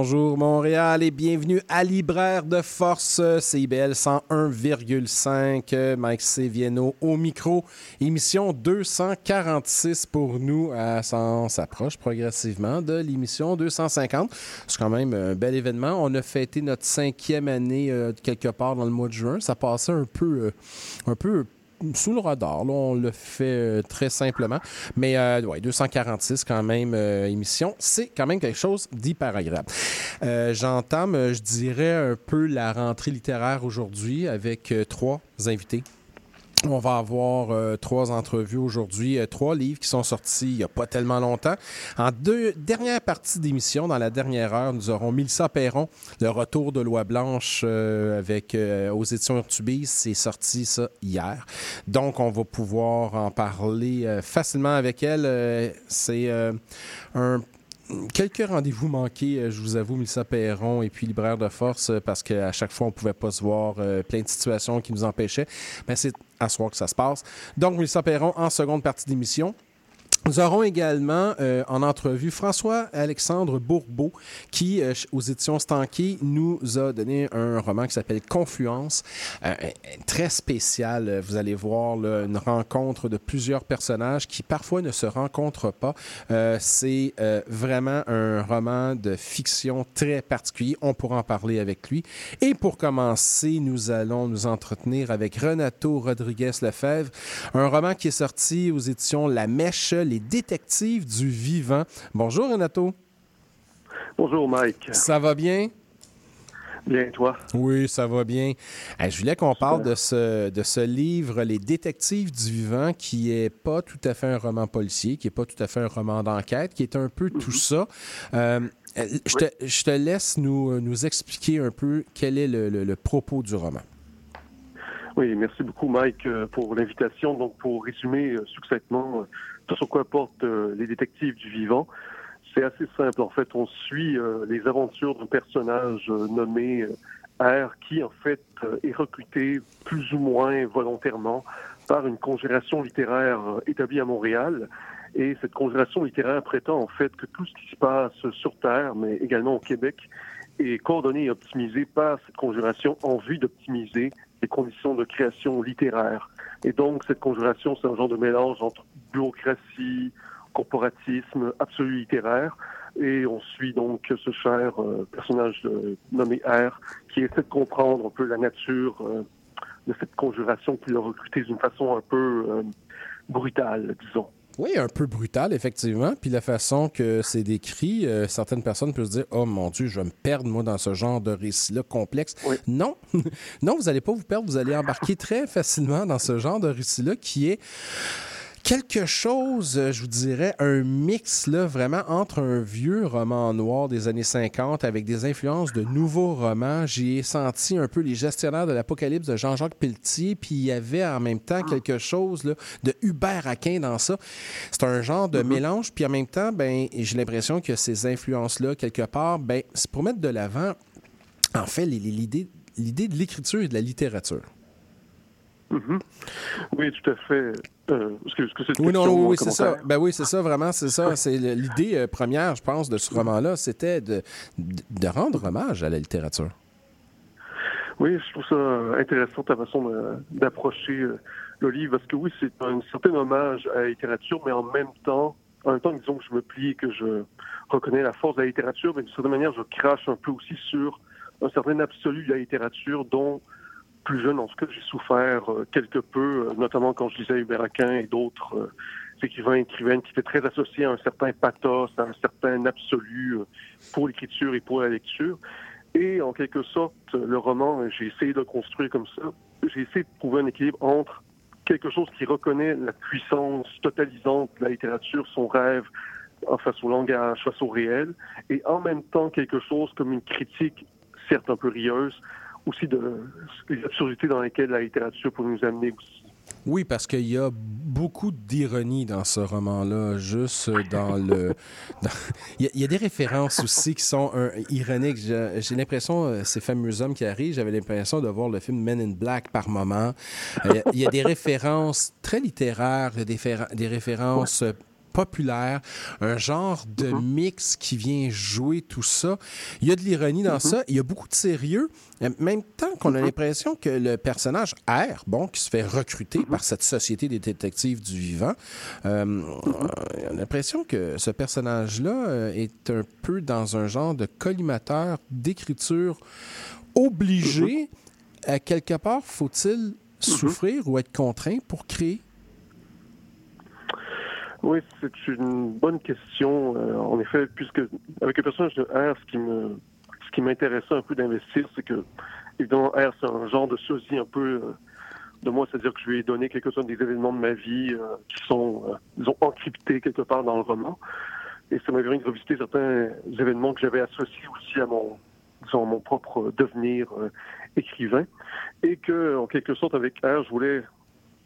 Bonjour Montréal et bienvenue à Libraire de Force CIBL 101,5. Mike Sevieno au micro. Émission 246 pour nous. on s'approche progressivement de l'émission 250. C'est quand même un bel événement. On a fêté notre cinquième année euh, quelque part dans le mois de juin. Ça passait un euh, un peu sous le radar. on le fait euh, très simplement. Mais euh, ouais, 246 quand même euh, émission, c'est quand même quelque chose d'hyper agréable. J'entame, je dirais, un peu la rentrée littéraire aujourd'hui avec trois invités on va avoir euh, trois entrevues aujourd'hui, euh, trois livres qui sont sortis il n'y a pas tellement longtemps. En deux dernières parties d'émission, dans la dernière heure, nous aurons Milsa Perron, le retour de Loi Blanche euh, avec aux éditions Urtubis. C'est sorti ça hier. Donc, on va pouvoir en parler facilement avec elle. C'est un quelques rendez-vous manqués, euh, je vous avoue, Mélissa Perron et puis Libraire de Force, euh, parce qu'à chaque fois, on pouvait pas se voir, euh, plein de situations qui nous empêchaient. Mais c'est à ce soir que ça se passe. Donc, Mélissa Perron en seconde partie d'émission. Nous aurons également euh, en entrevue François-Alexandre Bourbeau, qui, euh, aux éditions Stanky, nous a donné un roman qui s'appelle Confluence, euh, très spécial. Vous allez voir une rencontre de plusieurs personnages qui parfois ne se rencontrent pas. C'est vraiment un roman de fiction très particulier. On pourra en parler avec lui. Et pour commencer, nous allons nous entretenir avec Renato Rodriguez-Lefebvre, un roman qui est sorti aux éditions La Mèche, détectives du vivant. Bonjour, Renato. Bonjour, Mike. Ça va bien? Bien, toi? Oui, ça va bien. je voulais qu'on parle de ce, de ce livre, Les détectives du vivant, qui est pas tout à fait un roman policier, qui est pas tout à fait un roman d'enquête, qui est un peu tout mhm. ça. Euh, je, te, je, te, laisse nous, nous expliquer un peu quel est le, le propos du roman. Oui, merci beaucoup, Mike, euh, pour l'invitation. Donc, pour résumer euh, succinctement sur quoi portent les détectives du vivant, c'est assez simple. En fait, on suit les aventures d'un personnage nommé R qui, en fait, est recruté plus ou moins volontairement par une congélation littéraire établie à Montréal. Et cette congélation littéraire prétend, en fait, que tout ce qui se passe sur Terre, mais également au Québec, est coordonné et optimisé par cette conjuration en vue d'optimiser les conditions de création littéraire. Et donc, cette conjuration, c'est un genre de mélange entre bureaucratie, corporatisme, absolu littéraire. Et on suit donc ce cher euh, personnage euh, nommé R qui essaie de comprendre un peu la nature euh, de cette conjuration qu'il a recrutée d'une façon un peu brutale, disons. Oui, un peu brutal, effectivement. Puis la façon que c'est décrit, euh, certaines personnes peuvent se dire Oh mon Dieu, je vais me perdre, moi, dans ce genre de récit-là complexe. Non, non, vous n'allez pas vous perdre. Vous allez embarquer très facilement dans ce genre de récit-là qui est quelque chose, euh, je vous dirais, un mix là, vraiment entre un vieux roman noir des années 50 avec des influences de nouveaux romans. J'y ai senti un peu les gestionnaires de l'Apocalypse de Jean-Jacques Pelletier, puis il y avait en même temps quelque chose là, de Hubert Aquin dans ça. C'est un genre de mm-hmm. mélange, puis en même temps, ben, j'ai l'impression que ces influences-là, quelque part, ben, c'est pour mettre de l'avant, en fait, l'idée de l'écriture et de la littérature. Mm-hmm. Oui, tout à fait. Euh, oui, non, oui, c'est ça. Ben oui, c'est ça, vraiment, c'est ça. C'est l'idée euh, première, je pense, de ce roman-là, c'était de, de, rendre hommage à la littérature. Oui, je trouve ça intéressant ta façon d'approcher euh, le livre, parce que oui, c'est un certain hommage à la littérature, mais en même temps, en même temps, disons que je me plie et que je reconnais la force de la littérature, mais d'une certaine manière, je crache un peu aussi sur un certain absolu de la littérature dont, plus jeune, en ce cas, j'ai souffert euh, quelque peu, euh, notamment quand je lisais Hubert Aquin et d'autres euh, écrivains et écrivaines qui étaient très associés à un certain pathos, à un certain absolu pour l'écriture et pour la lecture. Et en quelque sorte, le roman, j'ai essayé de le construire comme ça. J'ai essayé de trouver un équilibre entre quelque chose qui reconnaît la puissance totalisante de la littérature, son rêve, face au langage, face au réel, et en même temps quelque chose comme une critique, certes un peu rieuse, aussi de l'absurdité dans lesquelles la littérature peut nous amener aussi. Oui, parce qu'il y a beaucoup d'ironie dans ce roman-là, juste dans le... Il, y a, des références aussi qui sont ironiques. J'ai l'impression, euh, ces fameux hommes qui arrivent, j'avais l'impression de voir le film Men in Black par moment. Euh, il y a des références très littéraires, des références populaire, un genre de mhm. mix qui vient jouer tout ça. Il y a de l'ironie dans mhm. ça, il y a beaucoup de sérieux, même temps qu'on a mhm. l'impression que le personnage R, bon, qui se fait recruter par cette société des détectives du vivant, euh, on a l'impression que ce personnage-là euh, est un peu dans un genre de collimateur d'écriture obligé. À quelque part, faut-il souffrir ou être contraint pour créer oui, c'est une bonne question. Euh, en effet, puisque avec le personnage de R, ce qui me ce qui m'intéressait un peu d'investir, c'est que évidemment R, c'est un genre de sosie un peu euh, de moi, c'est-à-dire que je lui ai donné quelques-uns des événements de ma vie euh, qui sont disons encryptés quelque part dans le roman. Et ça m'a permis de revisiter certains événements que j'avais associés aussi à mon disons, mon propre devenir écrivain. Et que, en quelque sorte, avec R, je voulais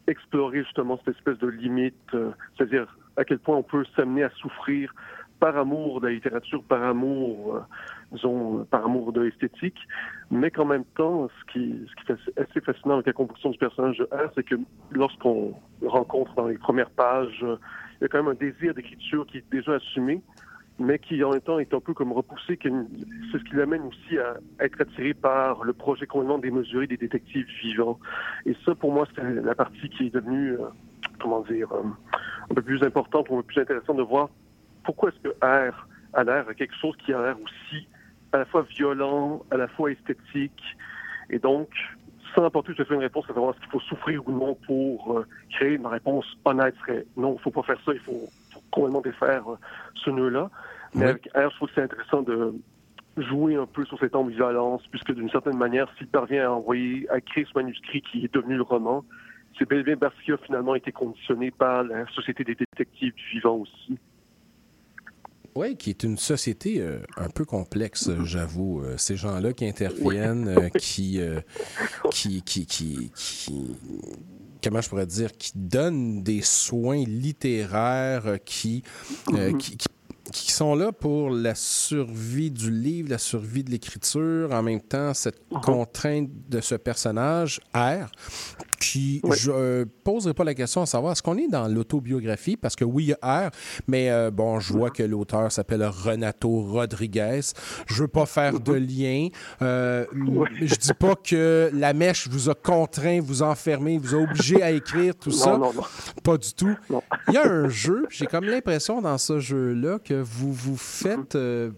explorer justement cette espèce de limite, c'est-à-dire à quel point on peut s'amener à souffrir par amour de la littérature, par amour, euh, disons, par amour de l'esthétique, mais qu'en même temps, ce qui, ce qui est assez fascinant avec la composition du personnage de c'est que lorsqu'on rencontre dans les premières pages, il y a quand même un désir d'écriture qui est déjà assumé, mais qui en même temps est un peu comme repoussé. C'est ce qui l'amène aussi à être attiré par le projet complètement démesuré des détectives vivants. Et ça, pour moi, c'est la partie qui est devenue, euh, comment dire, euh, un peu plus importante ou un peu plus intéressante de voir pourquoi est-ce que R a l'air quelque chose qui a l'air aussi à la fois violent, à la fois esthétique, et donc sans apporter tout à fait une réponse à savoir ce qu'il faut souffrir ou non pour euh, créer une réponse honnête serait non, il ne faut pas faire ça, il faut, complètement défaire euh, ce nœud-là. Mais avec R, je trouve que c'est intéressant de jouer un peu sur cette ambivalence, puisque d'une certaine manière, s'il parvient à envoyer, à créer ce manuscrit qui est devenu le roman, c'est bel et bien parce qu'il a finalement été conditionné par la Société des détectives du vivant aussi. Oui, qui est une société euh, un peu complexe, euh, j'avoue. Euh, ces gens-là qui interviennent, qui, qui, qui, qui, comment je pourrais dire, qui donnent des soins littéraires, qui, qui, qui sont là pour la survie du livre, la survie de l'écriture, en même temps cette uh-huh. contrainte de ce personnage, R, qui, je euh, poserai pas la question à savoir, est-ce qu'on est dans l'autobiographie? Parce que oui, il y a R, mais euh, bon, je vois que l'auteur s'appelle Renato Rodriguez. Je veux pas faire de lien. Euh, Je dis pas que la mèche vous a contraint, vous a enfermé, vous a obligé à écrire tout ça. Non, non. Pas du tout. Il y a un jeu, j'ai comme l'impression dans ce jeu-là que vous vous faites, euh,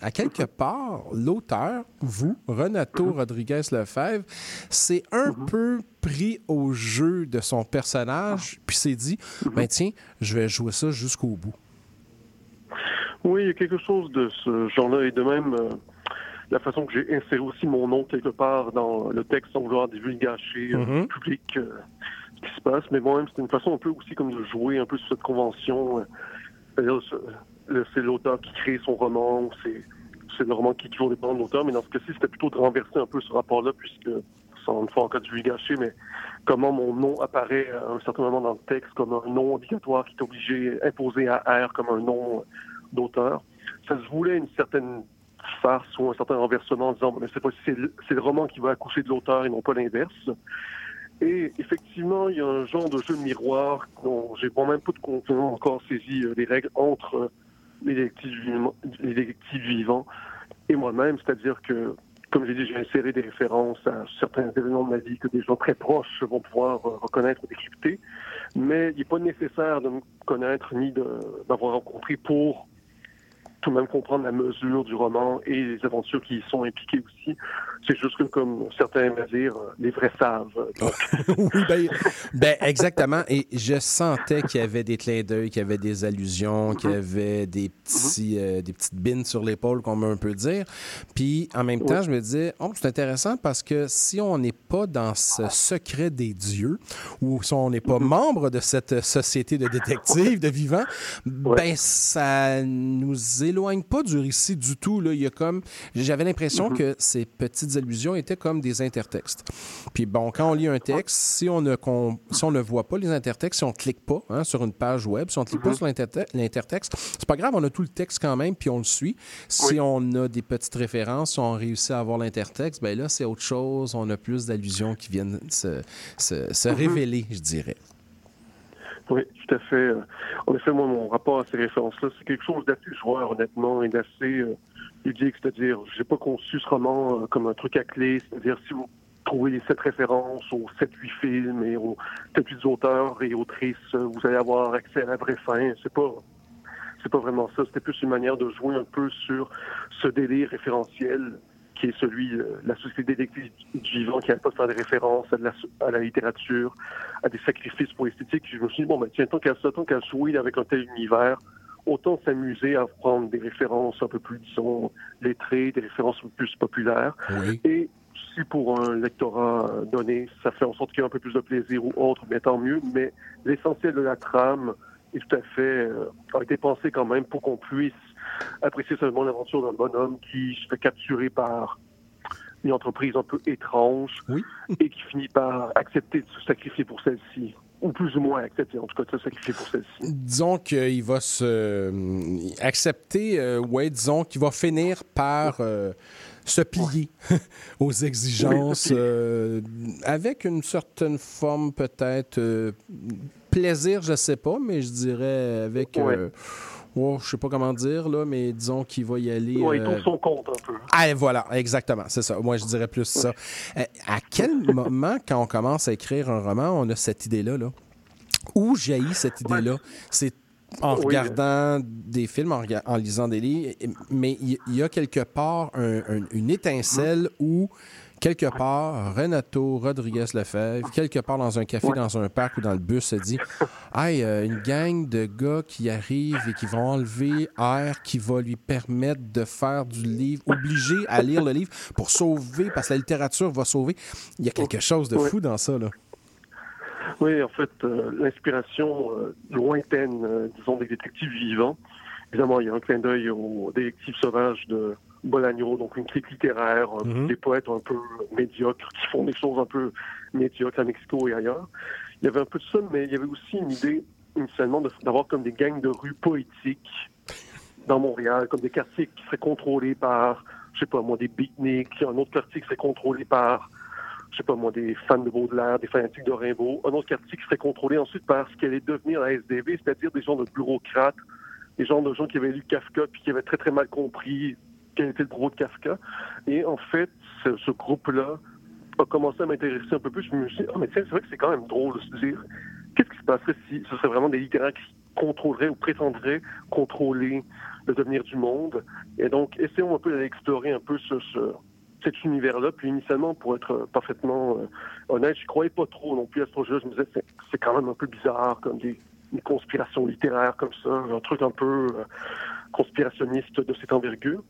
à quelque part, l'auteur, vous, Renato Rodriguez Lefebvre, c'est un peu pris au jeu de son personnage, puis s'est dit, mhm. ben tiens, je vais jouer ça jusqu'au bout. Oui, il y a quelque chose de ce genre-là, et de même, euh, la façon que j'ai inséré aussi mon nom quelque part dans le texte sans vouloir divulgacher euh, mhm. public euh, ce qui se passe, mais bon, même c'est une façon un peu aussi comme de jouer un peu sur cette convention. c'est l'auteur qui crée son roman, c'est c'est le roman qui toujours dépend de l'auteur, mais dans ce cas-ci, c'était plutôt de renverser un peu ce rapport-là, puisque sans une fois cas de gâcher, mais comment mon nom apparaît à un certain moment dans le texte comme un nom obligatoire qui est obligé, imposé à R comme un nom d'auteur. Ça se voulait une certaine farce ou un certain renversement en disant, mais c'est c'est le, roman qui va accoucher de l'auteur et non pas l'inverse. Et effectivement, il y a un genre de jeu de miroir dont j'ai bon même pas de contenant encore saisi euh, les règles entre les détectives vivants et moi-même, c'est-à-dire que comme j'ai dit, j'ai inséré des références à certains événements de ma vie que des gens très proches vont pouvoir euh, reconnaître ou décrypter. Mais il n'est pas nécessaire de me connaître ni de m'avoir rencontré pour tout de même comprendre la mesure du roman et les aventures qui y sont impliquées aussi. C'est juste que, comme certains aiment dire, les vrais savent. oui, ben, ben, exactement. Et je sentais qu'il y avait des clins d'œil, qu'il y avait des allusions, qu'il y avait des, petits, euh, des petites bines sur l'épaule, qu'on peut dire. Puis, en même temps, je me disais, oh, c'est intéressant parce que si on n'est pas dans ce secret des dieux, ou si on n'est pas membre de cette société de détectives, de vivants, ben, ça nous éloigne pas du récit du tout. Là. Il y a comme... J'avais l'impression mhm. que ces petites allusions étaient comme des intertextes. Puis bon, quand on lit un texte, si on ne, si on ne voit pas les intertextes, si on ne clique pas hein, sur une page web, si on ne clique pas mhm. sur l'intertexte, c'est pas grave, on a tout le texte quand même, puis on le suit. Si on a des petites références, si on réussit à avoir l'intertexte, ben là, c'est autre chose. On a plus d'allusions qui viennent se, se, mhm. révéler, je dirais. Oui, tout à fait. En effet, moi, mon rapport à ces références-là, c'est quelque chose d'assez joueur, honnêtement, et d'assez euh, ludique. C'est-à-dire, j'ai pas conçu ce roman euh, comme un truc à clé. C'est-à-dire, si vous trouvez les sept références aux sept, huit films et aux sept, huit auteurs et autrices, vous allez avoir accès à la vraie fin. C'est pas, c'est pas vraiment ça. C'était plus une manière de jouer un peu sur ce délire référentiel qui est celui de la société détective du vivant, qui n'arrête pas de faire des références à, la, littérature, à des sacrifices pour l'esthétique. Je me suis dit, bon, ben, tiens, tant qu'à tant qu'à jouer avec un tel univers, autant s'amuser à prendre des références un peu plus, disons, lettrées, des références un peu plus populaires. Et si pour un lectorat donné, ça fait en sorte qu'il y ait un peu plus de plaisir ou autre, mais tant mieux. Mais l'essentiel de la trame est tout à fait, euh, a été pensé quand même pour qu'on puisse apprécier seulement l'aventure d'un bonhomme qui se fait capturer par une entreprise un peu étrange et qui finit par accepter de se sacrifier pour celle-ci. Ou plus ou moins accepter, en tout cas, de sacrifier pour celle-ci. Disons qu'il va se euh, accepter, euh, ouais, disons qu'il va finir par euh, se plier aux exigences avec une certaine forme peut-être plaisir, je sais pas, mais je dirais avec oh, je sais pas comment dire, là, mais disons qu'il va y aller. Oui, il trouve son compte un peu. Ah, voilà, exactement, c'est ça. Moi, je dirais plus ça. Euh, à quel moment, quand on commence à écrire un roman, on a cette idée-là? Là? Où jaillit cette idée-là? C'est en regardant des films, en, lisant des livres, mais il y, a quelque part une étincelle où quelque part, Renato Rodriguez Lefebvre, quelque part dans un café, dans un parc ou dans le bus, se dit Hey, euh, une gang de gars qui arrivent et qui vont enlever air qui va lui permettre de faire du livre, obligé à lire le livre pour sauver, parce que la littérature va sauver. Il y a quelque chose de fou dans ça, là. Oui, en fait, euh, l'inspiration euh, lointaine, disons, des détectives vivants. Évidemment, il y a un clin d'œil aux détectives sauvages de Bolagno, donc une critique littéraire, mhm. des poètes un peu médiocres qui font des choses un peu médiocres à Mexico et ailleurs. Il y avait un peu de ça, mais il y avait aussi une idée initialement d'avoir comme des gangs de rue poétiques dans Montréal, comme des quartiers qui seraient contrôlés par, je sais pas moi, des beatniks, un autre quartier qui serait contrôlé par, je sais pas moi, des fans de Baudelaire, des fanatiques de Rimbaud, un autre quartier qui serait contrôlé ensuite par ce qu'allait devenir la SDV, c'est-à-dire des gens de bureaucrates, des gens de gens qui avaient lu Kafka puis qui avaient très très mal compris quel était le propos de Kafka. Et en fait, ce, groupe-là a commencé à m'intéresser un peu plus. Je me suis dit, oh, mais tiens, c'est vrai que c'est quand même drôle de se dire, qu'est-ce qui se passerait si ce serait vraiment des littéraires qui contrôleraient ou prétendraient contrôler le devenir du monde? Et donc, essayons un peu d'aller explorer un peu ce, cet univers-là. Puis initialement, pour être parfaitement euh, honnête, je croyais pas trop non plus à ce projet. Je me disais, c'est quand même un peu bizarre, comme des, une conspiration littéraire comme ça, un truc un peu euh, conspirationniste de cette envergure.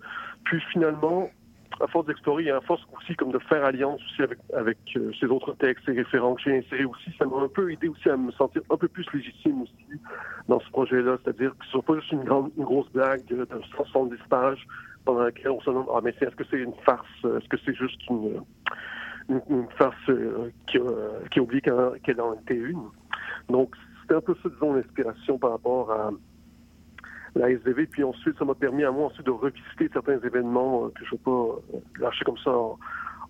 Puis finalement, à force d'explorer et à force aussi comme de faire alliance aussi avec, avec euh, ces autres textes et référents que j'ai insérés aussi, ça m'a un peu aidé aussi à me sentir un peu plus légitime aussi dans ce projet-là. C'est-à-dire que ce soit pas juste une, grosse blague de 170 pages pendant laquelle on se demande ah mais est-ce que c'est une farce Est-ce que c'est juste une, farce euh, qui, qui oublie qu'elle en était une? Donc c'était un peu ça, disons, l'inspiration par rapport à la SDV. Puis ensuite, ça m'a permis à moi ensuite de revisiter certains événements euh, que je ne vais pas euh, lâcher comme ça en,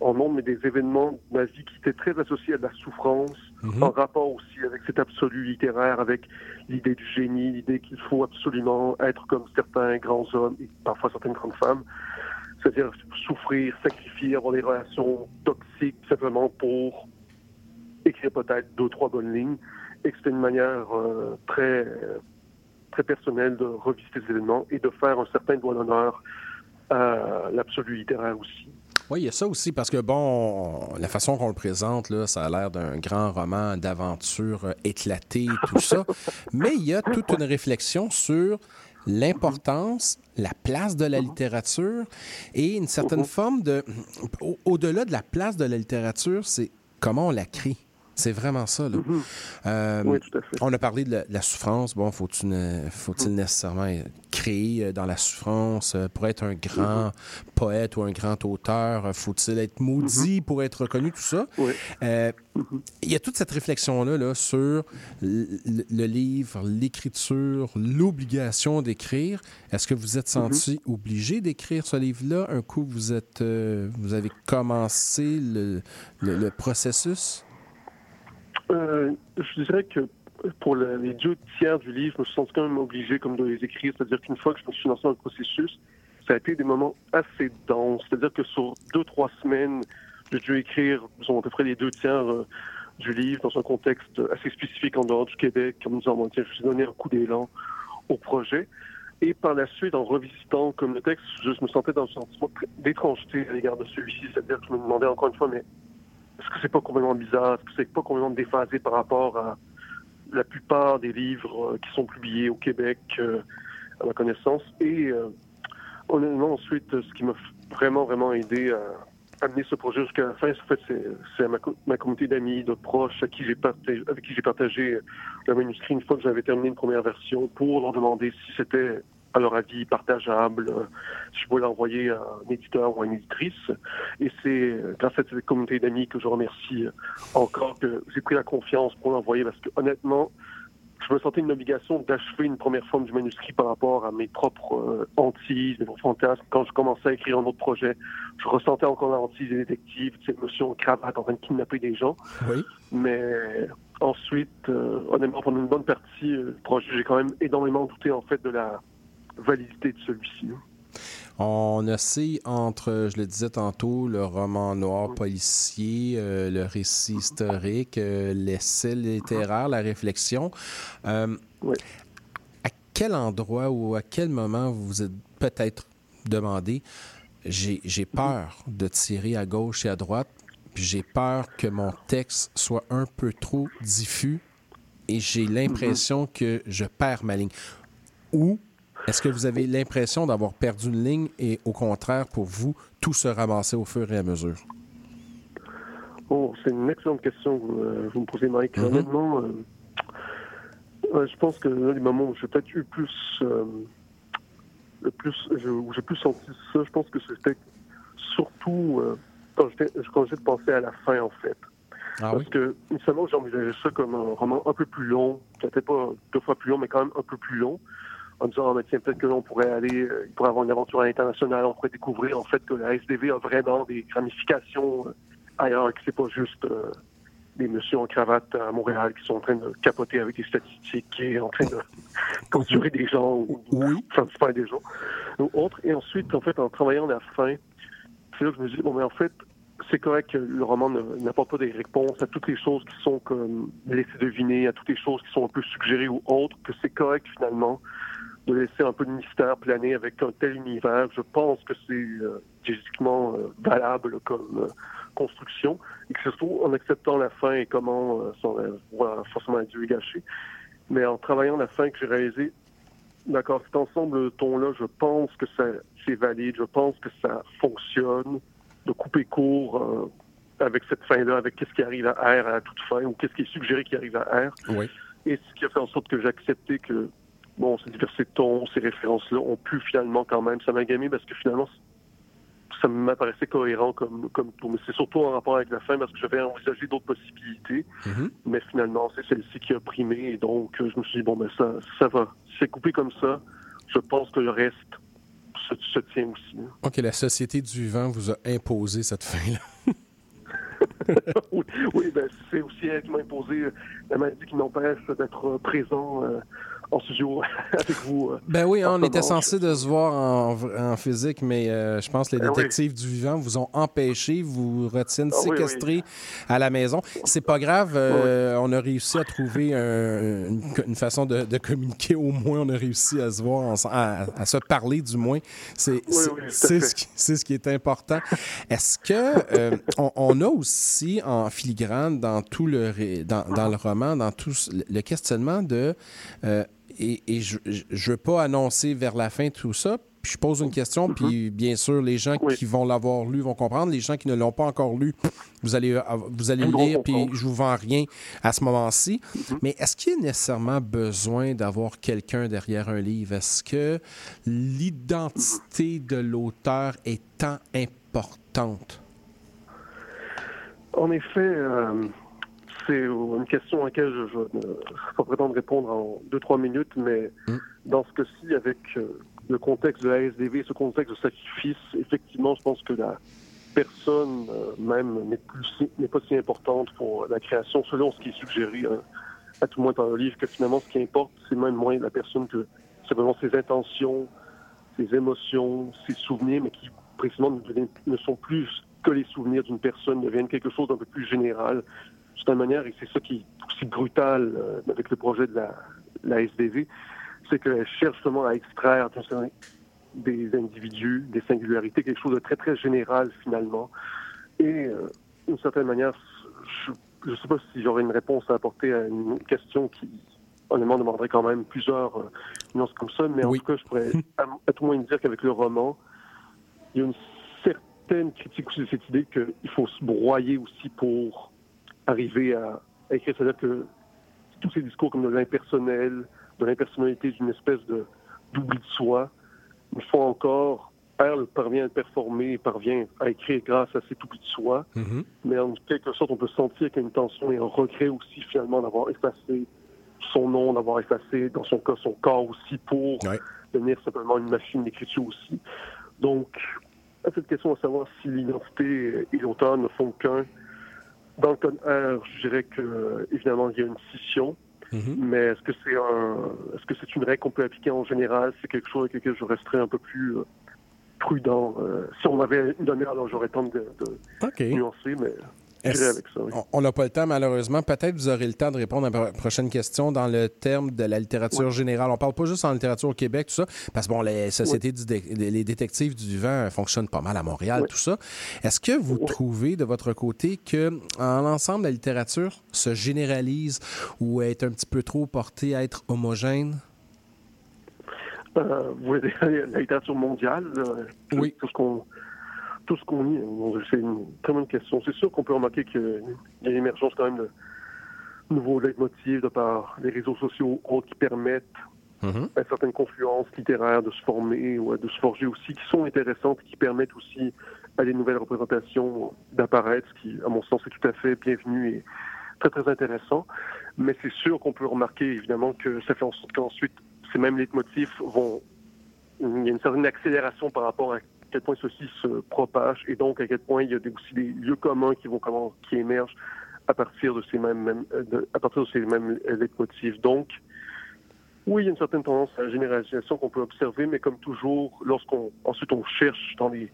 en nombre, mais des événements de ma vie qui étaient très associés à de la souffrance, mhm. en rapport aussi avec cet absolu littéraire, avec l'idée du génie, l'idée qu'il faut absolument être comme certains grands hommes et parfois certaines grandes femmes. C'est-à-dire souffrir, sacrifier, avoir des relations toxiques simplement pour écrire peut-être deux, trois bonnes lignes. et que c'était une manière euh, très, très personnelle de revisiter ces événements et de faire un certain doigt d'honneur à l'absolu littéraire aussi. Oui, il y a ça aussi, parce que, bon, la façon qu'on le présente, là, ça a l'air d'un grand roman d'aventure euh, éclaté, tout ça. Mais il y a toute une réflexion sur l'importance, la place de la littérature et une certaine forme de... Au-delà de la place de la littérature, c'est comment on la crée. C'est vraiment ça. Là. Mhm. Euh, Oui, tout à fait. on a parlé de la, de la souffrance. Bon, faut-il ne- faut-il nécessairement créer euh, dans la souffrance euh, pour être un grand poète ou un grand auteur? Faut-il être maudit pour être reconnu? Tout ça? Oui. Euh, Il y a toute cette réflexion-là là, sur le, le livre, l'écriture, l'obligation d'écrire. Est-ce que vous êtes senti obligé d'écrire ce livre-là? Un coup vous, êtes, euh, vous avez commencé le, le- le processus? Euh, je dirais que pour le- les deux tiers du livre, je me suis senti quand même obligé comme de les écrire. C'est-à-dire qu'une fois que je me suis lancé dans le processus, ça a été des moments assez denses. C'est-à-dire que sur deux, trois semaines, j'ai dû écrire disons, à peu près les deux tiers euh, du livre dans un contexte assez spécifique en dehors du Québec, en me disant, bon, tiens, je vais donner un coup d'élan au projet. Et par la suite, en revisitant comme le texte, je me sentais dans un sentiment d'étrangeté à l'égard de celui-ci. C'est-à-dire que je me demandais encore une fois, mais est-ce que c'est pas complètement bizarre? Est-ce que c'est pas complètement déphasé par rapport à la plupart des livres euh, qui sont publiés au Québec, euh, à ma connaissance? Et euh, honnêtement, ensuite, ce qui m'a vraiment, vraiment aidé à amener ce projet jusqu'à la fin, en fait, c'est, ma, ma communauté d'amis, de proches avec qui j'ai partagé le manuscrit une fois que j'avais terminé une première version pour leur demander si c'était leur avis partageable, si je pouvais l'envoyer à un éditeur ou à une éditrice. Et c'est grâce à cette communauté d'amis que je remercie encore que j'ai pris la confiance pour l'envoyer parce que honnêtement, je me sentais une obligation d'achever une première forme du manuscrit par rapport à mes propres euh, hantises, mes propres fantasmes. Quand je commençais à écrire un autre projet, je ressentais encore la hantise des détectives, cette notion de cravate en train de kidnapper des gens. Oui. Mais ensuite, euh, honnêtement, pendant une bonne partie euh, du projet, j'ai quand même énormément douté en fait de la validité de celui-ci. hein. On oscille entre, je le disais tantôt, le roman noir policier, euh, le récit historique, euh, l'essai littéraire, la réflexion. Euh, Oui. À quel endroit ou à quel moment vous vous êtes peut-être demandé, j'ai j'ai peur de tirer à gauche et à droite, puis j'ai peur que mon texte soit un peu trop diffus et j'ai l'impression que je perds ma ligne. Ou est-ce que vous avez l'impression d'avoir perdu une ligne et au contraire, pour vous, tout se ramasser au fur et à mesure? Oh, c'est une excellente question que vous, euh, vous me posez, Mike. Honnêtement, euh, ouais, je pense que là, les moments où j'ai peut-être eu plus, euh, le plus, où j'ai plus senti ça, je pense que c'était surtout quand j'ai pensé à la fin, en fait. Ah Parce que, initialement, j'envisageais ça comme un roman un peu plus long, peut-être pas deux fois plus long, mais quand même un peu plus long, en disant, ah, mais tiens, peut-être que là, on pourrait aller, euh, il pourrait avoir une aventure à l'international, on pourrait découvrir, en fait, que la SDV a vraiment des ramifications euh, ailleurs, que c'est pas juste euh, des messieurs en cravate à Montréal qui sont en train de capoter avec des statistiques et en train de torturer des gens ou Oui. des gens ou autres. Et ensuite, en fait, en travaillant la fin, c'est là que je me dis, bon, mais en fait, c'est correct que le roman n'apporte pas des réponses à toutes les choses qui sont comme laissées deviner, à toutes les choses qui sont un peu suggérées ou autres, que c'est correct finalement de laisser un peu de mystère planer avec un tel univers. Je pense que c'est euh, physiquement euh, valable comme euh, construction et que c'est surtout en acceptant la fin et comment euh, son euh, voilà, forcément Dieu est gâché. Mais en travaillant la fin que j'ai réalisé, d'accord, cet ensemble de tons-là, je pense que ça c'est valide, je pense que ça fonctionne de couper court euh, avec cette fin-là, avec qu'est-ce qui arrive à R à toute fin ou qu'est-ce qui est suggéré qui arrive à R. Oui. Et ce qui a fait en sorte que j'ai accepté que, bon, ces diversités de tons, ces références-là ont pu finalement quand même s'amalgamer parce que finalement, ça m'apparaissait cohérent comme, comme tout. Mais c'est surtout en rapport avec la fin parce que j'avais envisagé d'autres possibilités. Mhm. Mais finalement, c'est celle-ci qui a primé. Et donc, euh, je me suis dit, bon, ben ça, ça va. Si c'est coupé comme ça, je pense que le reste se, se tient aussi. hein. OK, la Société du vent vous a imposé cette fin-là. oui, oui, ben, c'est aussi elle qui m'a imposé euh, la maladie qui m'empêche d'être présent euh, en studio avec vous. euh, Ben oui, hein, on était censé de se voir en, en physique, mais euh, je pense que les oui. détectives du vivant vous ont empêché, vous retiennent Ah oui, oui. séquestrés à la maison. C'est pas grave, euh, on a réussi à trouver un- une, une façon de, de communiquer au moins, on a réussi à se voir, ensemble, à, à se parler du moins. C'est ce, qui- ce qui est important. Est-ce que euh, on, on a aussi en filigrane dans tout le dans, dans le roman, dans tout le questionnement de euh, et, et je ne veux pas annoncer vers la fin tout ça. Puis je pose une question, puis bien sûr, les gens Mm-hmm. Oui. qui vont l'avoir lu vont comprendre. Les gens qui ne l'ont pas encore lu, vous allez, euh, vous allez le lire, puis je vous vends rien à ce moment-ci. Mm-hmm. Mais est-ce qu'il y a nécessairement besoin d'avoir quelqu'un derrière un livre? Est-ce que l'identité de l'auteur est tant importante? En effet, euh, c'est une question à laquelle je, ne peux pas prétendre répondre en deux, trois minutes, mais Mm. dans ce cas-ci, avec euh, le contexte de la SDV, ce contexte de sacrifice, effectivement, je pense que la personne euh, même n'est pas si importante pour la création, selon ce qui est suggéré hein, à tout le moins dans le livre, que finalement, ce qui importe, c'est même moins la personne que simplement ses intentions, ses émotions, ses souvenirs, mais qui précisément ne sont plus que les souvenirs d'une personne, deviennent quelque chose d'un peu plus général. De toute manière, et c'est ça qui est aussi brutal euh, avec le projet de la, la SDV, c'est qu'elle cherche justement à extraire des individus, des singularités, quelque chose de très très général finalement. Et euh, d'une certaine manière, je ne sais pas si j'aurais une réponse à apporter à une question qui honnêtement demanderait quand même plusieurs euh, nuances comme ça, mais Oui. en tout cas, je pourrais à, à tout le moins dire qu'avec le roman, il y a une certaine critique aussi de cette idée qu'il faut se broyer aussi pour arriver à, à écrire. C'est-à-dire que tous ces discours comme de l'impersonnel, de l'impersonnalité, d'une espèce de d'oubli de soi, une fois encore, elle parvient à performer, parvient à écrire grâce à cet oubli de soi, Mhm. mais en quelque sorte, on peut sentir qu'il y a une tension et un regret aussi, finalement, d'avoir effacé son nom, d'avoir effacé, dans son cas, son corps aussi, pour Ouais. devenir simplement une machine d'écriture aussi. Donc, à cette question de savoir si l'identité et l'auteur ne font qu'un, dans le cas de R, je dirais que, évidemment, il y a une scission, Mhm. mais est-ce que c'est un, est-ce que c'est une règle qu'on peut appliquer en général? C'est quelque chose avec lequel je resterais un peu plus euh, prudent. Euh, si on m'avait une demi-heure, alors j'aurais temps de, nuancer, mais avec ça. oui. On- n'a pas le temps, malheureusement. Peut-être vous aurez le temps de répondre à la prochaine question dans le terme de la littérature générale. On parle pas juste en littérature au Québec, tout ça, parce que bon, les sociétés, du dé- les détectives du euh, fonctionnent pas mal à Montréal, tout ça. Est-ce que vous trouvez de votre côté que en ensemble, la littérature se généralise ou est un petit peu trop portée à être homogène? Euh, vous voulez dire la littérature mondiale euh, Oui. Tout ce qu'on tout ce qu'on lit, bon, c'est une très bonne question. C'est sûr qu'on peut remarquer qu'il y a une émergence quand même de nouveaux leitmotivs de par les réseaux sociaux autres qui permettent à certaines confluences littéraires de se former ou de se forger aussi, qui sont intéressantes, qui permettent aussi à des nouvelles représentations d'apparaître, ce qui, à mon sens, est tout à fait bienvenu et très, très intéressant. Mais c'est sûr qu'on peut remarquer, évidemment, que ça fait en sorte qu'ensuite, ces mêmes leitmotifs vont... Il y a une certaine accélération par rapport à quel point ceci se propage et donc à quel point il y a aussi des lieux communs qui vont comment, qui émergent à partir de ces mêmes, euh, de- à partir de ces mêmes leitmotifs. Donc, oui, il y a une certaine tendance à la généralisation qu'on peut observer, mais comme toujours, lorsqu'on ensuite on cherche dans des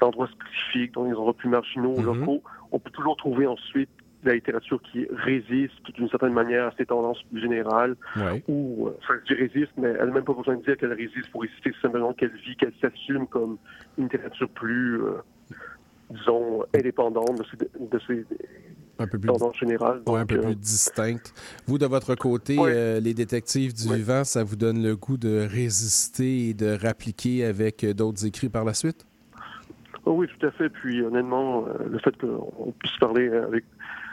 endroits spécifiques, dans des endroits plus marginaux, Mhm. locaux, on peut toujours trouver ensuite la littérature qui résiste d'une certaine manière à ces tendances plus générales, Oui. ou, euh, enfin, je dis résiste, mais elle n'a même pas besoin de dire qu'elle résiste pour résister, c'est simplement qu'elle vit, qu'elle s'assume comme une littérature plus, euh, disons, indépendante de ces, de ces Un peu plus tendances générales. Ouais, un peu euh, plus distincte. Vous, de votre côté, Ouais. euh, les détectives du Ouais. vivant, ça vous donne le goût de résister et de rappliquer avec euh, d'autres écrits par la suite? Oh oui, tout à fait. Puis honnêtement, euh, le fait qu'on puisse parler avec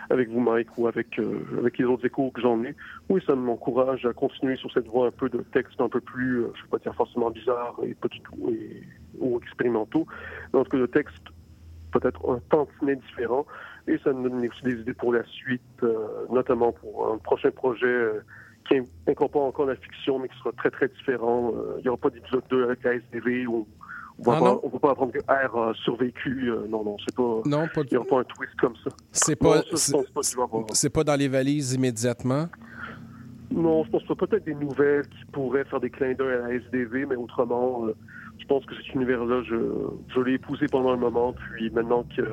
avec vous, Mike, ou avec euh, avec les autres échos que j'en ai, oui, ça m'encourage à continuer sur cette voie un peu de textes un peu plus, euh, je ne vais pas dire forcément bizarres et du tout et, ou expérimentaux, mais en tout de textes peut-être un tantinet différent. Et ça me donne aussi des idées pour la suite, euh, notamment pour un prochain projet qui incorpore encore la fiction, mais qui sera très, très différent. Il n'y aura pas d'épisode 2 avec la SDV on Ah ne peut pas apprendre que R a survécu. Euh, non, non, c'est pas. Non, pas Il n'y aura pas un twist comme ça. C'est pas, c'est- pas dans les valises immédiatement? Non, je pense pas. Peut-être des nouvelles qui pourraient faire des clins d'œil à la SDV, mais autrement, euh, je pense que cet univers-là, je, je l'ai épousé pendant un moment, puis maintenant qu'il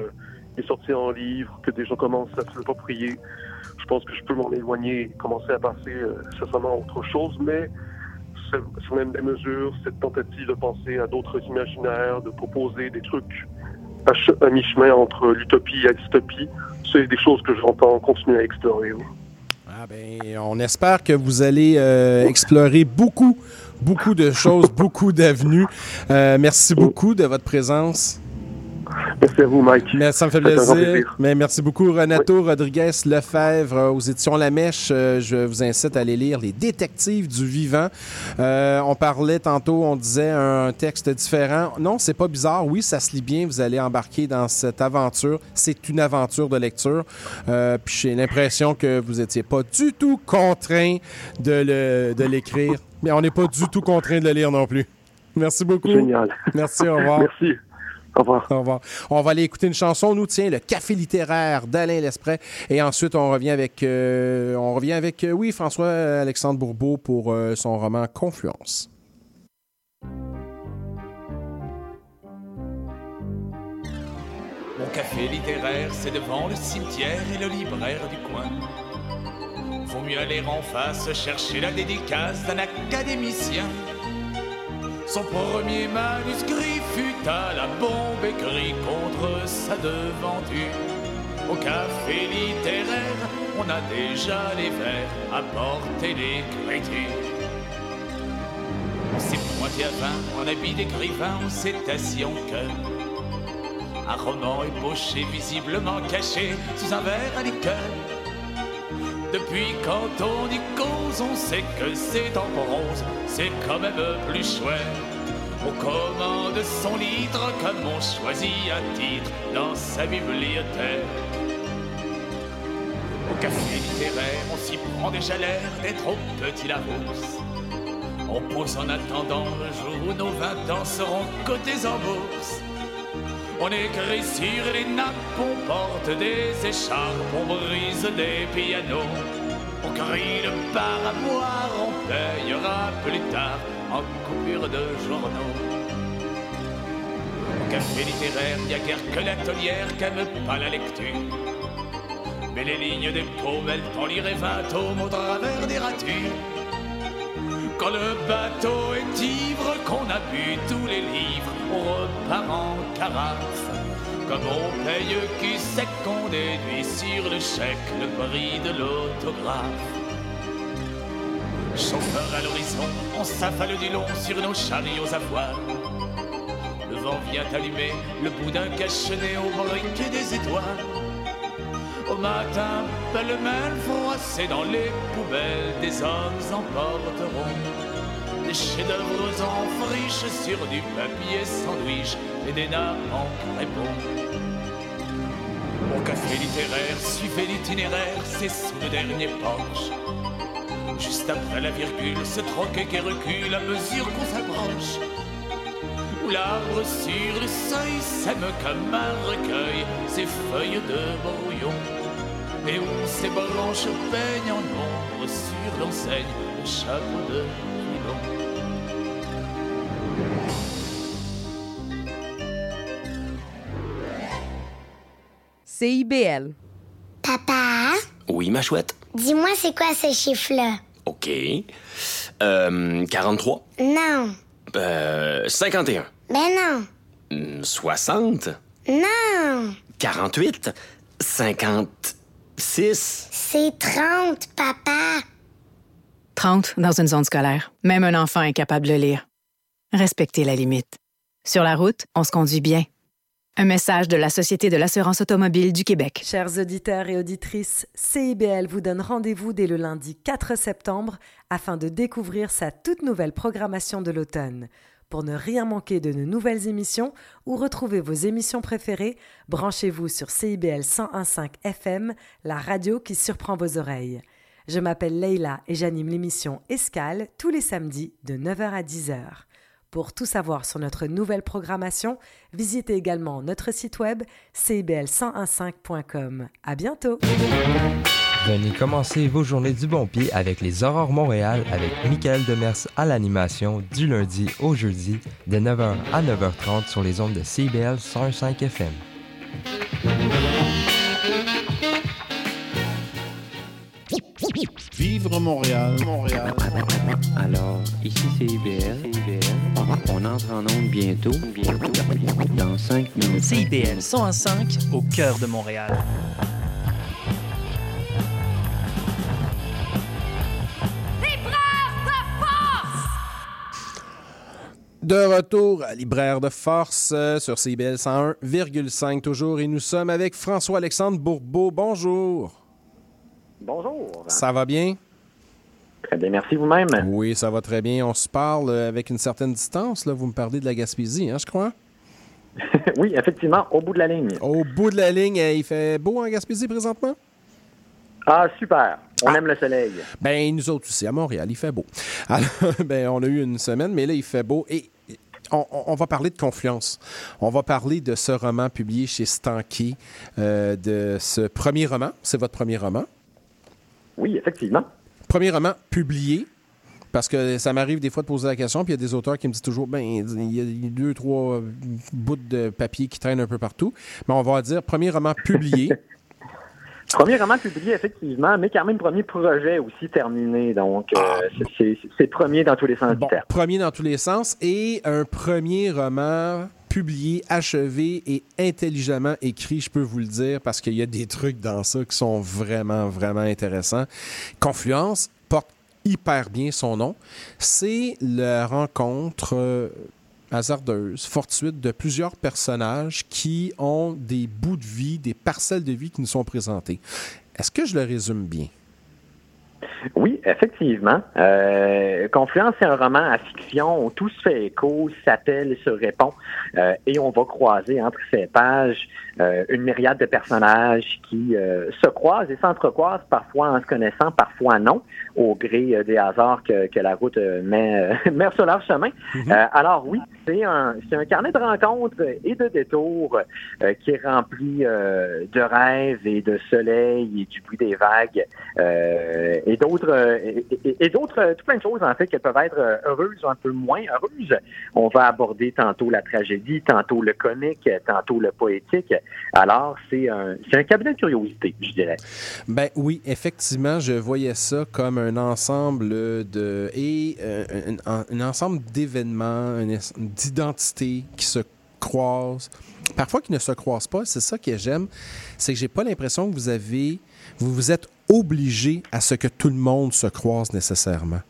est sorti en livre, que des gens commencent à se l'approprier, je pense que je peux m'en éloigner et commencer à passer euh, à autre chose, mais même des mesures, cette tentative de penser à d'autres imaginaires, de proposer des trucs à, che- à mi-chemin entre l'utopie et la dystopie, c'est des choses que j'entends continuer à explorer. Ah ben, on espère que vous allez euh, explorer beaucoup, beaucoup de choses, beaucoup d'avenues. Euh, merci beaucoup de votre présence. Merci à vous, Mike. Mais ça me fait plaisir. plaisir. Mais merci beaucoup, Renato Rodriguez Lefebvre euh, aux éditions La Mèche. Euh, je vous incite à aller lire Les Détectives du Vivant. Euh, on parlait tantôt, on disait un texte différent. Non, c'est pas bizarre. Oui, ça se lit bien. Vous allez embarquer dans cette aventure. C'est une aventure de lecture. Euh, puis j'ai l'impression que vous étiez pas du tout contraint de l'écrire. Mais on n'est pas du tout contraint de le lire non plus. Merci beaucoup. Génial. Merci, au revoir. Merci. Au revoir. Au revoir. On va aller écouter une chanson. On nous tient le Café littéraire d'Alain Lespret. Et ensuite, on revient avec, euh, on revient avec euh, oui, François-Alexandre Bourbeau pour euh, son roman Confluence. Mon café littéraire, c'est devant le cimetière et le libraire du coin. Vaut mieux aller en face chercher la dédicace d'un académicien. Son premier manuscrit fut à la bombe écrit contre sa devanture. Au café littéraire, on a déjà les vers à porter l'écriture. On s'est pointé à vin en habit d'écrivain, on s'est assis en cœur. Un roman ébauché, visiblement caché sous un verre à liqueur. Depuis quand on y cause, on sait que c'est en prose, c'est quand même plus chouette. On commande son litre comme on choisit un titre dans sa bibliothèque. Au café littéraire, on s'y prend déjà l'air d'être au petit Larousse. On pose en attendant le jour où nos 20 ans seront cotés en bourse. On écrit sur les nappes, on porte des écharpes, on brise des pianos. On crie le boire, on payera plus tard en coupure de journaux. Au café littéraire, y a guère que l'atelière qu'aime pas la lecture. Mais les lignes des paumes, elles t'en liraient vingt tomes au travers des ratures. Quand le bateau est ivre, qu'on a bu tous les livres, on repart en carafe. Comme on paye qui sait qu'on déduit sur le chèque le prix de l'autographe. Chauffeur à l'horizon, on s'affale du long sur nos chariots à voile. Le vent vient allumer le bout d'un cachenet au briquet des étoiles. Au matin, pêle-mêle froissé dans les poubelles, des hommes emporteront des chefs-d'œuvre en friche sur du papier sandwich et des nappes en crépon. Au café littéraire, suivez l'itinéraire, c'est sous le dernier porche. Juste après la virgule, ce troquet qui recule à mesure qu'on s'approche. Où l'arbre sur le seuil sème comme un recueil ses feuilles de brouillon. Et où ses branches peignent en ombre sur l'enseigne le chapeau de Milon. CIBL. Papa, Oui, ma chouette. dis-moi c'est quoi ce chiffre-là? OK. Euh, 43. Non. Euh, 51. Ben non. Hmm, 60. Non. 48. 56. C'est 30, papa. 30 dans une zone scolaire. Même un enfant est capable de lire. Respectez la limite. Sur la route, on se conduit bien. Un message de la Société de l'assurance automobile du Québec. Chers auditeurs et auditrices, CIBL vous donne rendez-vous dès le lundi 4 septembre afin de découvrir sa toute nouvelle programmation de l'automne. Pour ne rien manquer de nos nouvelles émissions ou retrouver vos émissions préférées, branchez-vous sur CIBL 101.5 FM, la radio qui surprend vos oreilles. Je m'appelle Leila et j'anime l'émission Escale tous les samedis de 9h à 10h. Pour tout savoir sur notre nouvelle programmation, visitez également notre site web cibl1015.com. À bientôt! Venez commencer vos journées du bon pied avec les Aurores Montréal avec Michael Demers à l'animation du lundi au jeudi de 9h à 9h30 sur les ondes de CBL 105 FM. Vivre Montréal, Montréal. Alors, ici c'est IBL. On entre en onde bientôt, bientôt, dans 5 minutes. CIBL 105 au cœur de Montréal. De retour à Libraire de Force euh, sur CBL 101,5 toujours et nous sommes avec François-Alexandre Bourbeau. Bonjour. Bonjour. Ça va bien? Très bien, merci vous-même. Oui, ça va très bien. On se parle euh, avec une certaine distance. Là. Vous me parlez de la Gaspésie, hein, je crois? oui, effectivement, au bout de la ligne. Au bout de la ligne, euh, il fait beau en Gaspésie présentement? Ah, super. On aime le soleil. Ben, nous autres aussi, à Montréal, il fait beau. Alors, ben, on a eu une semaine, mais là, il fait beau. Et on, on, va parler de Confluence. On va parler de ce roman publié chez Stanky, euh, de ce premier roman. C'est votre premier roman? Oui, effectivement. Premier roman publié. Parce que ça m'arrive des fois de poser la question, puis il y a des auteurs qui me disent toujours, ben, il y a deux, trois bouts de papier qui traînent un peu partout. Mais on va dire premier roman publié. Premier roman publié, effectivement, mais quand même premier projet aussi terminé. Donc, euh, c'est premier dans tous les sens bon, du terme. Premier dans tous les sens et un premier roman publié, achevé et intelligemment écrit, je peux vous le dire, parce qu'il y a des trucs dans ça qui sont vraiment, vraiment intéressants. Confluence porte hyper bien son nom. C'est la rencontre euh, hasardeuse, fortuite de plusieurs personnages qui ont des bouts de vie, des parcelles de vie qui nous sont présentées. Est-ce que je le résume bien? Oui, effectivement. Euh, Confluence, c'est un roman à fiction où tout se fait écho, s'appelle, se répond, euh, et on va croiser entre ces pages euh, une myriade de personnages qui euh, se croisent et s'entrecroisent, parfois en se connaissant, parfois non, au gré des hasards que, que la route met, met sur leur chemin. Mm-hmm. alors oui, c'est un, c'est un carnet de rencontres et de détours qui est rempli de rêves et de soleil et du bruit des vagues et d'autres et, et, d'autres tout plein de choses en fait qui peuvent être heureuses ou un peu moins heureuses. On va aborder tantôt la tragédie, tantôt le comique, tantôt le poétique. Alors, c'est un, c'est un cabinet de curiosité, je dirais. Ben oui, effectivement, je voyais ça comme un ensemble de et euh, un, ensemble d'événements, d'identités qui se croisent, parfois qui ne se croisent pas. C'est ça que j'aime, c'est que j'ai pas l'impression que vous avez, vous vous êtes obligé à ce que tout le monde se croise nécessairement.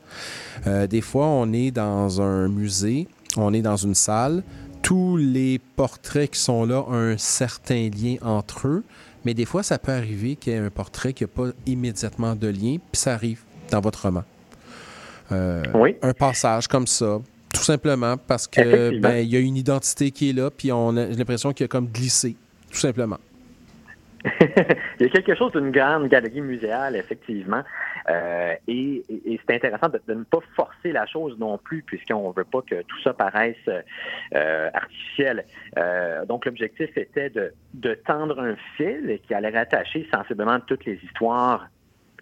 Euh, des fois, on est dans un musée, on est dans une salle, tous les portraits qui sont là ont un certain lien entre eux, mais des fois, ça peut arriver qu'il y ait un portrait qui n'a pas immédiatement de lien, puis ça arrive dans votre roman. Euh, oui. Un passage comme ça, tout simplement parce que ben, il y a une identité qui est là, puis on a l'impression qu'il a comme glissé, tout simplement. il y a quelque chose d'une grande galerie muséale, effectivement. Euh, et, et, c'est intéressant de, de, ne pas forcer la chose non plus, puisqu'on ne veut pas que tout ça paraisse euh, artificiel. Euh, donc, l'objectif était de, de tendre un fil qui allait rattacher sensiblement toutes les histoires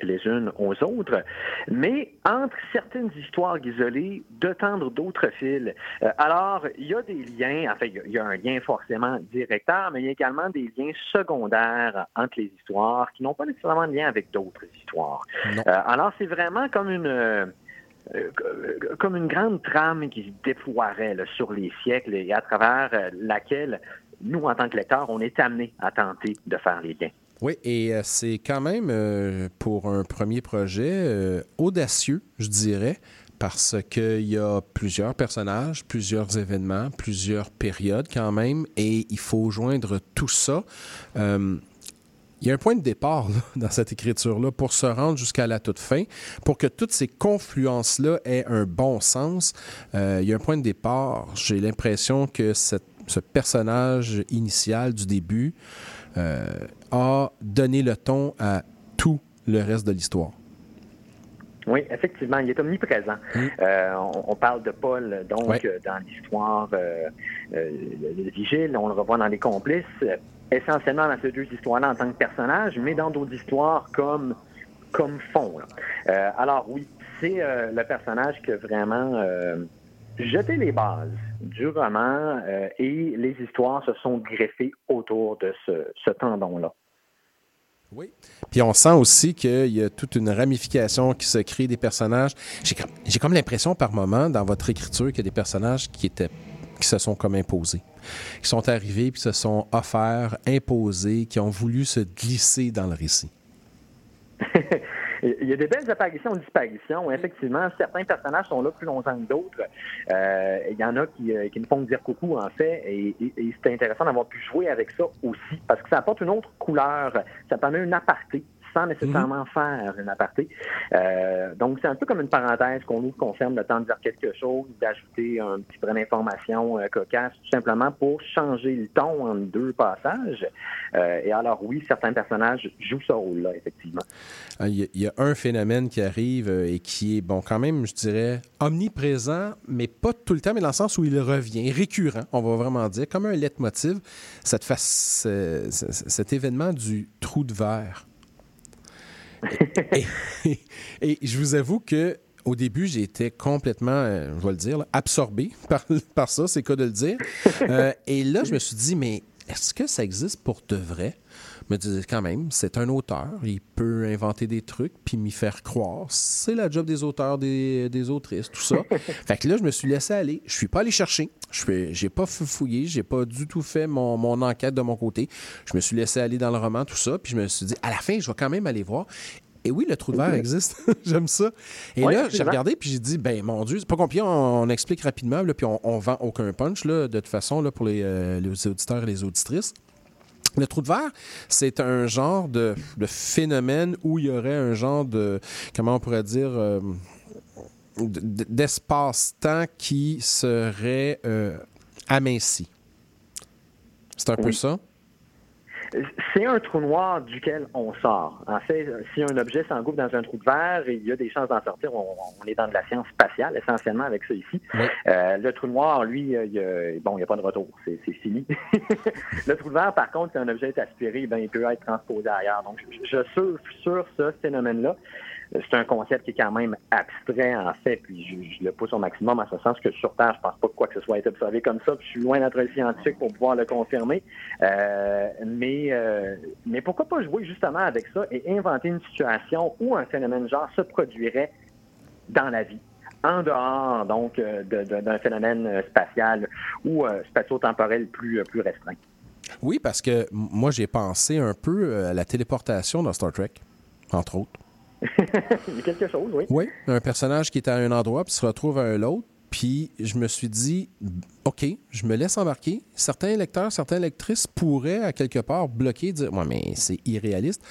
les unes aux autres, mais entre certaines histoires isolées, de tendre d'autres fils. Euh, alors, il y a des liens, enfin, il y, a un lien forcément directeur, mais il y a également des liens secondaires entre les histoires qui n'ont pas nécessairement de lien avec d'autres histoires. Euh, alors, c'est vraiment comme une... Euh, comme une grande trame qui se déploierait là, sur les siècles et à travers laquelle nous, en tant que lecteurs, on est amenés à tenter de faire les liens. Oui, et euh, c'est quand même euh, pour un premier projet euh, audacieux, je dirais, parce qu'il y a plusieurs personnages, plusieurs événements, plusieurs périodes quand même, et il faut joindre tout ça. il y a un point de départ dans cette écriture-là pour se rendre jusqu'à la toute fin, pour que toutes ces confluences-là aient un bon sens. il y a un point de départ. J'ai l'impression que ce personnage initial du début a donné le ton à tout le reste de l'histoire. Oui, effectivement, il est omniprésent. Mm. Euh, on, on, parle de Paul, donc, ouais. dans l'histoire euh, de Vigile, on le revoit dans Les Complices, essentiellement dans ces deux histoires-là en tant que personnage, mais dans d'autres histoires comme comme fond. Euh, alors oui, c'est euh, le personnage qui a vraiment jeté les bases du roman et les histoires se sont greffées autour de ce, ce tendon-là. Oui. Puis on sent aussi qu'il y a toute une ramification qui se crée des personnages. J'ai comme, comme l'impression par moment dans votre écriture qu'il y a des personnages qui étaient qui se sont comme imposés, qui sont arrivés puis se sont offerts, imposés, qui ont voulu se glisser dans le récit. Il y a des belles apparitions, disparitions. Effectivement, certains personnages sont là plus longtemps que d'autres. Euh, il y en a qui, euh, qui nous font dire coucou, en fait, et, et c'est intéressant d'avoir pu jouer avec ça aussi, parce que ça apporte une autre couleur. Ça permet une aparté sans nécessairement mhm. faire une aparté. Euh, donc, c'est un peu comme une parenthèse qu'on nous concerne le temps de dire quelque chose, d'ajouter un petit brin d'information euh, cocasse, tout simplement pour changer le ton en deux passages. Euh, et alors, oui, certains personnages jouent ce rôle-là, effectivement. Ah, il y, a un phénomène qui arrive et qui est, bon, quand même, je dirais, omniprésent, mais pas tout le temps, mais dans le sens où il revient, récurrent, on va vraiment dire, comme un leitmotiv, cette face, cet événement du trou de verre et, je vous avoue que au début, été complètement, euh, je vais le dire, absorbé par, par ça, c'est quoi de le dire. Euh, et là, je me suis dit, mais est-ce que ça existe pour de vrai? Je me disais quand même, c'est un auteur, il peut inventer des trucs puis m'y faire croire. C'est la job des auteurs, des, des autrices, tout ça. fait que là, je me suis laissé aller. Je suis pas allé chercher. Je n'ai pas fouillé, j'ai pas du tout fait mon, mon, enquête de mon côté. Je me suis laissé aller dans le roman, tout ça, puis je me suis dit, à la fin, je vais quand même aller voir. Et oui, le trou de verre existe. J'aime ça. Et là, j'ai regardé, puis j'ai dit, ben mon Dieu, c'est pas compliqué, on, explique rapidement, puis on, on, vend aucun punch, là, de toute façon, là, pour les, euh, les auditeurs et les auditrices. Le trou de verre, c'est un genre de, phénomène où il y aurait un genre de, comment on pourrait dire, euh, d'espace-temps qui serait euh, aminci. C'est un peu ça? C'est un trou noir duquel on sort. En fait, si un objet s'engouffre dans un trou de verre, il y a des chances d'en sortir. On, est dans de la science spatiale essentiellement avec ça ici. Euh, le trou noir, lui, il bon, il n'y a pas de retour. C'est fini. le trou de verre, par contre, si un objet est aspiré, ben, il peut être transposé ailleurs. Donc, je, je surfe sur ce phénomène-là c'est un concept qui est quand même abstrait, en fait, puis je, le pousse au maximum en ce sens que sur Terre, je pense pas que quoi que ce soit été observé comme ça, puis je suis loin d'être scientifique pour pouvoir le confirmer. Euh, mais, euh, mais pourquoi pas jouer justement avec ça et inventer une situation où un phénomène genre se produirait dans la vie? en dehors donc euh, d'un phénomène spatial ou spatio-temporel plus, plus restreint? Oui, parce que moi, j'ai pensé un peu à la téléportation dans Star Trek, entre autres. Quelque chose, oui. Oui, un personnage qui est à un endroit puis se retrouve à un autre. Puis je me suis dit, OK, je me laisse embarquer. Certains lecteurs, certaines lectrices pourraient à quelque part bloquer, dire, ouais, mais c'est irréaliste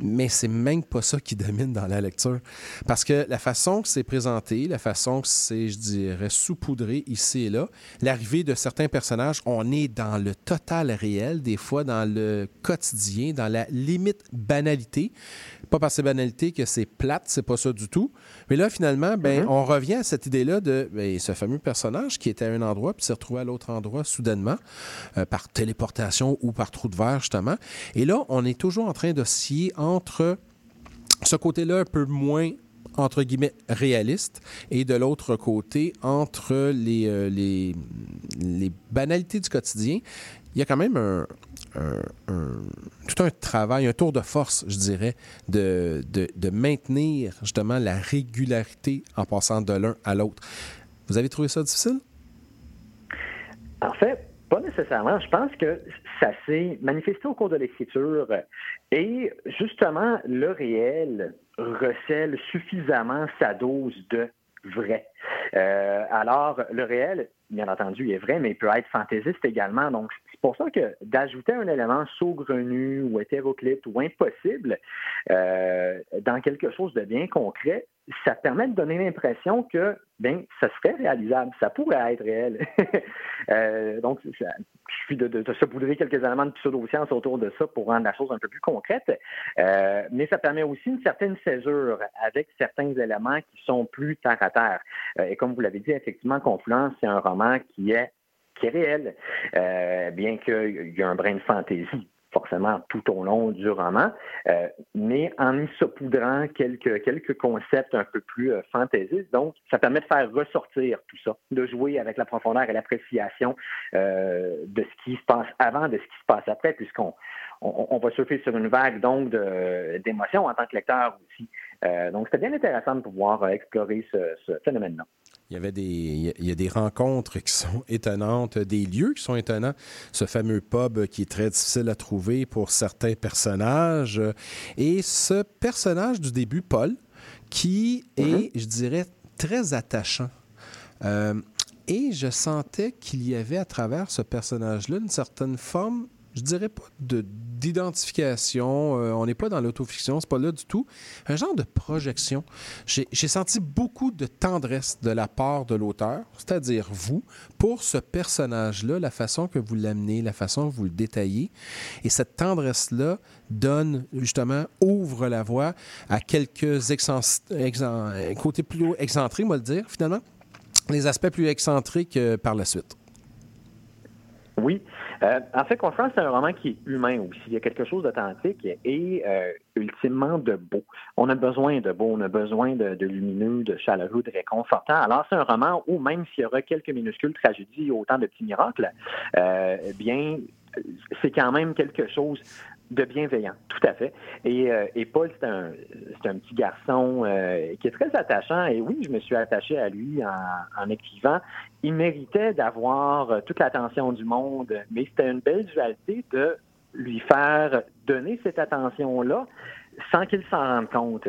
mais c'est même pas ça qui domine dans la lecture. Parce que la façon que c'est présenté, la façon que c'est, je dirais, saupoudré ici et là, l'arrivée de certains personnages, on est dans le total réel, des fois dans le quotidien, dans la limite banalité. Pas par ces banalités que c'est plate, c'est pas ça du tout. Mais là, finalement, ben, mm-hmm. on revient à cette idée-là de ben, ce fameux personnage qui était à un endroit puis s'est retrouvé à l'autre endroit soudainement, euh, par téléportation ou par trou de verre, justement. Et là, on est toujours en train d'osciller entre ce côté-là un peu moins entre guillemets réaliste et de l'autre côté entre les, euh, les, banalités du quotidien il y a quand même tout un travail, un tour de force, je dirais, de, de, maintenir justement la régularité en passant de l'un à l'autre. Vous avez trouvé ça difficile? En fait, pas nécessairement. Je pense que ça s'est manifesté au cours de l'écriture et justement, le réel recèle suffisamment sa dose de vrai. Euh, alors, le réel, bien entendu, est vrai, mais il peut être fantaisiste également. Donc, c'est pour ça que d'ajouter un élément saugrenu ou hétéroclite ou impossible euh, dans quelque chose de bien concret, ça permet de donner l'impression que ben ça serait réalisable, ça pourrait être réel. euh, donc, il suffit de, de, de saupoudrer quelques éléments de pseudo-science autour de ça pour rendre la chose un peu plus concrète. Euh, mais ça permet aussi une certaine césure avec certains éléments qui sont plus terre à terre. Euh, et comme vous l'avez dit, effectivement, Confluence, c'est un roman qui est qui est réel, bien qu'il y ait un brin de fantaisie forcément tout au long du roman, euh, mais en y saupoudrant quelques, quelques concepts un peu plus euh, fantaisistes. Donc, ça permet de faire ressortir tout ça, de jouer avec la profondeur et l'appréciation euh, de ce qui se passe avant, de ce qui se passe après, puisqu'on on, va surfer sur une vague donc d'émotions en tant que lecteur aussi. donc, c'était bien intéressant de pouvoir explorer ce, ce phénomène-là. Il y avait des, il y a des rencontres qui sont étonnantes, des lieux qui sont étonnants. Ce fameux pub qui est très difficile à trouver pour certains personnages. Et ce personnage du début, Paul, qui est, mm-hmm. je dirais, très attachant. Euh, et je sentais qu'il y avait à travers ce personnage-là une certaine forme je dirais pas d'identification, euh, on n'est pas dans l'autofiction, c'est pas là du tout. Un genre de projection. J'ai senti beaucoup de tendresse de la part de l'auteur, c'est-à-dire vous, pour ce personnage-là, la façon que vous l'amenez, la façon que vous le détaillez. Et cette tendresse-là donne, justement, ouvre la voie à quelques côtés plus excentriques, on va le dire, finalement, les aspects plus excentriques par la suite. Oui. Euh, en fait, Conférence, c'est un roman qui est humain aussi. Il y a quelque chose d'authentique et euh, ultimement de beau. On a besoin de beau, on a besoin de, lumineux, de chaleureux, de réconfortant. Alors, c'est un roman où, même s'il y aura quelques minuscules tragédies, autant de petits miracles, euh, bien, c'est quand même quelque chose de bienveillant, tout à fait. Et, euh, Paul, c'est un, un, petit garçon euh, qui est très attachant. Et oui, je me suis attaché à lui en, en écrivant. Il méritait d'avoir euh, toute l'attention du monde, mais c'était une belle dualité de lui faire donner cette attention-là sans qu'il s'en rende compte.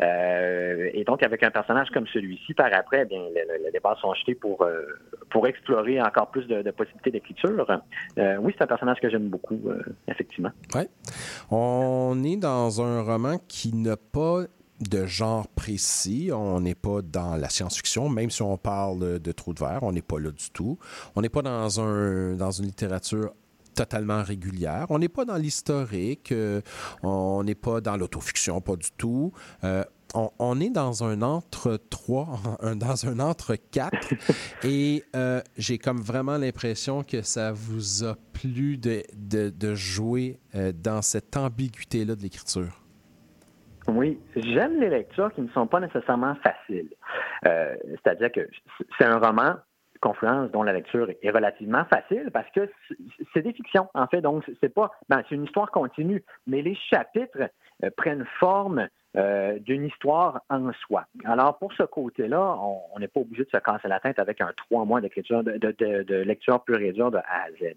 Euh, et donc, avec un personnage comme celui-ci, par après, bien, les débats sont jetés pour, euh, pour explorer encore plus de, possibilités d'écriture. Euh, oui, c'est un personnage que j'aime beaucoup, effectivement. Oui. On est dans un roman qui n'a pas de genre précis. On n'est pas dans la science-fiction, même si on parle de trou de verre, on n'est pas là du tout. On n'est pas dans, un, dans une littérature totalement régulière. On n'est pas dans l'historique, euh, on n'est pas dans l'autofiction, pas du tout. Euh, on, est dans un entre trois, dans un entre quatre, et euh, j'ai comme vraiment l'impression que ça vous a plu de, de, jouer dans cette ambiguïté-là de l'écriture. Oui, j'aime les lectures qui ne sont pas nécessairement faciles. C'est-à-dire que c'est un roman Confluence dont la lecture est relativement facile parce que c'est des fictions, en fait. Donc, c'est pas, ben, c'est une histoire continue, mais les chapitres euh, prennent forme euh, d'une histoire en soi. Alors, pour ce côté-là, on n'est pas obligé de se casser la tête avec un trois mois d'écriture, de, de, de, lecture pure et dure de A à Z.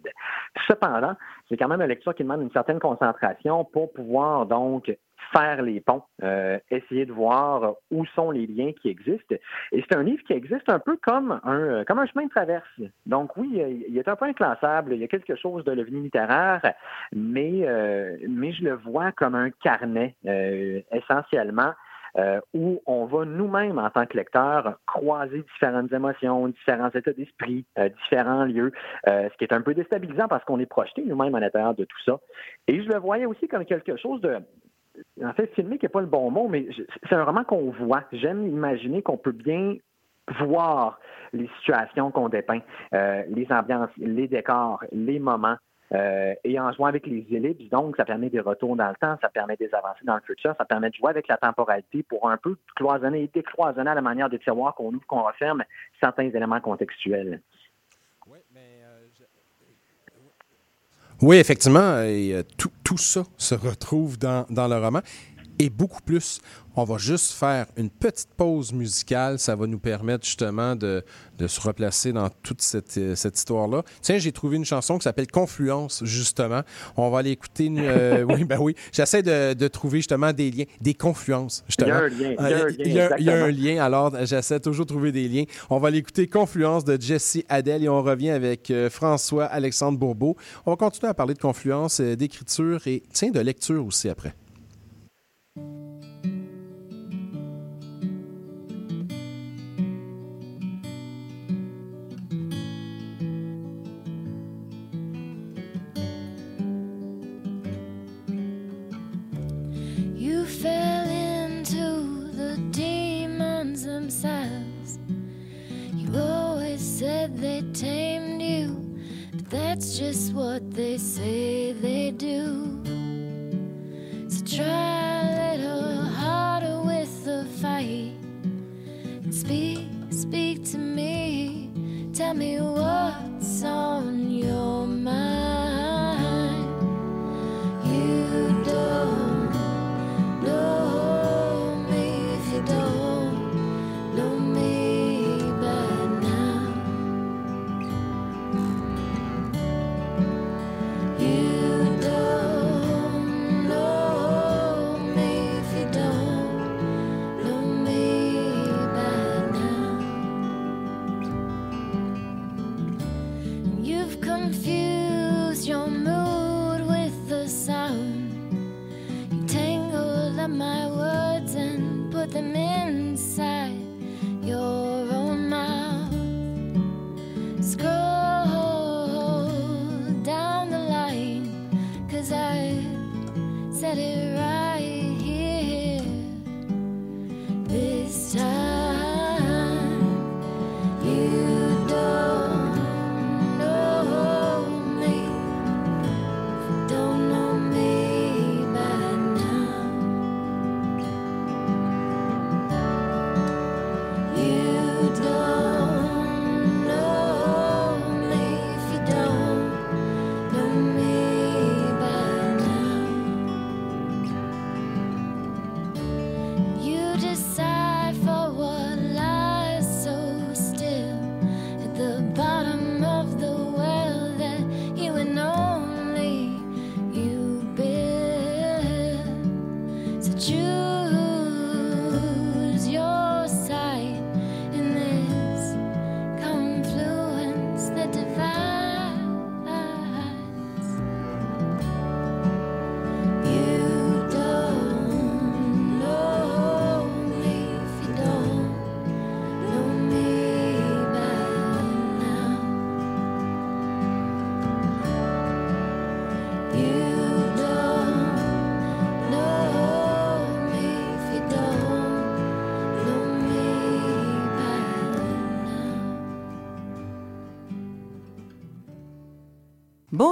Cependant, c'est quand même une lecture qui demande une certaine concentration pour pouvoir donc faire les ponts, euh, essayer de voir où sont les liens qui existent. Et c'est un livre qui existe un peu comme un, comme un chemin de traverse. Donc oui, il est un peu inclassable, il y a quelque chose de l'ovni littéraire, mais, euh, mais je le vois comme un carnet euh, essentiellement. où on va nous-mêmes, en tant que lecteur, croiser différentes émotions, différents états d'esprit, différents lieux, ce qui est un peu déstabilisant parce qu'on est projeté nous-mêmes à l'intérieur de tout ça. Et je le voyais aussi comme quelque chose de, en fait, filmer qui n'est pas le bon mot, mais c'est un roman qu'on voit. J'aime imaginer qu'on peut bien voir les situations qu'on dépeint, euh, les ambiances, les décors, les moments. Euh, et en jouant avec les ellipses, donc, ça permet des retours dans le temps, ça permet des avancées dans le futur, ça permet de jouer avec la temporalité pour un peu cloisonner et décloisonner à la manière des tiroirs qu'on ouvre, qu'on referme certains éléments contextuels. Oui, effectivement, et, euh, tout, tout, ça se retrouve dans, dans le roman et beaucoup plus. On va juste faire une petite pause musicale. Ça va nous permettre justement de, de se replacer dans toute cette, euh, cette histoire-là. Tiens, j'ai trouvé une chanson qui s'appelle Confluence, justement. On va aller écouter. Euh, oui, ben oui. J'essaie de, de, trouver justement des liens, des confluences. Justement. Il y a un lien. Il y a, il y a un lien. Alors, j'essaie toujours de trouver des liens. On va aller écouter Confluence de Jesse Adèle et on revient avec euh, François Alexandre Bourbeau. On va continuer à parler de confluence, d'écriture et, tiens, de lecture aussi après. Tamed you, but that's just what they say they do. Try a little harder with the fight. Speak, speak to me. Tell me what's on your mind. You don't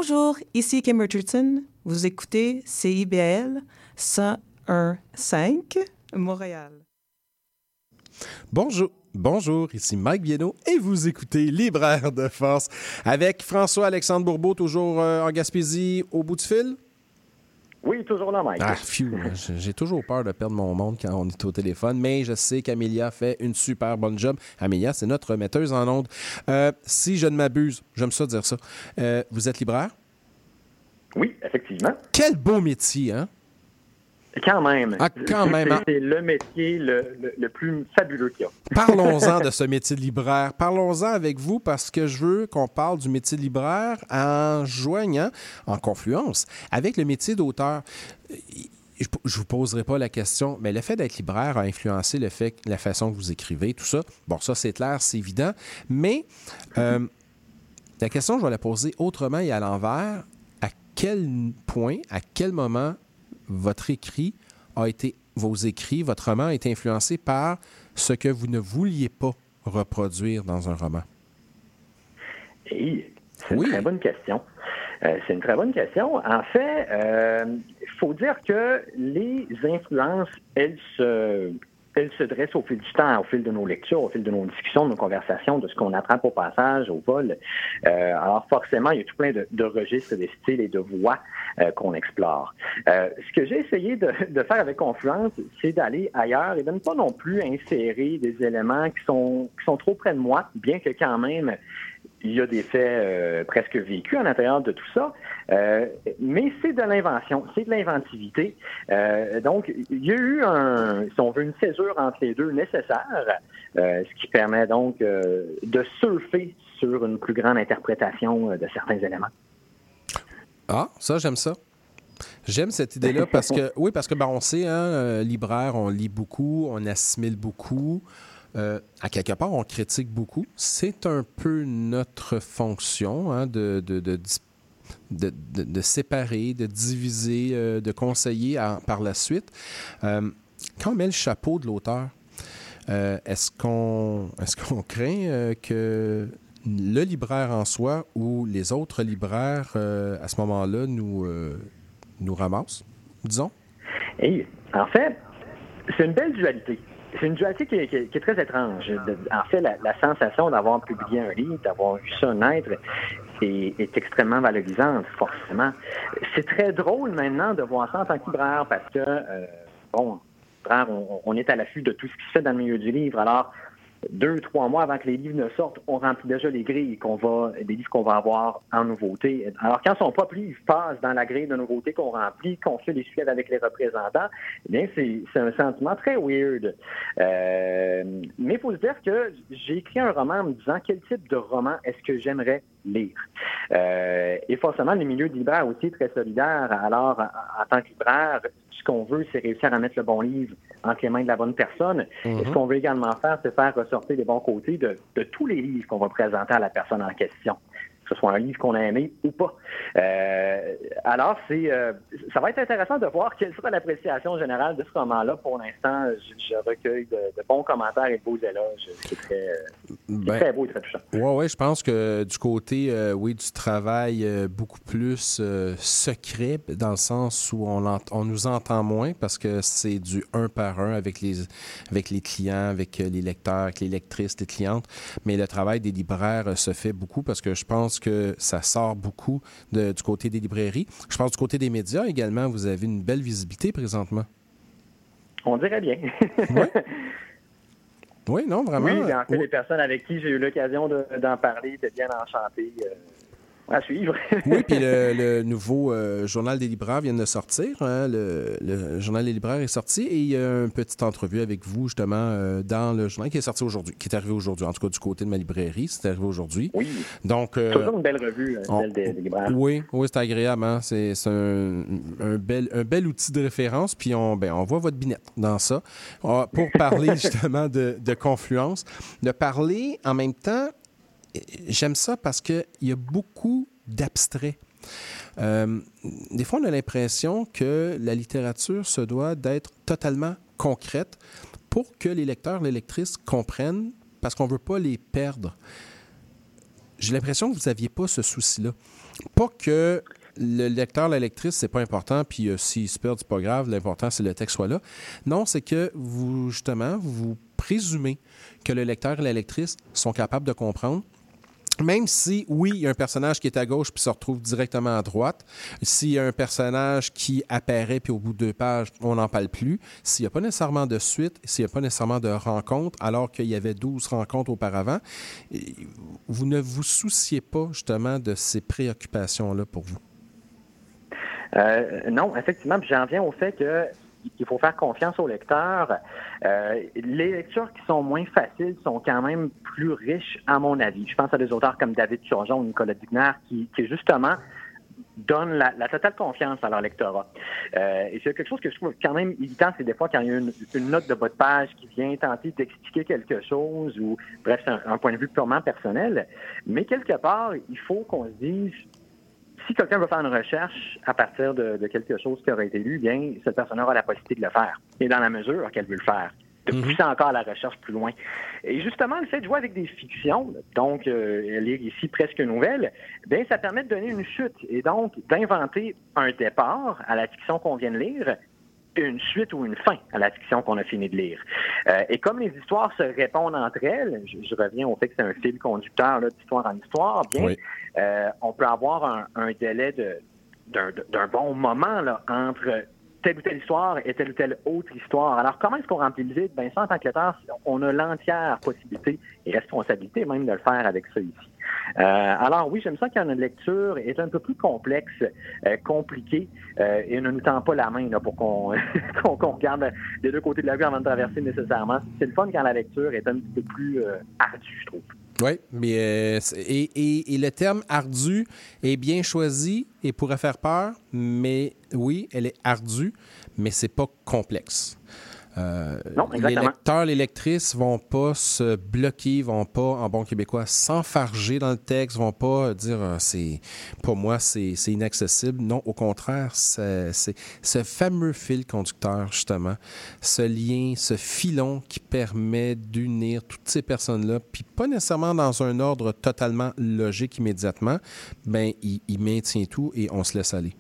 Bonjour, ici Kim Richardson. Vous écoutez CIBL 101.5 Montréal. Bonjour. Bonjour, ici Mike Bienot et vous écoutez Libraire de Force avec François-Alexandre Bourbeau, toujours euh, en Gaspésie, au bout du fil. Oui, toujours là, Mike. Ah, j'ai j'ai toujours peur de perdre mon monde quand on est au téléphone, mais je sais qu'Amélia fait une super bonne job. Amélia, c'est notre metteuse en ondes. Euh, si je ne m'abuse, j'aime ça dire ça, euh, vous êtes libraire? Oui, effectivement. Quel beau métier, hein? Quand même. Ah, quand C'est- même, hein? C'est le métier le, le- le plus fabuleux qu'il y a. Parlons-en de ce métier de libraire. Parlons-en avec vous parce que je veux qu'on parle du métier de libraire en joignant, en confluence, avec le métier d'auteur. Je ne vous poserai pas la question, mais le fait d'être libraire a influencé le fait, la façon que vous écrivez, tout ça. Bon, ça, c'est clair, c'est évident. Mais euh, la question, je vais la poser autrement et à l'envers. À quel point, à quel moment votre écrit a été, vos écrits, votre roman a été influencé par ce que vous ne vouliez pas reproduire dans un roman? Et c'est une très bonne question. Euh, c'est une très bonne question. En fait, il faut dire que les influences, elles se, elles se dressent au fil du temps, au fil de nos lectures, au fil de nos discussions, de nos conversations, de ce qu'on attrape au passage, au vol. Euh, alors forcément, il y a tout plein de, registres, de styles et de voix euh, qu'on explore. Euh, ce que j'ai essayé de, de faire avec Confluence, c'est d'aller ailleurs et de ne pas non plus insérer des éléments qui sont, qui sont trop près de moi, bien que quand même il y a des faits presque vécus à l'intérieur de tout ça, Euh, mais c'est de l'invention, c'est de l'inventivité. Euh, donc, il y a eu, un, si on veut, une césure entre les deux nécessaire, euh, ce qui permet donc de surfer sur une plus grande interprétation de certains éléments. Ah, ça, j'aime ça. J'aime cette idée-là parce que, oui, parce que, ben, on sait, hein, libraire, on lit beaucoup, on assimile beaucoup. Euh, à quelque part, on critique beaucoup. C'est un peu notre fonction hein, de, de, de, de- de- séparer, de diviser, euh, de conseiller par la suite. Euh, quand on met le chapeau de l'auteur, euh, est-ce qu'on est qu'on craint que le libraire en soi ou les autres libraires, à ce moment-là, nous, nous ramassent, disons? Et en fait, c'est une belle dualité. C'est une dualité qui est, très étrange. En fait, la, sensation d'avoir publié un livre, d'avoir vu ça naître, est, est extrêmement valorisante, forcément. C'est très drôle maintenant de voir ça en tant que libraire parce que, euh, bon, on, on est à l'affût de tout ce qui se fait dans le milieu du livre. Alors, deux, trois mois avant que les livres ne sortent, on remplit déjà les grilles qu'on va, des livres qu'on va avoir en nouveauté. Alors, quand son propre livre passe dans la grille de nouveautés qu'on remplit, qu'on fait les suites avec les représentants, eh bien, c'est un sentiment très weird. Euh, mais il faut se dire que j'ai écrit un roman en me disant quel type de roman est-ce que j'aimerais lire. Euh, et forcément, le milieu de libraire aussi est très solidaire. Alors, en tant que libraire, ce qu'on veut, c'est réussir à mettre le bon livre entre les mains de la bonne personne. Et ce Mhm. qu'on veut également faire, c'est faire ressortir les bons côtés de, de tous les livres qu'on va présenter à la personne en question. Que ce soit un livre qu'on a aimé ou pas. Euh, alors, c'est, euh, ça va être intéressant de voir quelle sera l'appréciation générale de ce roman-là. Pour l'instant, je, je recueille de, de bons commentaires et de beaux éloges. C'est très, Ben, très beau et très touchant. Oui, ouais, je pense que du côté, euh, oui, du travail beaucoup plus secret, dans le sens où on, nous entend moins parce que c'est du un par un avec les, avec les clients, avec les lecteurs, avec les lectrices, les clientes. Mais le travail des libraires se fait beaucoup parce que je pense que ça sort beaucoup de- du côté des librairies. Je pense du côté des médias également, vous avez une belle visibilité présentement. On dirait bien. Oui, non, vraiment. Oui, en fait, Oui. les personnes avec qui j'ai eu l'occasion de- d'en parler étaient bien enchantées euh, à suivre. Oui, puis le, le nouveau euh, Journal des libraires vient de sortir. hein. Le, le Journal des libraires est sorti et il y a une petite entrevue avec vous, justement, euh, dans le journal qui est sorti aujourd'hui, qui est arrivé aujourd'hui. En tout cas, du côté de ma librairie, c'est arrivé aujourd'hui. Oui. Donc, euh, Toujours une belle revue, on- celle des, des libraires. oui, oui, c'est agréable. hein. C'est un, un bel, un bel outil de référence. Puis on, ben, on voit votre binette dans ça. Ah, Pour parler justement de, de confluence, de parler en même temps, j'aime ça parce qu'il y a beaucoup d'abstraits. Euh, des fois, on a l'impression que la littérature se doit d'être totalement concrète pour que les lecteurs, les lectrices comprennent, parce qu'on ne veut pas les perdre j'ai l'impression que vous n'aviez pas ce souci-là. Pas que le lecteur, la lectrice, c'est pas important, puis euh, s'il se perd, c'est pas grave, l'important, c'est que le texte soit là. Non, c'est que vous, justement, vous présumez que le lecteur et la lectrice sont capables de comprendre. Même si, oui, il y a un personnage qui est à gauche puis se retrouve directement à droite, s'il y a un personnage qui apparaît puis au bout de deux pages, on n'en parle plus, s'il n'y a pas nécessairement de suite, s'il n'y a pas nécessairement de rencontre, alors qu'il y avait 12 rencontres auparavant, vous ne vous souciez pas justement de ces préoccupations-là pour vous. Euh, non, effectivement, j'en viens au fait que il faut faire confiance au lecteur. Euh, les lectures qui sont moins faciles sont quand même plus riches, à mon avis. Je pense à des auteurs comme David Turgeon ou Nicolas Digner qui, justement donnent la, totale confiance à leur lectorat. Euh, et c'est quelque chose que je trouve quand même évident, c'est des fois quand il y a une, une note de bas de page qui vient tenter d'expliquer quelque chose ou bref, c'est un, un point de vue purement personnel. Mais quelque part, il faut qu'on se dise si quelqu'un veut faire une recherche à partir de, de quelque chose qui aurait été lu, bien, cette personne aura la possibilité de le faire. Et dans la mesure qu'elle veut le faire, de pousser encore la recherche plus loin. Et justement, le fait de jouer avec des fictions, donc euh, lire ici presque nouvelle, bien, ça permet de donner une chute et donc d'inventer un départ à la fiction qu'on vient de lire, une suite ou une fin à la fiction qu'on a fini de lire. Euh, et comme les histoires se répondent entre elles, je, je reviens au fait que c'est un fil conducteur d'histoire en histoire, bien, Oui. euh, on peut avoir un, un délai de- d'un d'un bon moment là, entre telle ou telle histoire et telle ou telle autre histoire. Alors, comment est-ce qu'on remplit le vide? Ben, ça, en tant que lecteur, on a l'entière possibilité et responsabilité même de le faire avec ça ici. Euh, alors oui, j'aime ça quand une lecture est un peu plus complexe, euh, compliquée, euh, et ne nous tend pas la main pour qu'on qu'on regarde des deux côtés de la rue avant de traverser nécessairement. C'est le fun quand la lecture est un petit peu plus ardue, je trouve. Oui, mais et, et- et le terme ardu est bien choisi et pourrait faire peur, mais oui, elle est ardue, mais c'est pas complexe. Euh, Non, les lecteurs, les lectrices vont pas se bloquer, vont pas, en bon québécois, s'enfarger dans le texte, vont pas dire euh, c'est pour moi c'est inaccessible. Non, au contraire, c'est c'est ce fameux fil conducteur justement, ce lien, ce filon qui permet d'unir toutes ces personnes-là, puis pas nécessairement dans un ordre totalement logique immédiatement, ben il, il maintient tout et on se laisse aller.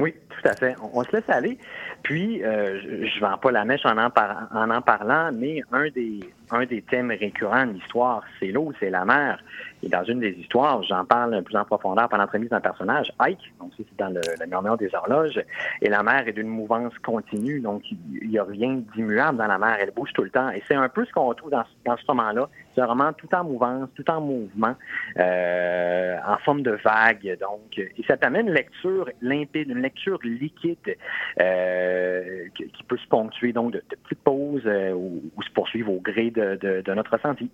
Oui, tout à fait. On, se laisse aller. Puis, euh, je, je vends pas la mèche en en, par- en en parlant, mais un des, un des thèmes récurrents de l'histoire, c'est l'eau, c'est la mer. Et dans une des histoires, j'en parle plus en profondeur par l'entremise d'un personnage, Ike, donc c'est dans le, le murmure des horloges, et la mer est d'une mouvance continue, donc il n'y a rien d'immuable dans la mer, elle bouge tout le temps. Et c'est un peu ce qu'on retrouve dans, ce- roman-là, c'est vraiment tout en mouvance, tout en mouvement, euh, en forme de vague. Donc, et ça t'amène une lecture limpide, une lecture liquide euh, qui, peut se ponctuer donc de, petites pauses euh, ou, se poursuivre au gré de, de- de notre ressenti.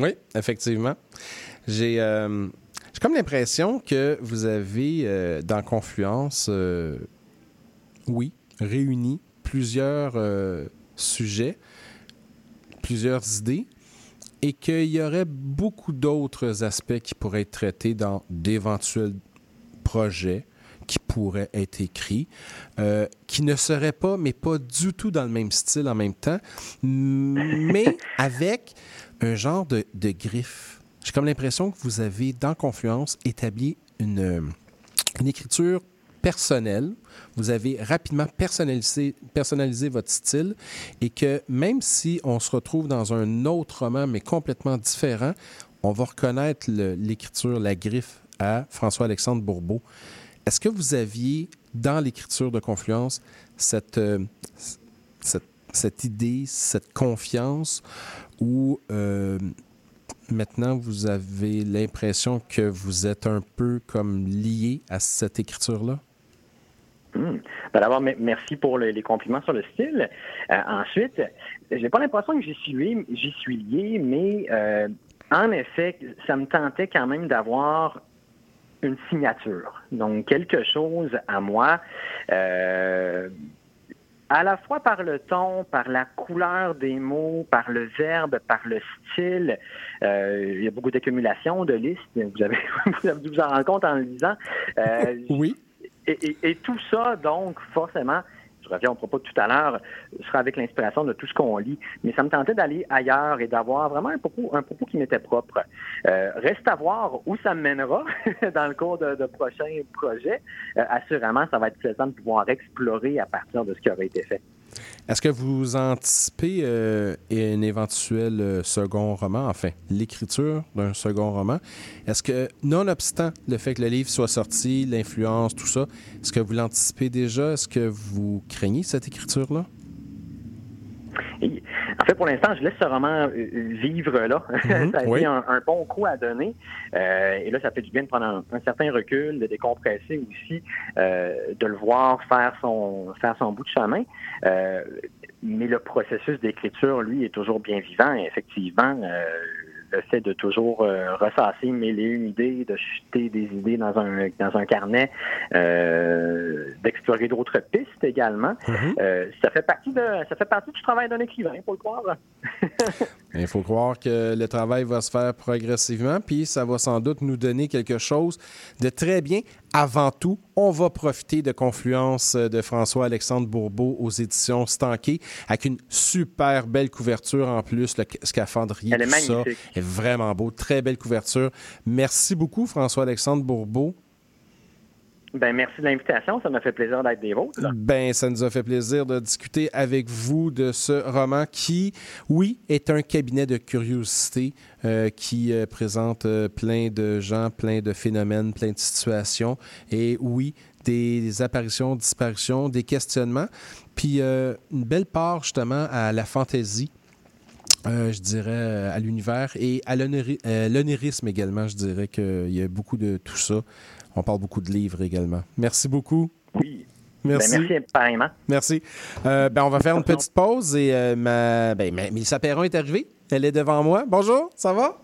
Oui, effectivement. J'ai euh, comme l'impression que vous avez euh, dans Confluence, euh, oui, réuni plusieurs euh, sujets, plusieurs idées, et qu'il y aurait beaucoup d'autres aspects qui pourraient être traités dans d'éventuels projets qui pourraient être écrits, qui ne seraient pas, mais pas du tout dans le même style en même temps, mais avec un genre de, de griffe. J'ai comme l'impression que vous avez, dans Confluence, établi une, euh, une écriture personnelle. Vous avez rapidement personnalisé, votre style et que même si on se retrouve dans un autre roman, mais complètement différent, on va reconnaître l'écriture, la griffe à François-Alexandre Bourbeau. Est-ce que vous aviez, dans l'écriture de Confluence, cette, euh, cette idée, cette confiance ou euh, maintenant vous avez l'impression que vous êtes un peu comme lié à cette écriture-là? Hmm. Ben, D'abord, me- merci pour le- les compliments sur le style. Euh, ensuite, j'ai pas l'impression que j'y suis lié, j'y suis lié, mais euh, en effet, ça me tentait quand même d'avoir une signature. Donc, quelque chose à moi. euh, à la fois par le ton, par la couleur des mots, par le verbe, par le style. Euh, il y a beaucoup d'accumulation de listes. Vous avez, vous avez dû vous en rendre compte en le lisant. Euh, oui. Et, et- et tout ça, donc, forcément, reviens au propos de tout à l'heure, sera avec l'inspiration de tout ce qu'on lit. Mais ça me tentait d'aller ailleurs et d'avoir vraiment un propos, qui m'était propre. Euh, reste à voir où ça mènera dans le cours de, de prochains projets. Euh, assurément, ça va être plaisant de pouvoir explorer à partir de ce qui aurait été fait. Est-ce que vous anticipez euh, un éventuel euh, second roman, enfin, l'écriture d'un second roman? Est-ce que, nonobstant le fait que le livre soit sorti, l'influence, tout ça, est-ce que vous l'anticipez déjà? Est-ce que vous craignez cette écriture-là? En fait, pour l'instant, je laisse ce roman euh, vivre là. Mhm, ça a oui. un, un bon coup à donner. Euh, et là, ça fait du bien de prendre un, un certain recul, de décompresser aussi, euh, de le voir faire son faire son bout de chemin. Euh, mais le processus d'écriture, lui, est toujours bien vivant. Et effectivement, euh, le fait de toujours euh, ressasser mille et une idées, de jeter des idées dans un dans un carnet, euh, d'explorer d'autres pistes également, euh, ça fait partie de ça fait partie du travail d'un écrivain, faut le croire. Il faut croire que le travail va se faire progressivement, puis ça va sans doute nous donner quelque chose de très bien. Avant tout, on va profiter de Confluence de François-Alexandre Bourbeau aux éditions Stanquet, avec une super belle couverture en plus, le scaphandrier, Elle est tout ça magnifique. est vraiment beau. Très belle couverture. Merci beaucoup, François-Alexandre Bourbeau. Ben merci de l'invitation, ça m'a fait plaisir d'être des vôtres. Ben, ça nous a fait plaisir de discuter avec vous de ce roman qui, oui, est un cabinet de curiosité euh, qui euh, présente euh, plein de gens, plein de phénomènes, plein de situations et oui, des apparitions, disparitions, des questionnements, puis une belle part justement à la fantaisie. je dirais à l'univers et à l'onérisme également. Je dirais qu'il y a beaucoup de tout ça. On parle beaucoup de livres également. Merci beaucoup. Oui. Merci. Ben, merci pareillement. Merci. Euh, ben, on va faire une petite pause et euh, ma, ben, ma- Mélissa Perron est arrivée. Elle est devant moi. Bonjour, ça va?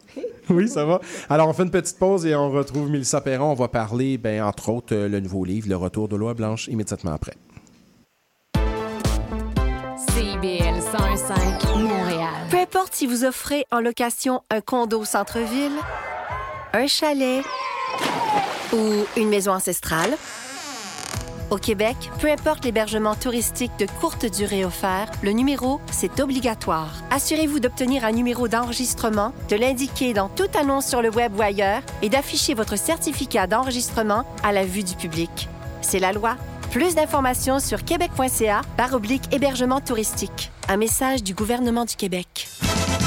Oui, ça va. Alors, on fait une petite pause et on retrouve Mélissa Perron. On va parler, ben, entre autres, euh, le nouveau livre, Le Retour de Loi Blanche, immédiatement après. 1015 Montréal. Peu importe si vous offrez en location un condo au centre-ville, un chalet ou une maison ancestrale, au Québec, peu importe l'hébergement touristique de courte durée offert, le numéro, c'est obligatoire. Assurez-vous d'obtenir un numéro d'enregistrement, de l'indiquer dans toute annonce sur le web ou ailleurs et d'afficher votre certificat d'enregistrement à la vue du public. C'est la loi. Plus d'informations sur québec.ca par oblique hébergement touristique. Un message du gouvernement du Québec.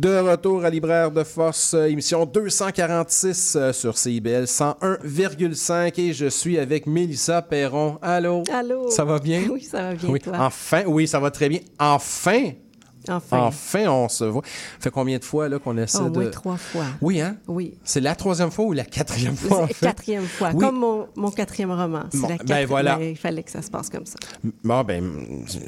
De retour à Libraire de Force, euh, émission 246 euh, sur CIBL 101,5 et je suis avec Mélissa Perron. Allô? Allô? Ça va bien? Oui, ça va bien, Oui. toi? Enfin, oui, ça va très bien. Enfin! Enfin. Enfin, on se voit. fait combien de fois là, qu'on essaie Au de... moins trois fois. Oui, hein? Oui. C'est la troisième fois ou la quatrième fois, en C'est fait? Quatrième fois, Oui. comme mon, mon quatrième roman. C'est Bon, la ben quatrième- voilà. ben, il fallait que ça se passe comme ça. Bon, ben,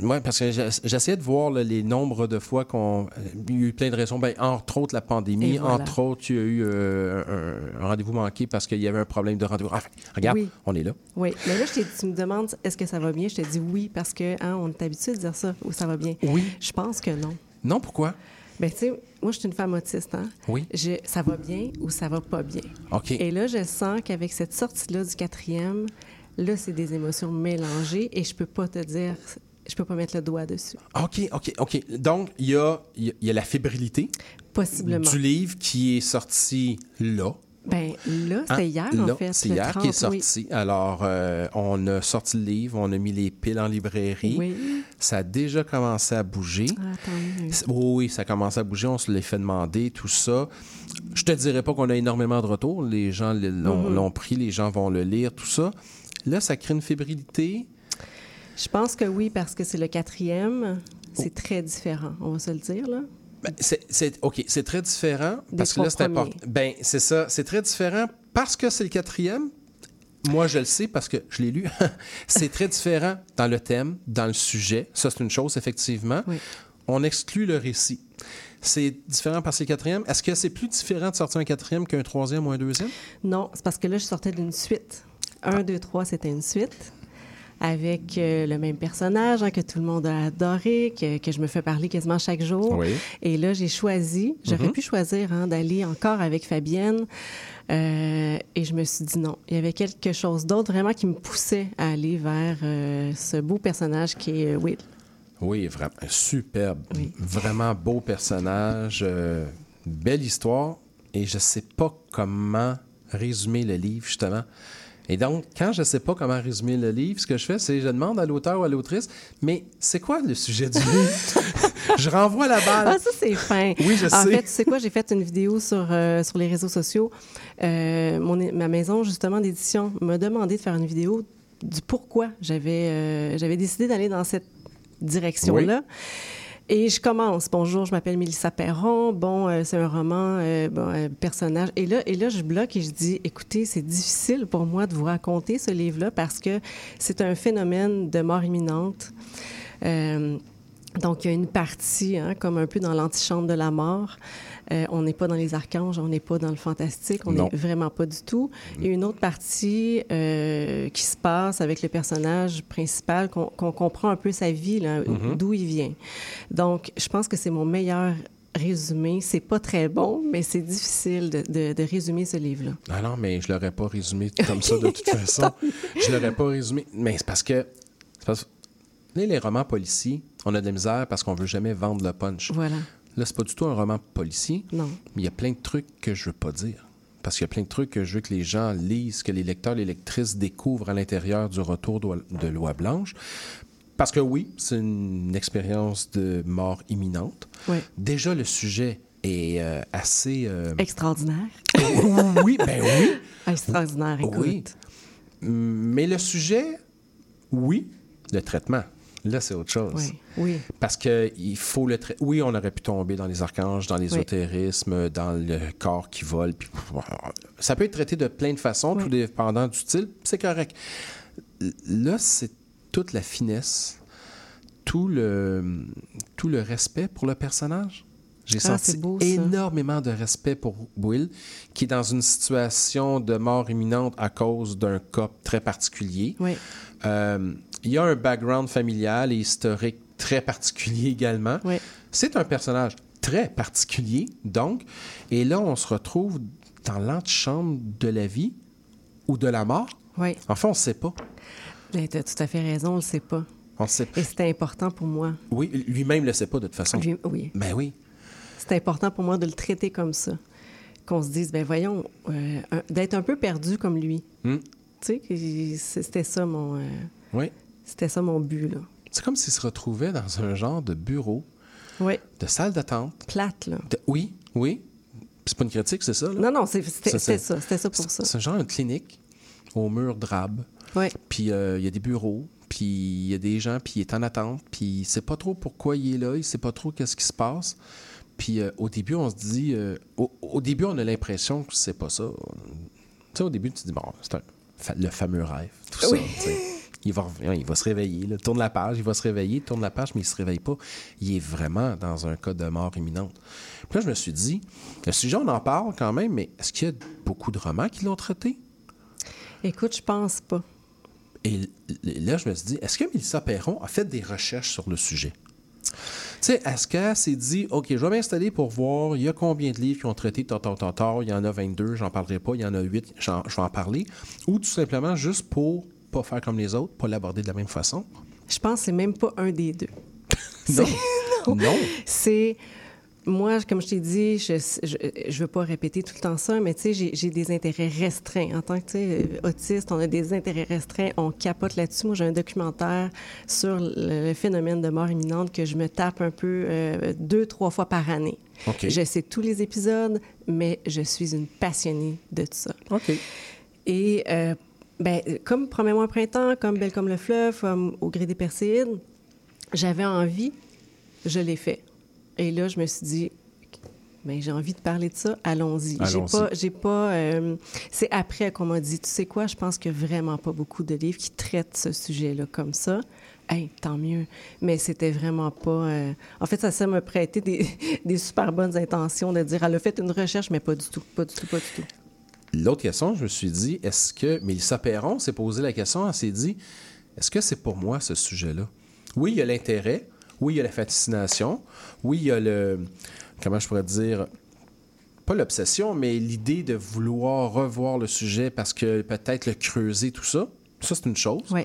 moi, parce que j'essayais de voir là, les nombres de fois qu'on. Il y a eu plein de raisons. Ben, entre autres, la pandémie. Voilà. Entre autres, il y a eu euh, un, un rendez-vous manqué parce qu'il y avait un problème de rendez-vous. Enfin, regarde, Oui. on est là. Oui, mais là, je tu me demandes est-ce que ça va bien? Je te dis oui parce que hein, on est habitué de dire ça ou ça va bien. Oui. Je pense que non. Pourquoi? Ben, tu sais, moi, je suis une femme autiste. Hein? Oui. Je- ça va bien ou ça va pas bien. OK. Et là, je sens qu'avec cette sortie-là du quatrième, là, c'est des émotions mélangées et je peux pas te dire, je peux pas mettre le doigt dessus. OK, OK, OK. Donc, y a, il y a la fébrilité Possiblement. du livre qui est sorti là. Ben là, Hein? c'était hier, en fait. C'est hier 30, qui est oui. sorti. Alors, euh, on a sorti le livre, on a mis les piles en librairie. Oui. Ça a déjà commencé à bouger. Ah. C'est- Oui, ça a commencé à bouger. On se l'est fait demander, tout ça. Je te dirais pas qu'on a énormément de retours. Les gens l'ont Mhm. l'ont pris, les gens vont le lire, tout ça. Là, ça crée une fébrilité. Je pense que oui, parce que c'est le quatrième. Oh. C'est très différent, on va se le dire, là. Ben, c'est, OK, c'est très différent. Des Parce que là, trois c'est important. premiers. Ben, c'est ça. C'est très différent parce que c'est le quatrième. Moi, je le sais parce que je l'ai lu. c'est très différent dans le thème, dans le sujet. Ça, c'est une chose, effectivement. On exclut le récit. C'est différent parce que c'est le quatrième. Est-ce que c'est plus différent de sortir un quatrième qu'un troisième ou un deuxième? Non, c'est parce que là, je sortais d'une suite. Un, deux, trois, c'était une suite avec euh, le même personnage hein, que tout le monde a adoré, que, que je me fais parler quasiment chaque jour. Oui. Et là, j'ai choisi, j'aurais Mhm. pu choisir hein, d'aller encore avec Fabienne. euh, et je me suis dit non. Il y avait quelque chose d'autre vraiment qui me poussait à aller vers euh, ce beau personnage qui est Will. Oui, vraiment. Superbe. Vraiment beau personnage. euh, belle histoire. Et je sais pas comment résumer le livre, justement. Et donc, quand je ne sais pas comment résumer le livre, ce que je fais, c'est je demande à l'auteur ou à l'autrice, mais c'est quoi le sujet du livre? je renvoie la balle. Ah, ça, c'est fin. Oui, je en sais. fait, tu sais quoi, j'ai fait une vidéo sur, euh, sur les réseaux sociaux. Euh, mon, ma maison, justement, d'édition m'a demandé de faire une vidéo du pourquoi j'avais euh, j'avais décidé d'aller dans cette direction-là. Et je commence. Bonjour, je m'appelle Mélissa Perron. Bon, euh, c'est un roman, euh, bon, euh, personnage. Et là, et là, je bloque et je dis, écoutez, c'est difficile pour moi de vous raconter ce livre-là parce que c'est un phénomène de mort imminente. Donc, il y a une partie, hein, comme un peu dans l'antichambre de la mort. Euh, on n'est pas dans les archanges, on n'est pas dans le fantastique, on n'est vraiment pas du tout. Il y a une autre partie euh, qui se passe avec le personnage principal, qu'on comprend un peu sa vie, Mhm. d'où il vient. Donc, je pense que c'est mon meilleur résumé. C'est pas très bon, mais c'est difficile de, de- de résumer ce livre-là. Ah non, mais je l'aurais pas résumé comme ça de toute façon. Je l'aurais pas résumé. Mais c'est parce que. parce- les romans policiers, on a de la misère parce qu'on veut jamais vendre le punch. Voilà. Là, c'est pas du tout un roman policier. Non. Mais il y a plein de trucs que je veux pas dire. Parce qu'il y a plein de trucs que je veux que les gens lisent, que les lecteurs, les lectrices découvrent à l'intérieur du retour de Loi Blanche. Parce que oui, c'est une expérience de mort imminente. Ouais. Déjà, le sujet est euh, assez... euh, Extraordinaire. oui, ben oui. Extraordinaire, écoute. Oui. Mais le sujet, oui. Le traitement, Là, c'est autre chose. Oui, oui. Parce que il faut le traiter. Oui, on aurait pu tomber dans les archanges, dans l'ésotérisme, dans le corps qui vole. puis- Ça peut être traité de plein de façons, tout dépendant du style. C'est correct. Là, c'est toute la finesse, tout le, tout le respect pour le personnage. J'ai Ah, senti beau, énormément de respect pour Will, qui est dans une situation de mort imminente à cause d'un cas très particulier. Oui. Euh, il y a un background familial et historique très particulier également. C'est un personnage très particulier, donc. Et là, on se retrouve dans l'antichambre de la vie ou de la mort. Oui. Enfin, on ne sait pas. Ben, tu as tout à fait raison, on le sait pas. On sait Et c'était important pour moi. Oui, lui-même ne le sait pas de toute façon. Lui- oui. Ben oui. C'est important pour moi de le traiter comme ça. Qu'on se dise, ben voyons, euh, d'être un peu perdu comme lui. Hmm. Tu sais, c'était ça mon, euh, Oui. C'était ça mon but là. C'est comme s'il se retrouvait dans un genre de bureau, Oui. de salle d'attente. Plate là. De- Oui, oui. C'est pas une critique, c'est ça? Là? Non, non, c'est- c'était Ça, c'était ça, pour ça. C'est un genre de clinique au mur drabe. Oui. Puis euh, il y a des bureaux, puis il y a des gens, puis il est en attente, puis il sait pas trop pourquoi il est là, il sait pas trop qu'est-ce qui se passe. Puis euh, au début, on se dit... euh, au, au début, on a l'impression que c'est pas ça. Tu sais, au début, tu te dis, bon, c'est le fameux rêve, tout Oui. ça. Il va, revenir, il va se réveiller, là, tourne la page, il va se réveiller, tourne la page, mais il se réveille pas. Il est vraiment dans un cas de mort imminente. Puis là, je me suis dit, le sujet, on en parle quand même, mais est-ce qu'il y a beaucoup de romans qui l'ont traité? Écoute, je pense pas. Et là, je me suis dit, est-ce que Mélissa Perron a fait des recherches sur le sujet? Tu sais, est-ce qu'elle s'est dit, OK, je vais m'installer pour voir, il y a combien de livres qui ont traité tant, tant, tant, tant, il y en a 22, j'en parlerai pas, il y en a 8, j'en- je vais en parler, ou tout simplement juste pour pas faire comme les autres, pas l'aborder de la même façon? Je pense que c'est même pas un des deux. Non. non. Non. C'est. Moi, comme je t'ai dit, je ne veux pas répéter tout le temps ça, mais tu sais, j'ai- des intérêts restreints. En tant que autiste, on a des intérêts restreints, on capote là-dessus. Moi, j'ai un documentaire sur le, le phénomène de mort imminente que je me tape un peu euh, deux, trois fois par année. OK. Je sais tous les épisodes, mais je suis une passionnée de tout ça. OK. Et euh, ben, comme Promets-moi un printemps, comme Belle comme le fleuve, comme Au gré des Perséides, j'avais envie, je l'ai fait. Et là, je me suis dit, ben, j'ai envie de parler de ça, allons-y. J'ai pas, j'ai pas. euh, c'est après qu'on m'a dit, tu sais quoi, je pense qu'il n'y a vraiment pas beaucoup de livres qui traitent ce sujet-là comme ça. Hey, tant mieux. Mais c'était vraiment pas. euh, En fait, ça, ça m'a prêté des, des super bonnes intentions de dire, elle a fait une recherche, mais pas du tout, pas du tout, pas du tout. L'autre question, je me suis dit, est-ce que Mélissa Perron s'est posé la question, elle s'est dit, est-ce que c'est pour moi ce sujet-là? Oui, il y a l'intérêt, oui, il y a la fascination, oui, il y a le, comment je pourrais dire, pas l'obsession, mais l'idée de vouloir revoir le sujet parce que peut-être le creuser, tout ça. Ça, c'est une chose. Oui.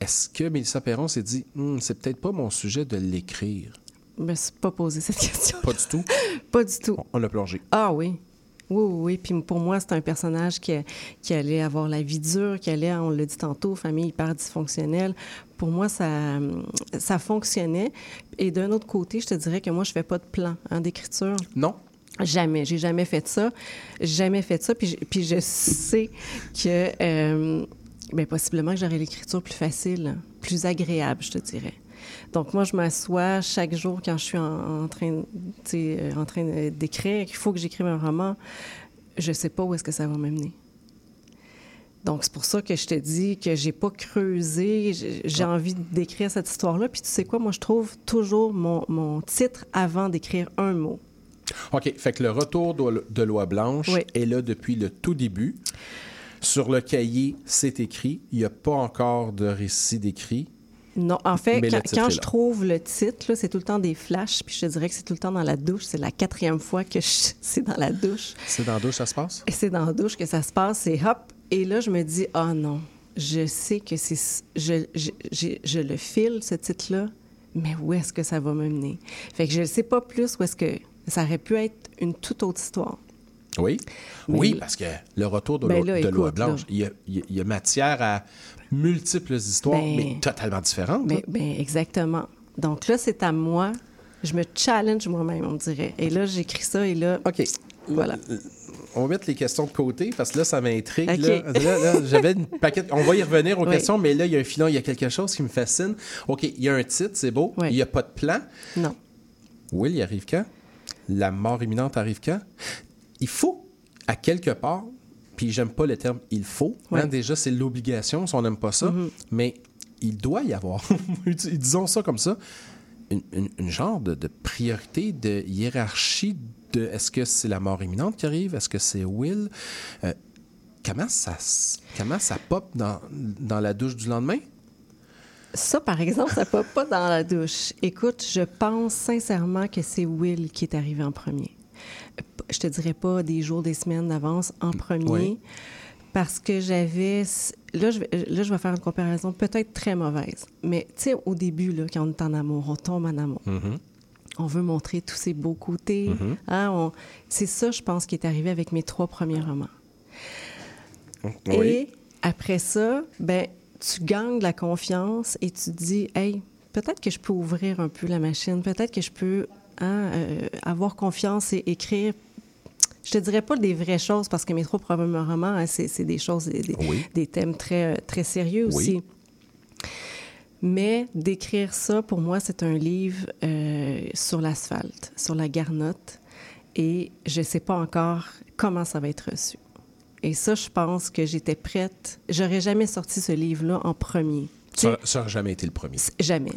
Est-ce que Mélissa Perron s'est dit, Hum, c'est peut-être pas mon sujet de l'écrire? Je me suis pas posé cette question. Pas du tout. Pas du tout. On l'a plongé. Ah oui. Oui, oui, oui. Puis pour moi, c'est un personnage qui, qui allait avoir la vie dure, qui allait, on l'a dit tantôt, famille hyper dysfonctionnelle. Pour moi, ça, ça fonctionnait. Et d'un autre côté, je te dirais que moi, je fais pas de plan hein, d'écriture. Non. Jamais. J'ai jamais fait ça. Jamais fait ça. Puis, je- puis je sais que, euh, ben, possiblement que j'aurais l'écriture plus facile, plus agréable, je te dirais. Donc, moi, je m'assois chaque jour quand je suis en, en train, euh, en train d'écrire, qu'il faut que j'écrive un roman. Je sais pas où est-ce que ça va m'amener. Donc, c'est pour ça que je te dis que j'ai pas creusé. J'ai envie d'écrire cette histoire-là. Puis, tu sais quoi, moi, je trouve toujours mon, mon titre avant d'écrire un mot. OK. Fait que le retour de, de Loi Blanche Oui. est là depuis le tout début. Sur le cahier, c'est écrit. Il n'y a pas encore de récit décrit. Non, en fait, quand, je là. trouve le titre, c'est tout le temps des flashs, puis je te dirais que c'est tout le temps dans la douche. C'est la quatrième fois que c'est dans la douche. C'est dans deux, ça se passe? Et c'est dans la douche que ça se passe, c'est hop. Et là, je me dis, ah non, je sais que c'est. Je, je le file, ce titre-là, mais où est-ce que ça va me mener? Fait que je ne sais pas plus où est-ce que. Ça aurait pu être une toute autre histoire. Oui. Mais- oui, parce que le retour de, Ben Blanche, il y, a, y matière à multiples histoires, Ben- mais totalement différentes. Ben, ben, exactement. Donc là, c'est à moi. Je me challenge moi-même, on dirait. Et là, j'écris ça et là. OK. Voilà. on va mettre les questions de côté parce que là, ça m'intrigue. Là. Là, là, J'avais une paquette. On va y revenir aux Oui. questions, mais là, il y a un filon, il y a quelque chose qui me fascine. OK, il y a un titre, c'est beau. Il n'y a pas de plan. Non. Will, il arrive quand? La mort imminente arrive quand? Il faut, à quelque part, puis j'aime pas le terme il faut, Ouais. hein, déjà c'est l'obligation si on n'aime pas ça, Mhm. mais il doit y avoir, disons ça comme ça, une, une- une genre de, de priorité, de hiérarchie de est-ce que c'est la mort imminente qui arrive, est-ce que c'est Will? Euh, comment, ça, comment ça pop dans, dans la douche du lendemain? Ça, par exemple, ça ne pas dans la douche. Écoute, je pense sincèrement que c'est Will qui est arrivé en premier. Je te dirais pas des jours, des semaines d'avance en premier. oui. Parce que j'avais. Là je, vais, là, je vais faire une comparaison peut-être très mauvaise. Mais tu sais, au début, là, quand on est en amour, on tombe en amour. On veut montrer tous ses beaux côtés. Mhm. hein, on- C'est ça, je pense, qui est arrivé avec mes trois premiers romans. Oui. Et après ça, ben, tu gagnes de la confiance et tu te dis, hey, peut-être que je peux ouvrir un peu la machine, peut-être que je peux hein, euh, avoir confiance et écrire. Je te dirais pas des vraies choses parce que mes trois premiers romans, hein, c'est des choses, des, des- Oui. des thèmes très, très sérieux Oui. aussi. Mais d'écrire ça, pour moi, c'est un livre euh, sur l'asphalte, sur la garnotte. Et je ne sais pas encore comment ça va être reçu. Et ça, je pense que j'étais prête. J'aurais jamais sorti ce livre-là en premier. Ça n'a jamais été le premier. Jamais.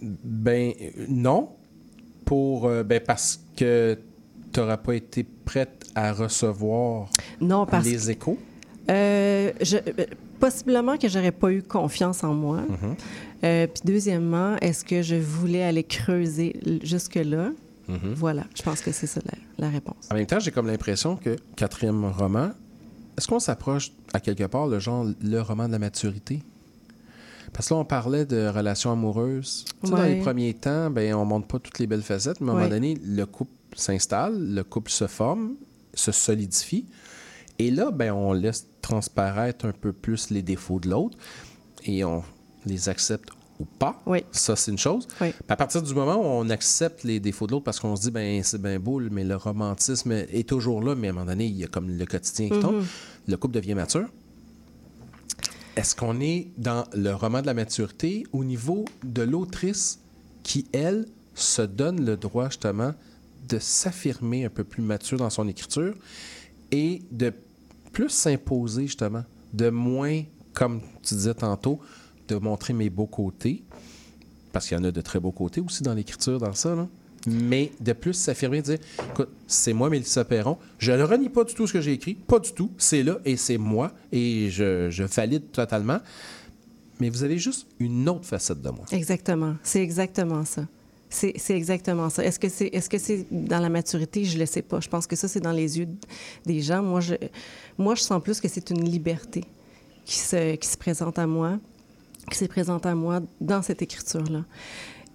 Ben non, pour euh, ben parce que tu n'auras pas été prête à recevoir Non, parce les échos? Euh, je- euh, possiblement que j'aurais pas eu confiance en moi. Mhm. Euh, Puis deuxièmement, est-ce que je voulais aller creuser jusque-là? Mhm. Voilà, je pense que c'est ça la, la réponse. En même temps, j'ai comme l'impression que quatrième roman, est-ce qu'on s'approche à quelque part le genre le roman de la maturité? Parce que là, on parlait de relations amoureuses. Tu sais, Dans les premiers temps, ben, on montre pas toutes les belles facettes, mais à un moment donné, le couple s'installe, le couple se forme, se solidifie. Et là, ben, on laisse transparaître un peu plus les défauts de l'autre et on les accepte ou pas. Ça, c'est une chose. À partir du moment où on accepte les défauts de l'autre parce qu'on se dit, ben c'est bien beau, mais le romantisme est toujours là, mais à un moment donné, il y a comme le quotidien qui tombe. Mhm. Le couple devient mature. Est-ce qu'on est dans le roman de la maturité au niveau de l'autrice qui, elle, se donne le droit justement de s'affirmer un peu plus mature dans son écriture et de plus s'imposer justement, de moins, comme tu disais tantôt, de montrer mes beaux côtés, parce qu'il y en a de très beaux côtés aussi dans l'écriture, dans ça, là. mais de plus s'affirmer, de dire, écoute, c'est moi, Mélissa Perron, je ne renie pas du tout ce que j'ai écrit, pas du tout, c'est là et c'est moi, et je, je valide totalement, mais vous avez juste une autre facette de moi. Exactement. C'est exactement ça. C'est exactement ça. Est-ce que c'est est -ce que c'est dans la maturité? Je ne le sais pas. Je pense que ça, c'est dans les yeux des gens. Moi, je, moi, je sens plus que c'est une liberté qui se, qui se présente à moi, qui s'est présente à moi dans cette écriture-là.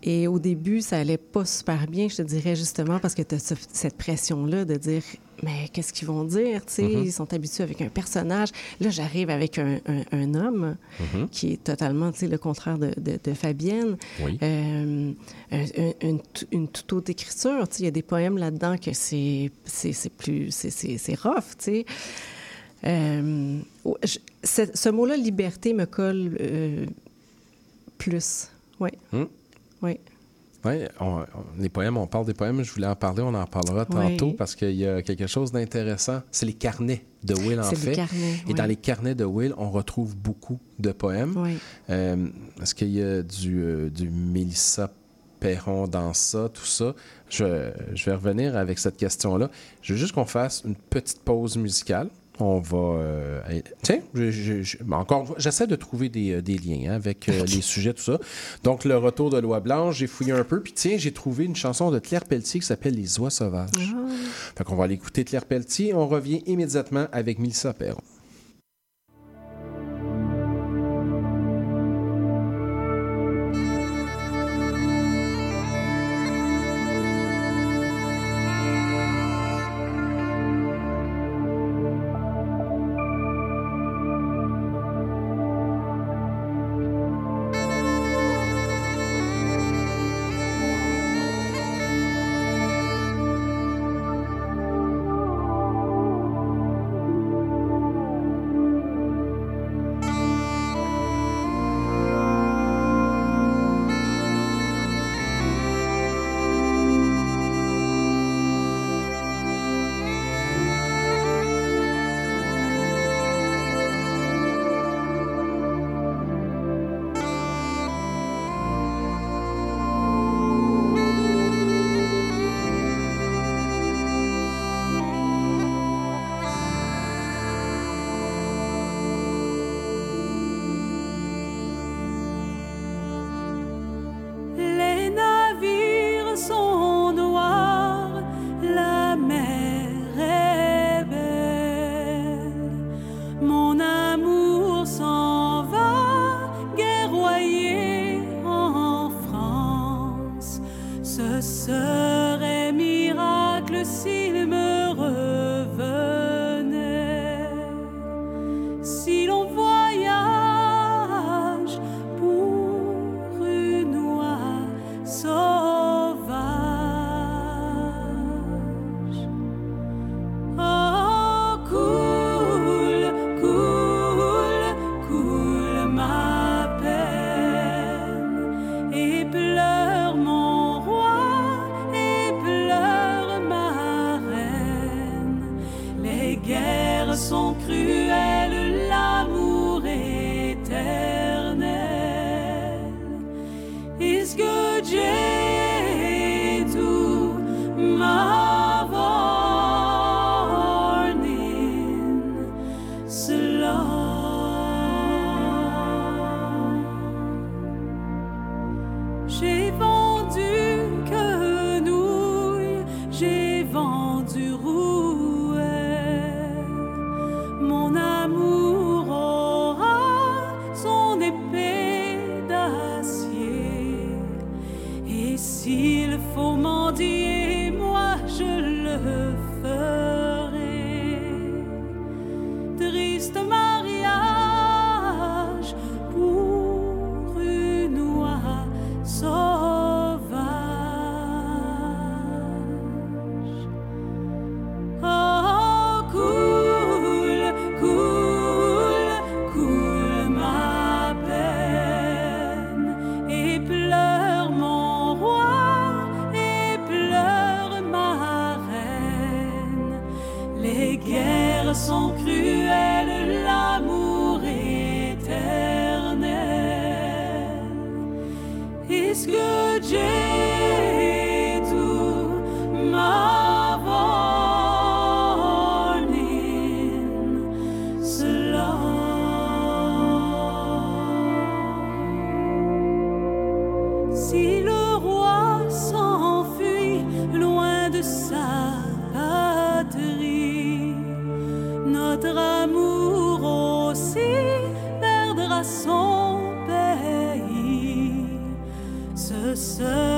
Et au début, ça allait pas super bien, je te dirais, justement, parce que tu as cette pression-là de dire Mais qu'est-ce qu'ils vont dire? Tu sais, Mhm. Ils sont habitués avec un personnage. Là, j'arrive avec un, un- un homme Mhm. qui est totalement tu sais, le contraire de, de- de Fabienne. Oui. Euh, un- un- une, toute autre écriture. Tu sais, Il y a des poèmes là-dedans que c'est plus. c'est- rough, tu sais. Euh, ce mot-là, liberté, me colle euh, plus. Oui. Hmm. Oui. Oui, les poèmes, on parle des poèmes, je voulais en parler, on en parlera Oui. tantôt parce qu'il y a quelque chose d'intéressant. C'est les carnets de Will, en C'est les fait. carnets, Et oui. dans les carnets de Will, on retrouve beaucoup de poèmes. Oui. Euh, Est-ce qu'il y a du, euh, du Mélissa Perron dans ça, tout ça? Je, je vais revenir avec cette question-là. Je veux juste qu'on fasse une petite pause musicale. On va. euh, tiens, je- je- je- encore une fois, j'essaie de trouver des, euh, des liens hein, avec euh, les sujets, tout ça. Donc, le retour de Loi Blanche, j'ai fouillé un peu. Puis, tiens, j'ai trouvé une chanson de Claire Pelletier qui s'appelle Les Oies Sauvages. Fait qu'on va aller écouter Claire Pelletier. On revient immédiatement avec Mélissa Perron. Ce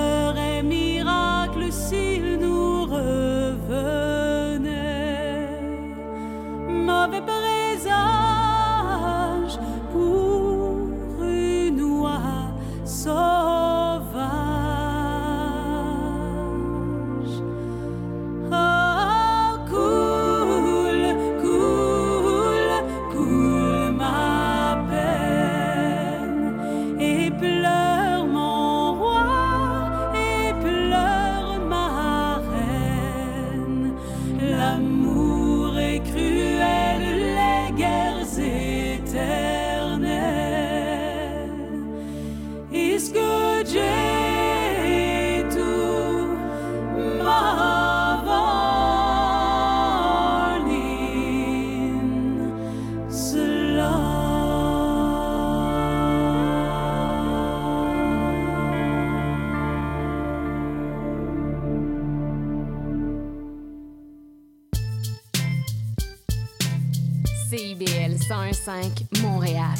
Montréal.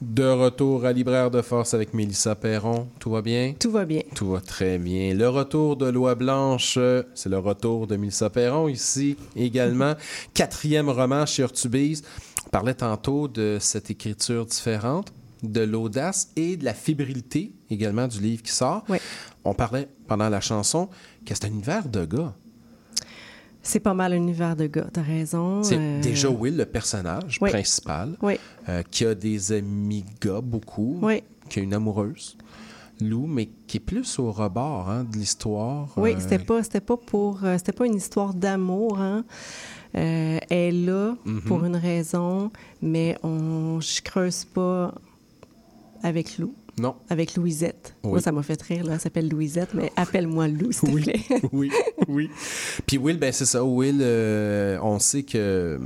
De retour à Libraire de Force avec Mélissa Perron. Tout va bien? Tout va bien. Tout va très bien. Le retour de Loi Blanche, euh, c'est le retour de Mélissa Perron ici également. Quatrième roman chez Urtubise. On parlait tantôt de cette écriture différente, de l'audace et de la fébrilité également du livre qui sort. On parlait pendant la chanson que c'est un univers de gars. C'est pas mal un univers de gars, t'as raison. C'est Euh, déjà Will, le personnage oui. principal, Oui. euh, qui a des amis gars beaucoup, Oui. qui a une amoureuse, Lou, mais qui est plus au rebord hein, de l'histoire. Oui, euh, c'était pas, c'était pas pour, c'était pas une histoire d'amour. Hein. Elle est là Mhm. pour une raison, mais on, je creuse pas avec Lou. Non. Avec Louisette. Oui. Moi, ça m'a fait rire. Là. Elle s'appelle Louisette, mais appelle-moi Lou, s'il te plaît. oui, oui. Puis Will, ben c'est ça. Will, euh, on sait que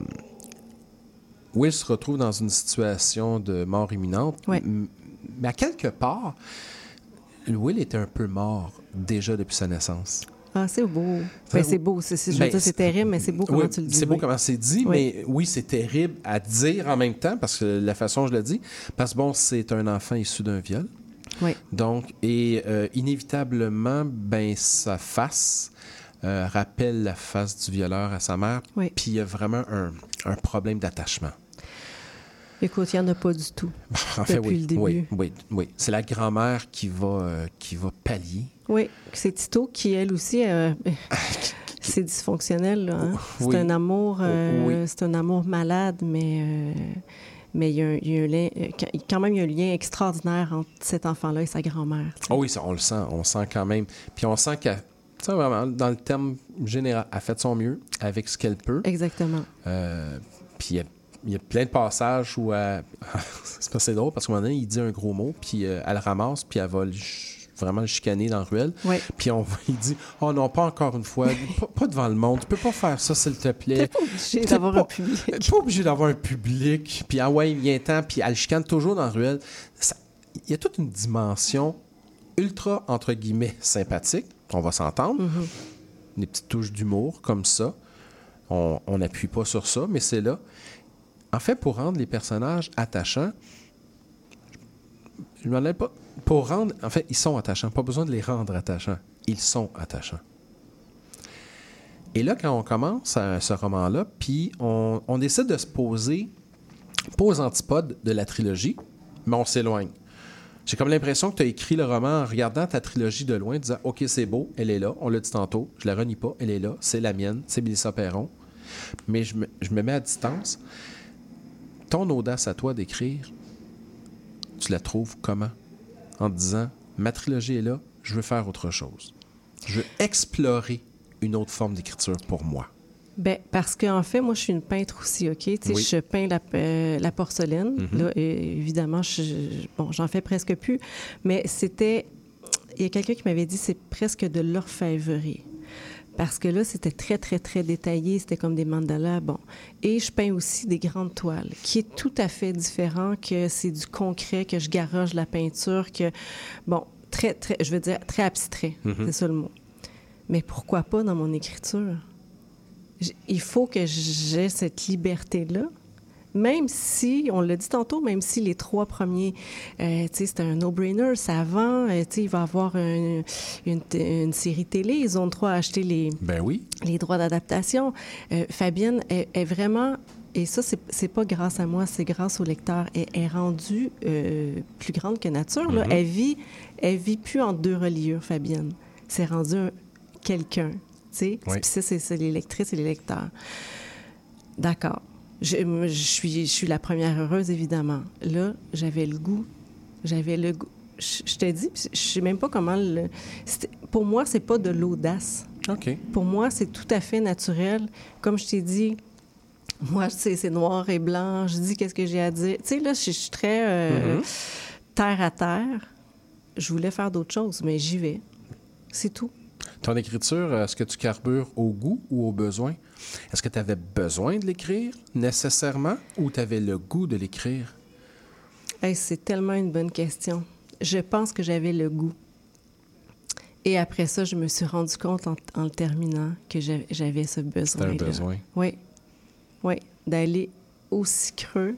Will se retrouve dans une situation de mort imminente. Ouais. M- Mais à quelque part, Will était un peu mort déjà depuis sa naissance. Ah, c'est beau. Ben, c'est beau. C'est, c'est- je veux ben, dire, c'est terrible, mais c'est beau comment Oui, tu le dis. C'est beau oui. comment c'est dit, Oui. mais oui, c'est terrible à dire en même temps, parce que la façon dont je le dis, parce que bon, c'est un enfant issu d'un viol. Oui. Donc, et euh, inévitablement, ben, sa face euh, rappelle la face du violeur à sa mère. Oui. Puis il y a vraiment un, un problème d'attachement. Écoute, il n'y en a pas du tout. En fait, depuis oui, le début. oui, oui, oui. C'est la grand-mère qui va, euh, qui va pallier. Oui, c'est Tito qui, elle aussi, euh, c'est dysfonctionnel. hein. C'est Oui. un amour, euh, Oui. c'est un amour malade, mais euh, mais il y a, un- il y a un lien, euh, quand- même il y a un lien extraordinaire entre cet enfant-là et sa grand-mère. Oh oui, ça, on le sent. On sent quand même. Puis on sent qu'elle, sais, vraiment, dans le terme général, elle a fait de son mieux avec ce qu'elle peut. Exactement. Euh, puis il y a- il y, a plein de passages où elle... c'est drôle parce qu'à un moment donné, il dit un gros mot, puis euh, elle le ramasse, puis elle va le vraiment le chicaner dans la ruelle. Ouais. Puis on, il dit Oh non, pas encore une fois, pas, pas devant le monde, tu peux pas faire ça, s'il te plaît. T'es pas obligé d'avoir un public. Pas obligé d'avoir un public. Puis ah ouais, il vient temps, puis elle le chicane toujours dans la ruelle. Il y a toute une dimension ultra, entre guillemets, sympathique, on va s'entendre Mm-hmm. des petites touches d'humour comme ça. On n'appuie pas sur ça, mais c'est là. En fait, pour rendre les personnages attachants, je m'en ai pas. Pour rendre. En fait, ils sont attachants. Pas besoin de les rendre attachants. Ils sont attachants. Et là, quand on commence ce roman-là, puis on, on décide de se poser, pas aux antipodes de la trilogie, mais on s'éloigne. J'ai comme l'impression que tu as écrit le roman en regardant ta trilogie de loin, disant OK, c'est beau, elle est là, on l'a dit tantôt, je la renie pas, elle est là, c'est la mienne, c'est Mélissa Perron. Mais je me mets à distance. Ton audace à toi d'écrire, tu la trouves comment? En te disant ma trilogie est là, je veux faire autre chose. Je veux explorer une autre forme d'écriture pour moi. Ben, parce qu'en fait, moi, je suis une peintre aussi, OK? Tu sais, Oui. Je peins la, euh, la porcelaine. Là, et évidemment, je- bon, j'en fais presque plus. Mais c'était... Il y a quelqu'un qui m'avait dit c'est presque de l'orfèvrerie. Parce que là, c'était très, très, très détaillé. C'était comme des mandalas. Bon. Et je peins aussi des grandes toiles, qui est tout à fait différent que c'est du concret, que je garoche la peinture, que... Bon, très, très... Je veux dire, très abstrait. Mhm. C'est ça le mot. Mais pourquoi pas dans mon écriture? Il faut que j'ai cette liberté-là. Même si, on l'a dit tantôt, même si les trois premiers, euh, c'est un no-brainer, ça vend, euh, il va avoir un- une, série télé, ils ont le droit à acheter les, Ben oui. les droits d'adaptation. Euh, Fabienne est, est vraiment, et ça, c'est pas grâce à moi, c'est grâce au lecteur, elle est rendue euh, plus grande que nature. là. Mhm. Elle vit, elle vit plus en deux reliures, Fabienne. C'est rendu un- quelqu'un, tu sais. Oui. Puis ça, c'est c'est les lectrices et les lecteurs. D'accord. Je, je suis, je suis la première heureuse, évidemment. Là, j'avais le goût. J'avais le goût. Je, je dis, puis je sais même pas comment le. Pour moi, c'est pas de l'audace. OK. Pour moi, c'est tout à fait naturel. Comme je t'ai dit, moi, c'est noir et blanc. Je dis qu'est-ce que j'ai à dire. Tu sais, là, je, suis très euh, Mhm. terre à terre. Je voulais faire d'autres choses, mais j'y vais. C'est tout. Ton écriture, est-ce que tu carbures au goût ou au besoin? Est-ce que tu avais besoin de l'écrire nécessairement ou tu avais le goût de l'écrire? Hey, c'est tellement une bonne question. Je pense que j'avais le goût. Et après ça, je me suis rendu compte en, en le terminant que j'avais ce besoin. C'était un besoin. Oui. Oui. D'aller aussi creux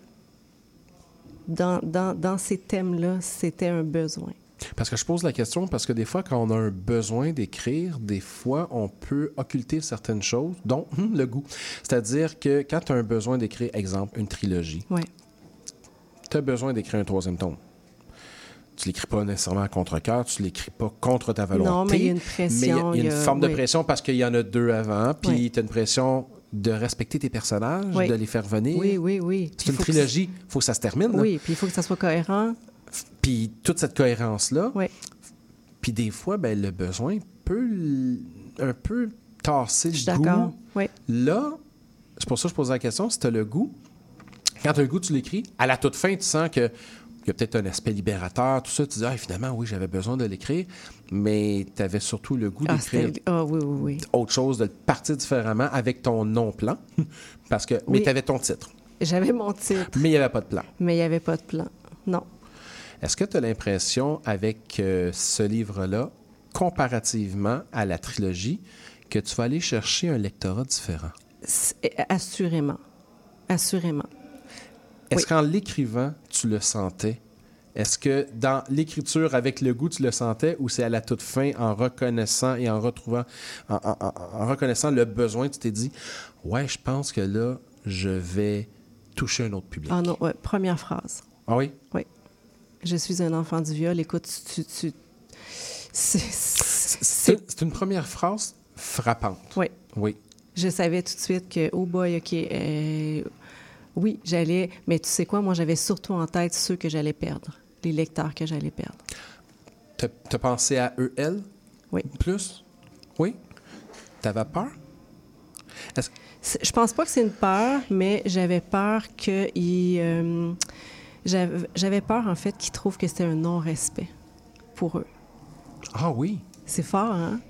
dans, dans, dans ces thèmes-là, c'était un besoin. Parce que je pose la question parce que des fois, quand on a un besoin d'écrire, des fois, on peut occulter certaines choses, dont hum, le goût. C'est-à-dire que quand tu as un besoin d'écrire, exemple, une trilogie, Oui. tu as besoin d'écrire un troisième tome. Tu l'écris pas nécessairement à contre-cœur, tu l'écris pas contre ta volonté. Non, mais il y a une pression, Mais il y a, il y a il y une a- forme de pression parce qu'il y en a deux avant, puis Oui. tu as une pression de respecter tes personnages, Oui. de les faire venir. Oui, oui, oui. C'est une trilogie, il faut que ça se termine. Oui, puis il faut que ça soit cohérent. Puis toute cette cohérence-là, Oui. puis des fois, ben, le besoin peut un peu tasser le goût. Oui. Là, c'est pour ça que je pose la question, si tu as le goût, quand tu as le goût, tu l'écris, à la toute fin, tu sens que il y a peut-être un aspect libérateur, tout ça, tu dis, ah, finalement, oui, j'avais besoin de l'écrire, mais tu avais surtout le goût Ah, d'écrire ah, oui, oui, oui. autre chose, de le partir différemment avec ton non-plan, parce que, mais tu avais ton titre, J'avais mon titre, mais il n'y avait pas de plan. mais il n'y avait pas de plan. Non. Est-ce que tu as l'impression, avec euh, ce livre-là, comparativement à la trilogie, que tu vas aller chercher un lectorat différent? C'est- Assurément. Assurément. Est-ce Oui. qu'en l'écrivant, tu le sentais? Est-ce que dans l'écriture avec le goût, tu le sentais ou c'est à la toute fin, en reconnaissant et en retrouvant, en, en- en- en reconnaissant le besoin, tu t'es dit, ouais, je pense que là, je vais toucher un autre public. Ah non, ouais, première phrase. Ah oui? Oui. Je suis un enfant du viol. Écoute, tu. tu- c'est- une première phrase frappante. Oui. Oui. Je savais tout de suite que, oh boy, OK, euh, oui, j'allais. Mais tu sais quoi, moi, j'avais surtout en tête ceux que j'allais perdre, les lecteurs que j'allais perdre. T'as pensé à eux, elles? Oui. Plus? Oui? T'avais peur? Je pense pas que c'est une peur, mais j'avais peur qu'ils. euh, j'avais peur, en fait, qu'ils trouvent que c'était un non-respect pour eux. Ah oui? C'est fort, hein?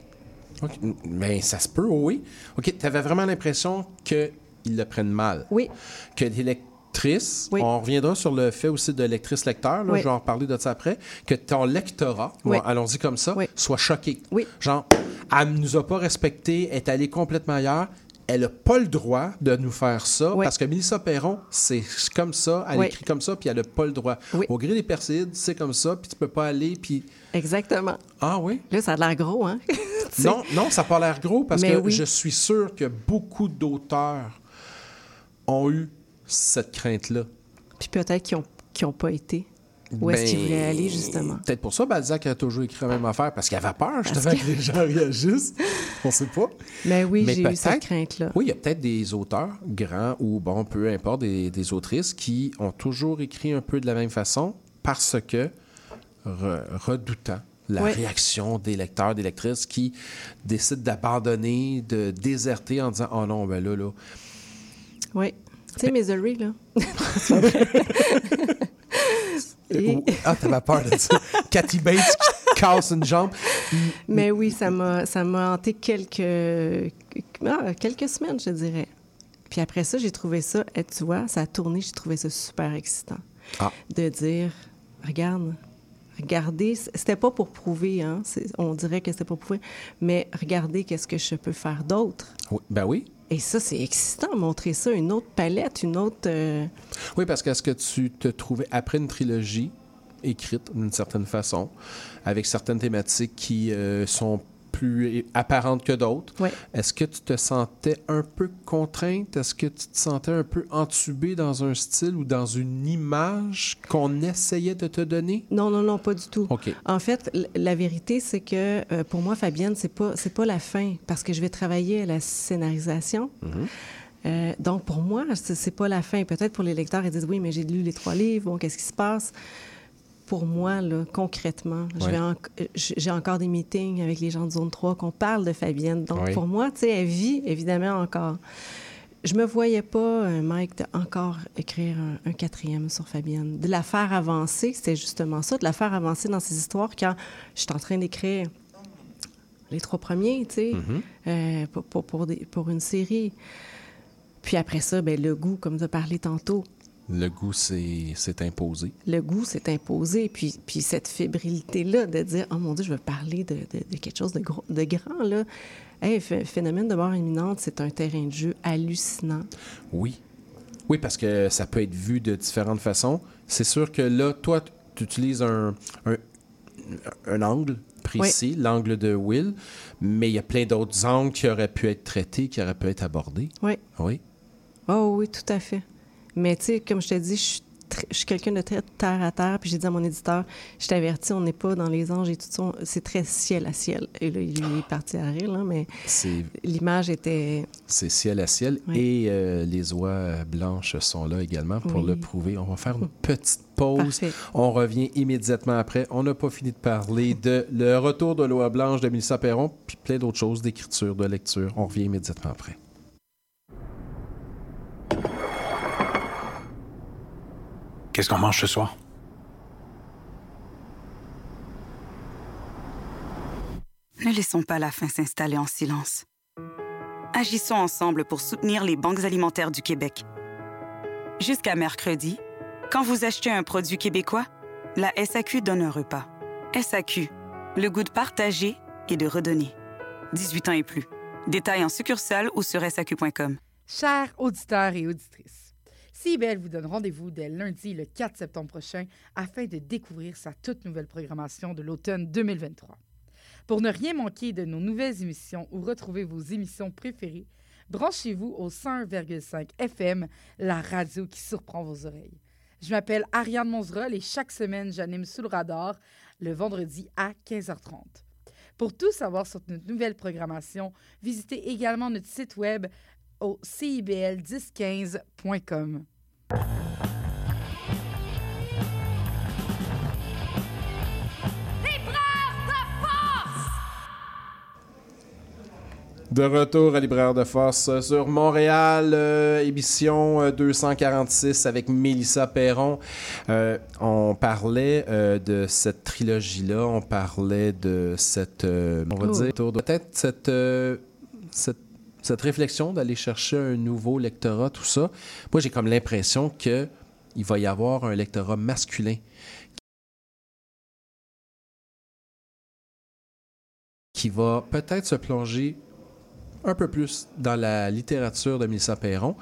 OK. Mais ça se peut, oui. OK, tu avais vraiment l'impression qu'ils le prennent mal. Oui. Que les lectrices, Oui. on reviendra sur le fait aussi de lectrice-lecteur, là, Oui. je vais en reparler de ça après, que ton lectorat, Oui. bon, allons-y comme ça, soit choqué. Oui. Genre, elle nous a pas respecté, est allée complètement ailleurs. Elle n'a pas le droit de nous faire ça parce que Mélissa Perron, c'est comme ça, elle Oui. écrit comme ça, puis elle n'a pas le droit. Au gré des Perséides, c'est comme ça, puis tu peux pas aller, puis... Exactement. Ah oui? Là, ça a l'air gros, hein? Non, non, ça n'a pas l'air gros parce Mais que je suis sûr que beaucoup d'auteurs ont eu cette crainte-là. Puis peut-être qu'ils n'ont pas été. Où est-ce qu'ils Ben, voulaient aller, justement? Peut-être pour ça, Balzac a toujours écrit la même affaire parce qu'il avait peur, justement, que les gens réagissent. On sait pas. Mais oui, j'ai eu cette crainte-là. Oui, il y a peut-être des auteurs grands ou, bon, peu importe, des, des autrices qui ont toujours écrit un peu de la même façon parce que, re- redoutant la Oui. réaction des lecteurs, des lectrices qui décident d'abandonner, de déserter en disant Oh non, ben là, là. Oui. Tu sais, Misery, là. Et- Ah, t'avais peur de ça. Cathy Bates qui casse une jambe. Mais oui, ça m'a, ça m'a hanté quelques, ah, quelques semaines, je dirais. Puis après ça, j'ai trouvé ça, eh, tu vois, ça a tourné, j'ai trouvé ça super excitant. Ah. De dire, regarde, regardez, c'était pas pour prouver, hein, on dirait que c'était pas pour prouver, mais regardez qu'est-ce que je peux faire d'autre. Oui, ben oui. Et ça, c'est excitant, montrer ça, une autre palette, une autre... euh, Oui, parce qu'est-ce que tu te trouvais après une trilogie écrite d'une certaine façon, avec certaines thématiques qui euh, sont plus apparentes que d'autres, Ouais. est-ce que tu te sentais un peu contrainte? Est-ce que tu te sentais un peu entubé dans un style ou dans une image qu'on essayait de te donner? Non, non, non, pas du tout. OK. En fait, la vérité, c'est que euh, pour moi, Fabienne, c'est pas, c'est pas la fin, parce que je vais travailler à la scénarisation. Euh, donc, pour moi, c'est c'est pas la fin. Peut-être pour les lecteurs, ils disent oui, mais j'ai lu les trois livres, bon, qu'est-ce qui se passe? Pour moi, là, concrètement, Ouais. en- euh, j'ai encore des meetings avec les gens de Zone 3 qu'on parle de Fabienne. Donc, Oui. pour moi, tu sais, elle vit évidemment encore. Je me voyais pas, euh, Mike, de encore écrire un, un quatrième sur Fabienne. De la faire avancer, c'était justement ça, de la faire avancer dans ses histoires quand je suis en train d'écrire les trois premiers, tu sais, Mhm. euh, pour, pour, pour des- pour une série. Puis après ça, ben, le goût, comme tu as parlé tantôt, Le goût s'est imposé. le goût s'est imposé. Puis, puis cette fébrilité-là de dire, oh mon Dieu, je veux parler de, de- de quelque chose de, gros, de grand, là. Hey, ph- phénomène de mort imminente, c'est un terrain de jeu hallucinant. Oui. Oui, parce que ça peut être vu de différentes façons. C'est sûr que là, toi, tu utilises un, un, un angle précis, l'angle de Will, mais il y a plein d'autres angles qui auraient pu être traités, qui auraient pu être abordés. Oui. Oui. Oh oui, tout à fait. Mais tu sais, comme je te dis, je suis, tr- je suis quelqu'un de très terre à terre. Puis j'ai dit à mon éditeur, je t'avertis, on n'est pas dans les anges et tout ça. C'est très ciel à ciel. Et là, il est parti à rire, là, mais l'image était... c'est ciel à ciel. Oui. Et euh, les oies blanches sont là également pour Oui. le prouver. On va faire une petite pause. Parfait. On revient immédiatement après. On n'a pas fini de parler de le retour de l'oie blanche de Mélissa Perron, puis plein d'autres choses d'écriture, de lecture. On revient immédiatement après. Qu'est-ce qu'on mange ce soir? Ne laissons pas la faim s'installer en silence. Agissons ensemble pour soutenir les banques alimentaires du Québec. Jusqu'à mercredi, quand vous achetez un produit québécois, la SAQ donne un repas. SAQ, le goût de partager et de redonner. 18 ans et plus. Détails en succursale ou sur SAQ.com. Chers auditeurs et auditrices, CIBL vous donne rendez-vous dès lundi le 4 septembre prochain afin de découvrir sa toute nouvelle programmation de l'automne 2023. Pour ne rien manquer de nos nouvelles émissions ou retrouver vos émissions préférées, branchez-vous au 101,5 FM, la radio qui surprend vos oreilles. Je m'appelle Ariane Monzerol et chaque semaine, j'anime Sous le radar le vendredi à 15h30. Pour tout savoir sur notre nouvelle programmation, visitez également notre site web au cibl1015.com. De retour à Libraire de Force sur Montréal, euh, émission euh, 246 avec Mélissa Perron. Euh, on parlait euh, de cette trilogie-là, on parlait de cette, euh, on va Oh. dire, peut-être cette, euh, cette, cette réflexion d'aller chercher un nouveau lectorat, tout ça. Moi, j'ai comme l'impression que il va y avoir un lectorat masculin qui va peut-être se plonger un peu plus dans la littérature de Mélissa Perron.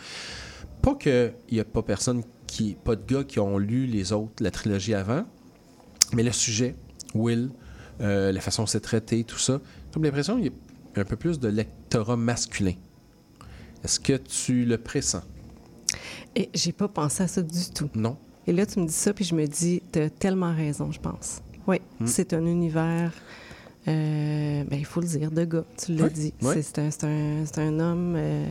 Pas qu'il n'y a pas personne qui. pas de gars qui ont lu les autres, la trilogie avant, mais le sujet, Will, euh, la façon dont c'est traité, tout ça, j'ai l'impression qu'il a un peu plus de lectorat masculin. Est-ce que tu le pressens? Et j'ai pas pensé à ça du tout. Non? Et là, tu me dis ça, puis je me dis, tu as tellement raison, je pense. Oui, Hmm? c'est un univers, euh, ben, il faut le dire, de gars, tu l'as Oui, dit. oui. C'est- un, c'est un- c'est un homme, euh,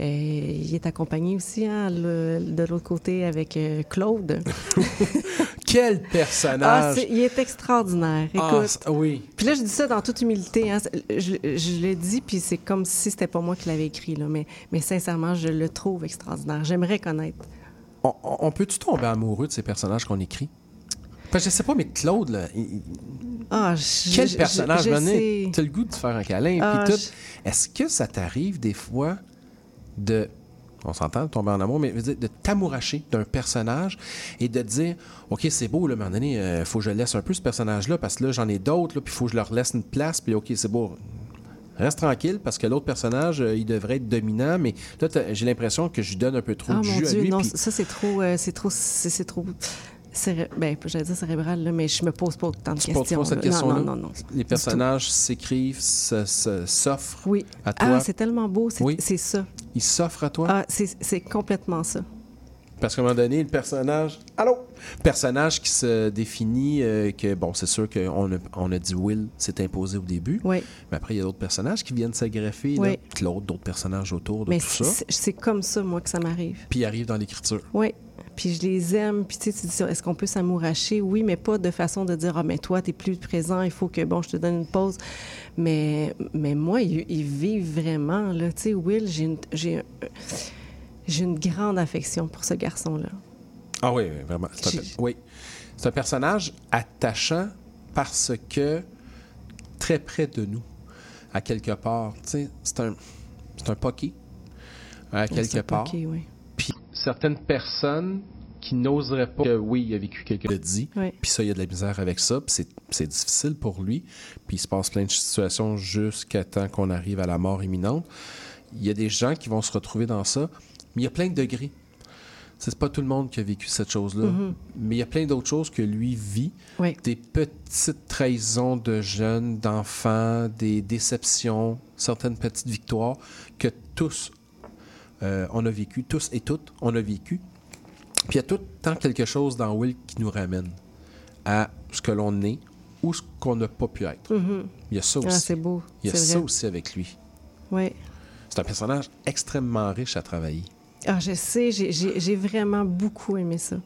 euh, il est accompagné aussi hein, le- de l'autre côté avec euh, Claude. Quel Ah, personnage! c'est- il est extraordinaire, Ah, écoute. oui. Puis là, je dis ça dans toute humilité. hein. Je, je le dis, puis c'est comme si c'était pas moi qui l'avais écrit. Là. Mais, mais sincèrement, je le trouve extraordinaire. J'aimerais connaître. On, peut-tu tomber amoureux de ces personnages qu'on écrit? Que je sais pas, mais Claude, là, il- Ah, je- quel personnage, sais. t'as le goût de faire un câlin, Ah, puis tout. je- Est-ce que ça t'arrive des fois de, on s'entend, de tomber en amour, mais dire, de t'amouracher d'un personnage et de te dire, OK, c'est beau, là, mais à un moment donné, il faut que je laisse un peu ce personnage-là, parce que là, j'en ai d'autres, puis il faut que je leur laisse une place, puis OK, c'est beau. Reste tranquille parce que l'autre personnage, euh, il devrait être dominant, mais là, j'ai l'impression que je lui donne un peu trop Ah de mon jus à Dieu, lui. non, ça c'est trop, euh, c'est trop, c'est c'est trop. Ben, j'allais dire cérébral, là, mais je me pose pas autant de Tu questions. pas cette? Non, non, non. Les personnages s'écrivent, s'offrent Oui. à toi? Ah, c'est tellement beau, c'est Oui. c'est ça. Ils s'offrent à toi? Ah, c'est c'est complètement ça. Parce qu'à un moment donné, le personnage. Allô? Personnage qui se définit euh, que, bon, c'est sûr qu'on a, on a dit Will s'est imposé au début. Oui. Mais après, il y a d'autres personnages qui viennent s'agreffer. Oui. Claude, d'autres personnages autour de Mais tout ça. c'est c'est comme ça, moi, que ça m'arrive. Puis ils arrivent dans l'écriture. Oui. Puis je les aime. Puis tu sais, tu dis, est-ce qu'on peut s'amouracher? Oui, mais pas de façon de dire, ah, mais toi, t'es plus présent, il faut que, bon, je te donne une pause. Mais, mais moi, ils, ils vivent vraiment, là. Tu sais, Will, j'ai une, j'ai, j'ai une grande affection pour ce garçon-là. Ah oui, vraiment. C'est un, oui. C'est un personnage attachant parce que très près de nous, à quelque part. Tu sais, c'est un, c'est un pocky, à quelque C'est un part. pocky, oui. Certaines personnes qui n'oseraient pas que oui, il a vécu quelque chose de dit, Oui. puis ça, il y a de la misère avec ça, puis c'est, difficile pour lui, puis il se passe plein de situations jusqu'à temps qu'on arrive à la mort imminente. Il y a des gens qui vont se retrouver dans ça, mais il y a plein de degrés. C'est pas tout le monde qui a vécu cette chose-là, Mhm. mais il y a plein d'autres choses que lui vit. Oui. Des petites trahisons de jeunes, d'enfants, des déceptions, certaines petites victoires que tous euh, on a vécu, tous et toutes, on a vécu. Puis il y a tout le temps quelque chose dans Will qui nous ramène à ce que l'on est ou ce qu'on n'a pas pu être. Mhm. Il y a ça Ah, aussi. c'est beau, Il y a c'est ça vrai. aussi avec lui. Oui. C'est un personnage extrêmement riche à travailler. Ah, je sais, j'ai- vraiment beaucoup aimé ça.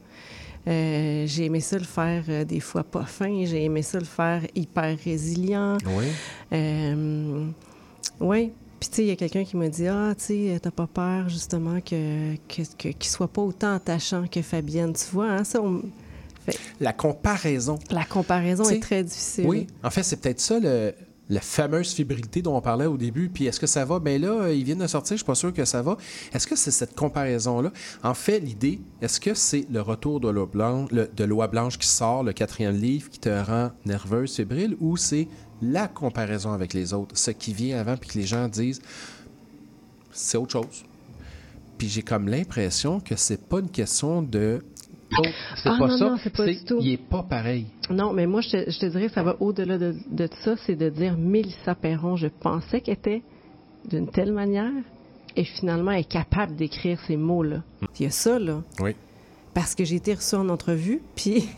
Euh, j'ai aimé ça le faire euh, des fois pas fin, j'ai aimé ça le faire hyper résilient. Oui. Euh, oui. Puis, tu sais, il y a quelqu'un qui m'a dit Ah, tu sais, t'as pas peur, justement, que, que, que- qu'il soit pas autant attachant que Fabienne. Tu vois, hein, ça, on- fait- La comparaison. la comparaison est très difficile. Oui, en fait, c'est peut-être ça le, la fameuse fébrilité dont on parlait au début. Puis est-ce que ça va? Ben là, ils viennent de sortir, je suis pas sûr que ça va. Est-ce que c'est cette comparaison-là? En fait, l'idée, est-ce que c'est le retour de l'eau blanche, le- de l'oie blanche qui sort, le quatrième livre, qui te rend nerveuse, fébrile, ou c'est la comparaison avec les autres, ce qui vient avant, puis que les gens disent c'est autre chose. Puis j'ai comme l'impression que c'est pas une question de. Oh, c'est Ah, pas non, ça. non, c'est pas du tout. Il est pas pareil. Non, mais moi, je te, je te dirais, ça va au-delà de, de ça, c'est de dire Mélissa Perron, je pensais qu'elle était d'une telle manière, et finalement, elle est capable d'écrire ces mots-là. Il y a ça, là. Oui. Parce que j'ai été reçue en entrevue, puis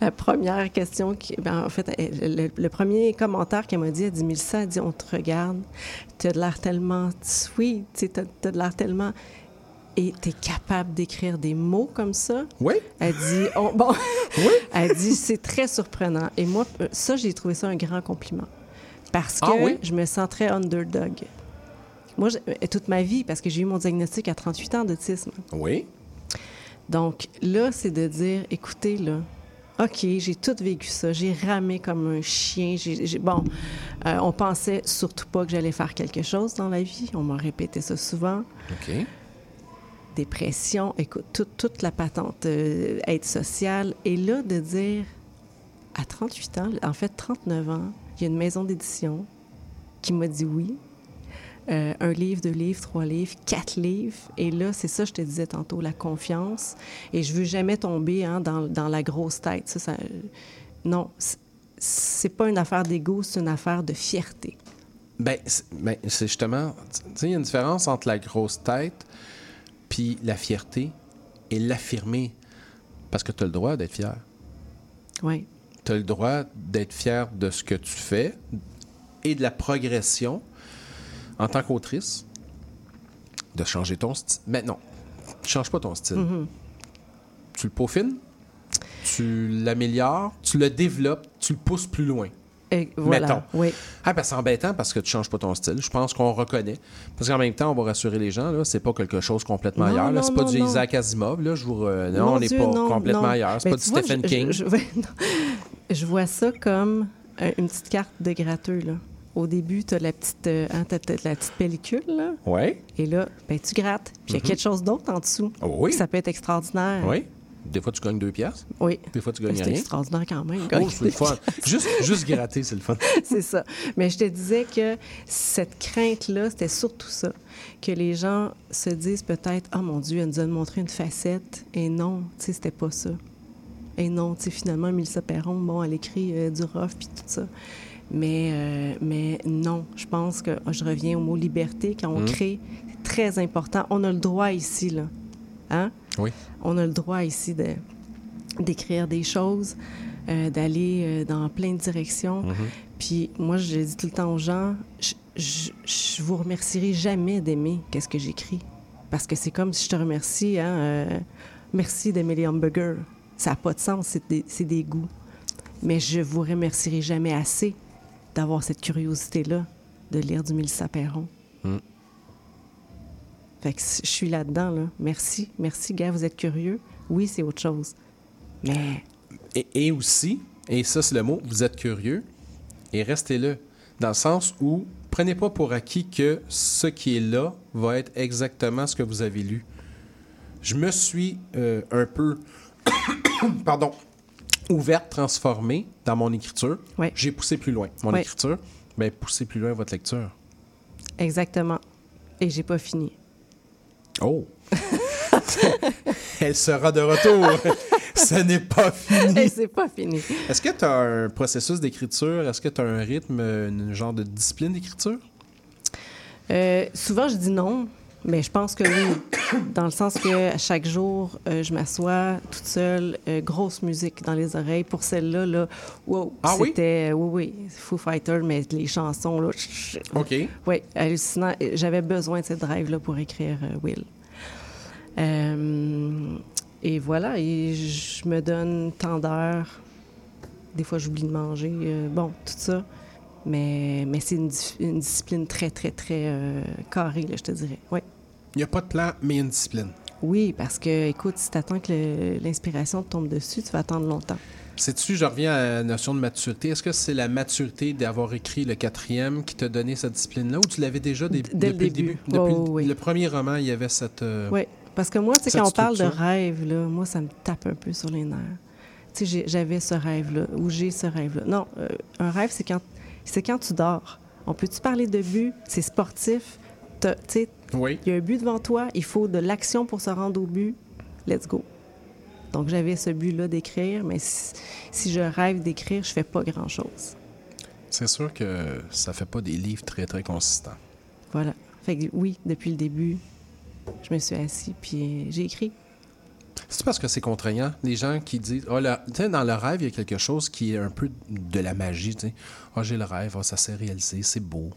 la première question, qui, ben, en fait, le, le premier commentaire qu'elle m'a dit, elle dit Mélissa, elle dit On te regarde, tu as de l'air tellement sweet, tu as, de l'air tellement. Et tu es capable d'écrire des mots comme ça. Oui. Elle dit on- Bon, elle dit C'est très surprenant. Et moi, euh, ça, j'ai trouvé ça un grand compliment. Parce que Ah oui? je me sens très underdog. Moi, je- toute ma vie, parce que j'ai eu mon diagnostic à 38 ans d'autisme. Oui. Donc là, c'est de dire, écoutez, là, OK, j'ai tout vécu ça. J'ai ramé comme un chien. Bon, euh, on pensait surtout pas que j'allais faire quelque chose dans la vie. On m'a répété ça souvent. OK. Dépression, écoute, toute, toute la patente, euh, aide sociale. Et là, de dire, à 38 ans, en fait 39 ans, il y a une maison d'édition qui m'a dit oui. Euh, un livre, deux livres, trois livres, quatre livres. Et là, c'est ça, je te disais tantôt, la confiance. Et je veux jamais tomber hein, dans, dans la grosse tête. Ça, ça- non, c'est- pas une affaire d'ego, c'est une affaire de fierté. Ben, c'est ben, c'est justement. Tu sais, il y a une différence entre la grosse tête puis la fierté et l'affirmer. Parce que tu as le droit d'être fier. Oui. Tu as le droit d'être fier de ce que tu fais et de la progression en tant qu'autrice, de changer ton style. Mais non, tu changes pas ton style. Mhm. Tu le peaufines, tu l'améliores, tu le développes, tu le pousses plus loin. Et voilà, Mettons. oui. Ah, ben, c'est embêtant parce que tu changes pas ton style. Je pense qu'on reconnaît. Parce qu'en même temps, on va rassurer les gens, là, c'est pas quelque chose complètement Non, ailleurs. C'est pas non, du non. Isaac Asimov. Là. Je vous re- Non, Mon on n'est pas complètement ailleurs. C'est Ben, pas du vois, Stephen je- King. Je, vois ça comme euh, une petite carte de gratteux. Là. Au début, tu as la petite, euh, hein, la petite pellicule. Là. Ouais. Et là, ben, tu grattes. Puis il y a Mhm. quelque chose d'autre en dessous. Oh oui. Ça peut être extraordinaire. Oui. Des fois, tu gagnes deux piastres. Oui. Des fois, tu gagnes C'est rien. extraordinaire quand même. Oh, c'est le fun. juste, juste gratter, c'est le fun. c'est ça. Mais je te disais que cette crainte-là, c'était surtout ça. Que les gens se disent peut-être Ah mon Dieu, elle nous a montré une facette. Et non, tu sais, c'était pas ça. Et non, tu sais, finalement, Mélissa Perron, bon, elle écrit euh, du rough puis tout ça. Mais, euh, mais non, je pense que ah, je reviens au mot liberté. Quand on Mm. crée, c'est très important. On a le droit ici, là. Hein? Oui. On a le droit ici de d'écrire des choses, euh, d'aller euh, dans plein de directions. Mhm. Puis moi, je dis tout le temps aux gens, je, je, je vous remercierai jamais d'aimer qu'est-ce que j'écris. Parce que c'est comme si je te remercie, hein, euh, merci d'aimer les hamburgers. Ça n'a pas de sens, c'est des, c'est des goûts. Mais je vous remercierai jamais assez d'avoir cette curiosité-là de lire du Mélissa Perron. Mm. Fait que je suis là-dedans, là. Merci, merci, gars, vous êtes curieux. Oui, c'est autre chose. Mais Et, et aussi, et ça c'est le mot, vous êtes curieux et restez-le. Dans le sens où prenez pas pour acquis que ce qui est là va être exactement ce que vous avez lu. Je me suis euh, un peu, pardon, ouverte, transformée dans mon écriture. J'ai poussé plus loin mon écriture. Ben, poussez plus loin votre lecture. exactement. Et j'ai pas fini. Oh! Elle sera de retour. Ce n'est pas fini. C'est pas fini. Est-ce que tu as un processus d'écriture? Est-ce que tu as un rythme, une genre de discipline d'écriture? Euh, souvent, je dis non, mais je pense que oui. Dans le sens que à chaque jour, euh, je m'assois toute seule, euh, grosse musique dans les oreilles. Pour celle-là, là, wow, Ah c'était, euh, oui, oui, Foo Fighter, mais les chansons, là, OK. oui, hallucinant. J'avais besoin de cette drive-là pour écrire euh, Will. Et voilà, et je me donne tant d'heures. Des fois, j'oublie de manger. bon, tout ça. Mais, mais c'est une, une discipline très, très, très carrée, là, je te dirais. Oui. Il n'y a pas de plan, mais une discipline. Oui, parce que, écoute, si tu attends que le- l'inspiration te tombe dessus, tu vas attendre longtemps. Sais-tu, je reviens à la notion de maturité. Est-ce que c'est la maturité d'avoir écrit le quatrième qui t'a donné cette discipline-là ou tu l'avais déjà dé- Dès le depuis début. Depuis Oh, le- oui. le premier roman, il y avait cette. euh, Oui, parce que moi, tu sais, quand on parle de rêve, là, moi, ça me tape un peu sur les nerfs. Tu sais, j'avais ce rêve-là, ou j'ai ce rêve-là. Non, euh, un rêve, c'est quand, c'est quand tu dors. On peut-tu parler de but? C'est sportif? Oui. il y a un but devant toi, il faut de l'action pour se rendre au but. Let's go. Donc, j'avais ce but-là d'écrire, mais si, si je rêve d'écrire, je fais pas grand-chose. C'est sûr que ça fait pas des livres très, très consistants. Voilà. Fait que oui, depuis le début, je me suis assis puis j'ai écrit. C'est parce que c'est contraignant? Les gens qui disent, oh, là, dans le rêve, il y a quelque chose qui est un peu de la magie. Tu sais, oh, j'ai le rêve, oh, ça s'est réalisé, c'est beau.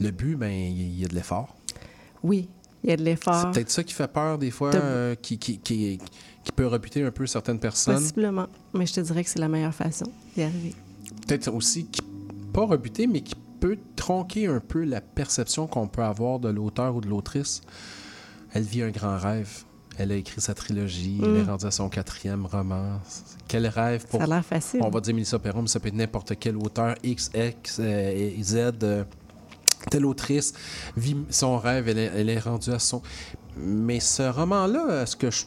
Le but, ben, il y a de l'effort. Oui, il y a de l'effort. C'est peut-être ça qui fait peur des fois, euh, qui, qui, qui, qui peut rebuter un peu certaines personnes. Possiblement. Mais je te dirais que c'est la meilleure façon d'y arriver. Peut-être aussi, qui, pas rebuter, mais qui peut tronquer un peu la perception qu'on peut avoir de l'auteur ou de l'autrice. Elle vit un grand rêve. Elle a écrit sa trilogie. Elle Mm. est rendue à son quatrième roman. Quel rêve pour... Ça a l'air facile. On va dire Mélissa Perron, mais ça peut être n'importe quel auteur, X, X, euh, et Z. euh, telle autrice vit son rêve, elle est, elle est rendue à son... Mais ce roman-là, est-ce que je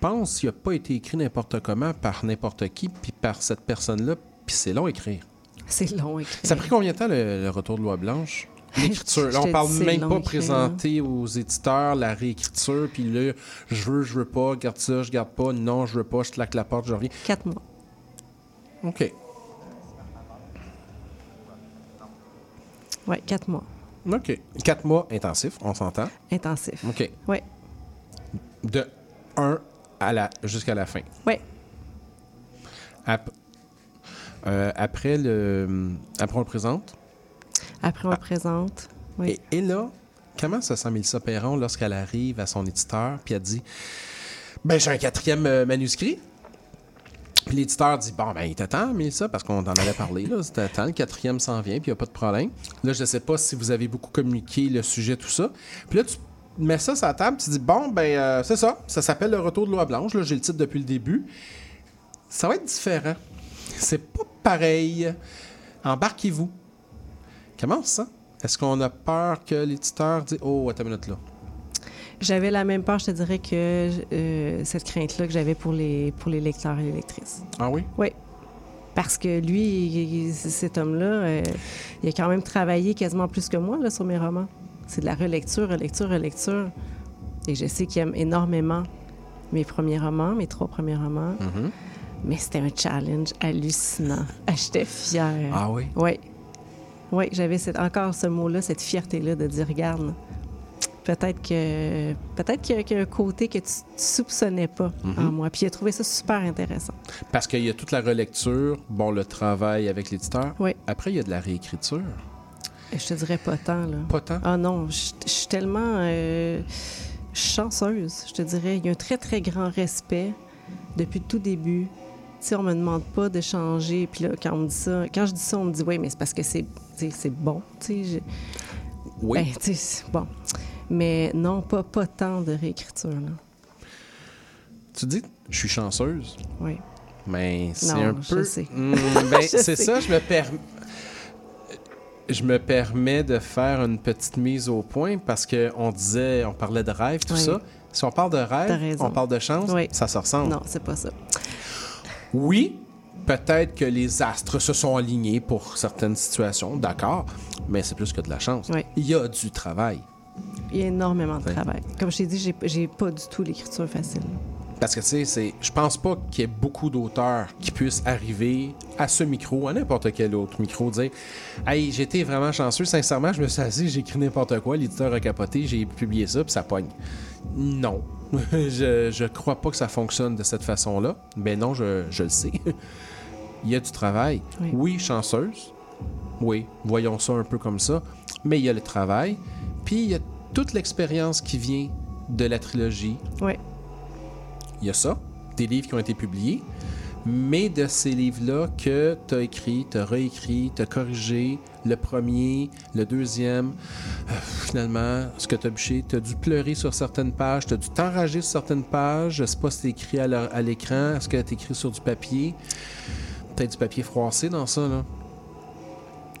pense qu'il n'a pas été écrit n'importe comment par n'importe qui, puis par cette personne-là, puis c'est long à écrire. C'est long à écrire. Ça a pris combien de temps le, le retour de Loi Blanche? L'écriture. Là, on parle même pas écrire, présenter aux éditeurs la réécriture, puis là, je veux, je veux pas, garde ça, je garde pas, non, je veux pas, je claque la porte, je reviens. Quatre mois. OK. Oui, quatre mois. OK. Quatre mois intensifs, on s'entend? Intensif. OK. Oui. De 1 à la, jusqu'à la fin. Oui. Ap- euh, après, le, après, on le présente? Après, on le présente. Oui. Et, et là, comment ça sent Mélissa Perron lorsqu'elle arrive à son éditeur, puis elle dit Ben, j'ai un quatrième euh, manuscrit. Puis l'éditeur dit Bon, ben, il t'attend, Mélissa, parce qu'on en avait parlé, là. T'attends, le quatrième s'en vient, puis il n'y a pas de problème. Là, je ne sais pas si vous avez beaucoup communiqué le sujet, tout ça. Puis là, tu mets ça sur la table, tu dis Bon, ben, euh, c'est ça, ça s'appelle Le Retour de Loi Blanche. Là, j'ai le titre depuis le début. Ça va être différent. C'est pas pareil. Embarquez-vous. Comment ça? Est-ce qu'on a peur que l'éditeur dit Oh, attends une minute là? J'avais la même peur, je te dirais, que euh, cette crainte-là que j'avais pour les, pour les lecteurs et les lectrices. Ah oui? Oui. Parce que lui, il- il- cet homme-là, euh, il a quand même travaillé quasiment plus que moi là, sur mes romans. C'est de la relecture, relecture, relecture. Et je sais qu'il aime énormément mes premiers romans, mes trois premiers romans. Mm-hmm. Mais c'était un challenge hallucinant. Ah, J'étais fière. Ah oui? Oui. Oui, j'avais encore ce mot-là, cette fierté-là de dire, regarde, peut-être que peut-être qu'il y, a- qu'il y a un côté que tu, tu soupçonnais pas Mhm. en moi. Puis il a trouvé ça super intéressant. Parce qu'il y a toute la relecture, bon, le travail avec l'éditeur. Oui. Après, il y a de la réécriture. Je te dirais pas tant, là. Pas tant? Ah non, je je suis tellement euh, chanceuse, je te dirais. Il y a un très, très grand respect depuis le tout début. Tu sais, on me demande pas de changer. Puis là, quand on me dit ça, quand je dis ça, on me dit, oui, mais c'est parce que c'est bon. Tu sais, je- Oui. Ben, tu sais, bon. Mais non, pas, pas tant de réécriture, là. Tu dis, je suis chanceuse? Oui. Mais c'est Non, un je peu. Hmm, ben, c'est ça, je me permets. Je me permets de faire une petite mise au point parce qu'on disait, on parlait de rêve, tout Oui. ça. Si on parle de rêve, on parle de chance, Oui. ça se ressemble. Non, c'est pas ça. Oui, peut-être que les astres se sont alignés pour certaines situations, d'accord, mais c'est plus que de la chance. Oui. Il y a du travail. Il y a énormément de travail. Comme je t'ai dit, j'ai, pas du tout l'écriture facile. Parce que, tu sais, je pense pas qu'il y ait beaucoup d'auteurs qui puissent arriver à ce micro, à n'importe quel autre micro, dire Hey, j'étais vraiment chanceux, sincèrement, je me suis assis, j'ai écrit n'importe quoi, l'éditeur a capoté, j'ai publié ça, puis ça pogne. Non. je, je crois pas que ça fonctionne de cette façon-là. Mais non, je, je le sais. il y a du travail. Oui. oui, chanceuse. Oui, voyons ça un peu comme ça. Mais il y a le travail. Puis il y a toute l'expérience qui vient de la trilogie. Oui. Il y a ça, des livres qui ont été publiés, mais de ces livres-là que tu as écrit, tu as réécrit, tu as corrigé, le premier, le deuxième, euh, finalement, ce que tu as bûché, tu as dû pleurer sur certaines pages, tu as dû t'enrager sur certaines pages, je sais pas si c'est écrit à l'écran, est-ce que tu écrit sur du papier, peut-être du papier froissé dans ça, là.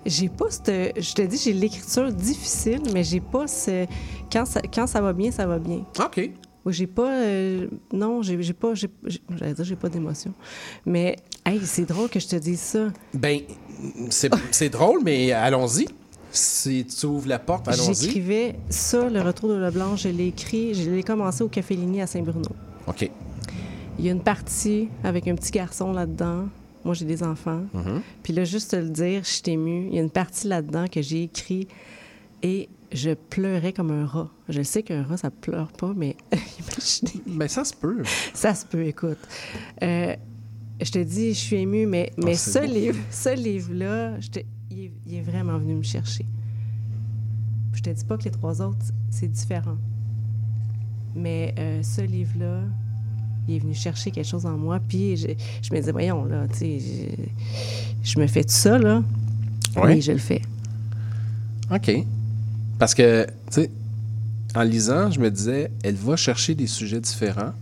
J'ai pas cette... Je te dis, j'ai l'écriture difficile, mais j'ai pas ce... Quand ça, quand ça va bien, ça va bien. OK. Oui, j'ai pas... euh, Non, j'ai pas... J'allais dire, j'ai pas d'émotion. Mais, hey, c'est drôle que je te dise ça. Ben, c'est c'est drôle, mais allons-y. Si tu ouvres la porte, allons-y. J'écrivais ça, le retour de la blanche, je l'ai écrit, je l'ai commencé au Café Ligny à Saint-Bruno. OK. Il y a une partie avec un petit garçon là-dedans. Moi, j'ai des enfants. Mhm. Puis là, juste te le dire, je suis émue. Il y a une partie là-dedans que j'ai écrit et je pleurais comme un rat. Je sais qu'un rat, ça pleure pas, mais imaginez. Mais ça se peut. Ça se peut, écoute. Euh, je te dis, je suis émue, mais, mais c'est ce livre, livre-là, te- il, est, il est vraiment venu me chercher. Je te dis pas que les trois autres, c'est différent. Mais euh, ce livre-là, il est venu chercher quelque chose en moi. Puis je, je me disais, voyons, là, tu sais, je, je me fais tout ça, là. Oui. Oui, je le fais. OK. Parce que, tu sais, en lisant, je me disais, elle va chercher des sujets différents.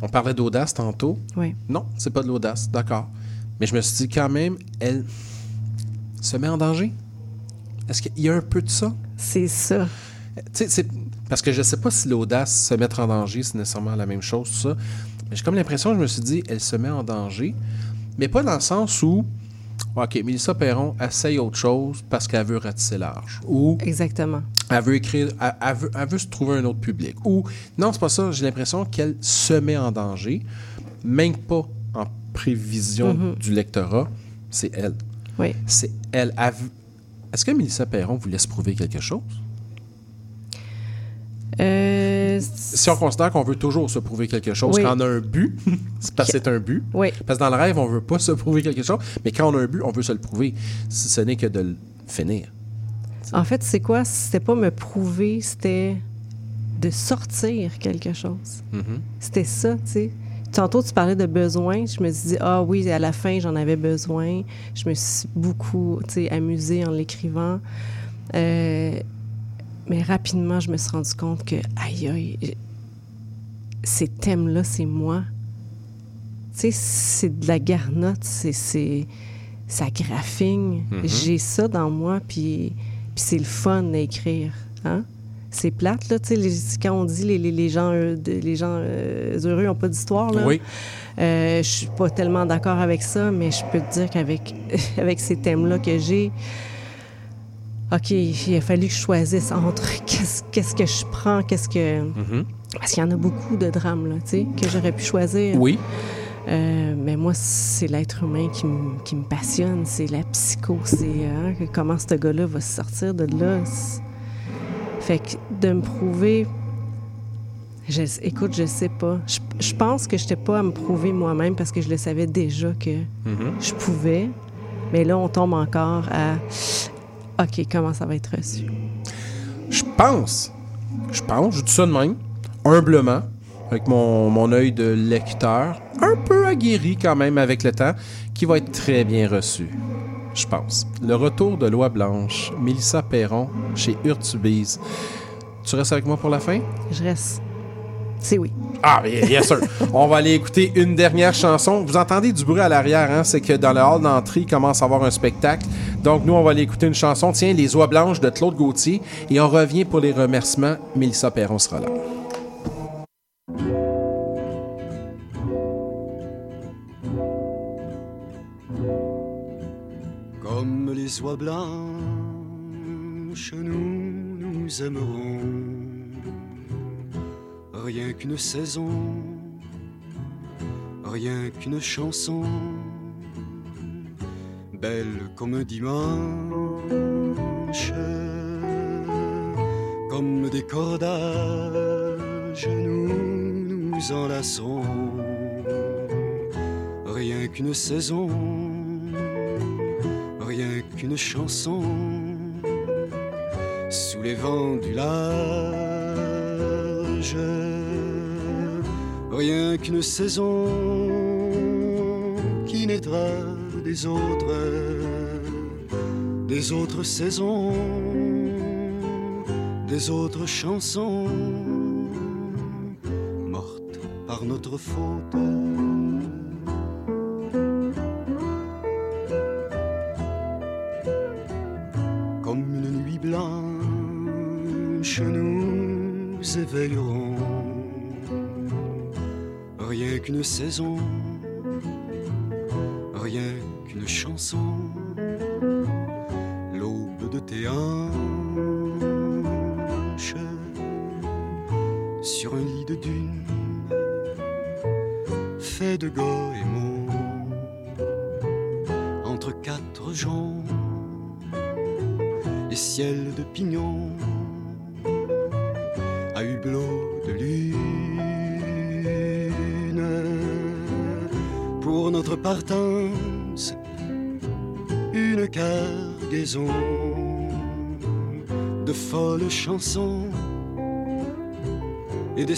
On parlait d'audace tantôt. Oui. Non, c'est pas de l'audace, d'accord. Mais je me suis dit quand même, elle se met en danger. Est-ce qu'il y a un peu de ça? C'est ça. Tu sais, c'est- parce que je sais pas si l'audace, se mettre en danger, c'est nécessairement la même chose, ça. Mais j'ai comme l'impression, je me suis dit, elle se met en danger, mais pas dans le sens où, OK, Mélissa Perron essaye autre chose parce qu'elle veut ratisser large. Ou Exactement. elle veut écrire, elle, elle veut, elle veut se trouver un autre public. Ou, non, c'est pas ça, j'ai l'impression qu'elle se met en danger, même pas en prévision Mhm. du lectorat, c'est elle. Oui. C'est elle. Est-ce que Mélissa Perron voulait se prouver quelque chose? Euh, Si on considère qu'on veut toujours se prouver quelque chose, Oui. quand on a un but, c'est parce que c'est un but. Oui. Parce que dans le rêve, on veut pas se prouver quelque chose, mais quand on a un but, on veut se le prouver. Si ce n'est que de le finir. En fait, c'est quoi? C'était pas me prouver, c'était de sortir quelque chose. Mhm. C'était ça, tu sais. Tantôt, tu parlais de besoin. Je me suis dit, ah oui, à la fin, j'en avais besoin. Je me suis beaucoup, tu sais, amusée en l'écrivant. Euh, mais rapidement, je me suis rendu compte que, aïe, aïe, ces thèmes-là, c'est moi. Tu sais, c'est de la garnotte, c'est, c'est, ça graphine. Mhm. J'ai ça dans moi, puis, puis c'est le fun d'écrire. Hein? C'est plate, là, tu sais, quand on dit les, les, les gens, euh, les gens euh, heureux n'ont pas d'histoire, là. Oui. Euh, je suis pas tellement d'accord avec ça, mais je peux te dire qu'avec avec ces thèmes-là que j'ai, OK, il a fallu que je choisisse entre qu'est-ce, qu'est-ce que je prends, qu'est-ce que... Mhm. Parce qu'il y en a beaucoup de drames, là, tu sais, que j'aurais pu choisir. Oui. Euh, mais moi, c'est l'être humain qui, me- qui passionne, c'est la psycho, c'est hein, que comment ce gars-là va se sortir de là. C'est- Fait que de me prouver, je, écoute, je sais pas. Je, je pense que je n'étais pas à me prouver moi-même parce que je le savais déjà que Mhm. je pouvais. Mais là, on tombe encore à OK, comment ça va être reçu? Je pense, je pense, je dis ça de même, humblement, avec mon, mon œil de lecteur, un peu aguerri quand même avec le temps, qui va être très bien reçu. Je pense. Le retour de Loi Blanche, Mélissa Perron, chez Urtubise. Tu restes avec moi pour la fin? Je reste. C'est oui. Ah, bien, bien sûr. On va aller écouter une dernière chanson. Vous entendez du bruit à l'arrière, hein? C'est que dans le hall d'entrée, il commence à avoir un spectacle. Donc, nous, on va aller écouter une chanson. Tiens, Les Oies Blanches de Claude Gauthier. Et on revient pour les remerciements. Mélissa Perron sera là. Comme les oies blanches, nous nous aimerons. Rien qu'une saison, rien qu'une chanson, belle comme un dimanche, comme des cordages, nous nous enlaçons. Rien qu'une saison rien qu'une chanson sous les vents du large, rien qu'une saison qui naîtra des autres, des autres saisons, des autres chansons mortes par notre faute. Rien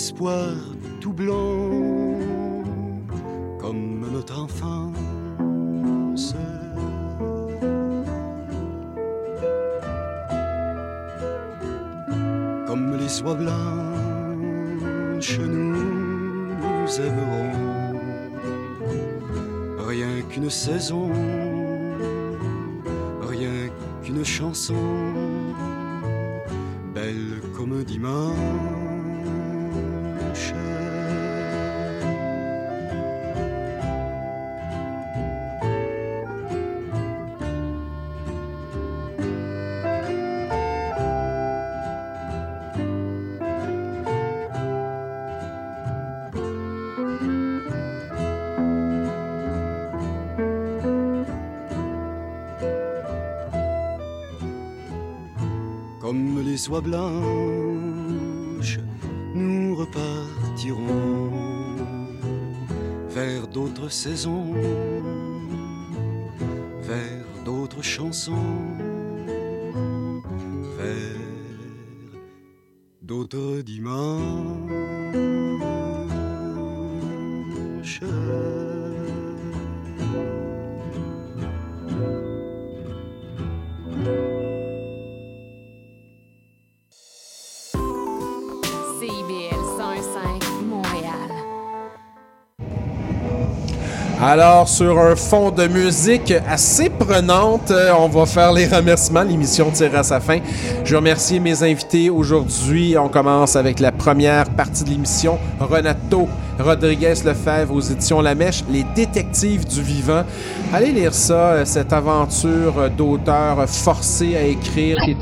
et d'espoir tout blanc comme notre enfance. Comme les oies blanches, nous aimerons. Rien qu'une saison, rien qu'une chanson, Oies blanches, nous repartirons vers d'autres saisons, Alors, sur un fond de musique assez prenante, euh, on va faire les remerciements. L'émission tire sa fin. Je remercie mes invités aujourd'hui. On commence avec la première partie de l'émission. Renato Rodriguez Lefebvre aux éditions La Mèche, Les Détectives du Vivant. Allez lire ça, euh, cette aventure euh, d'auteur forcé à écrire.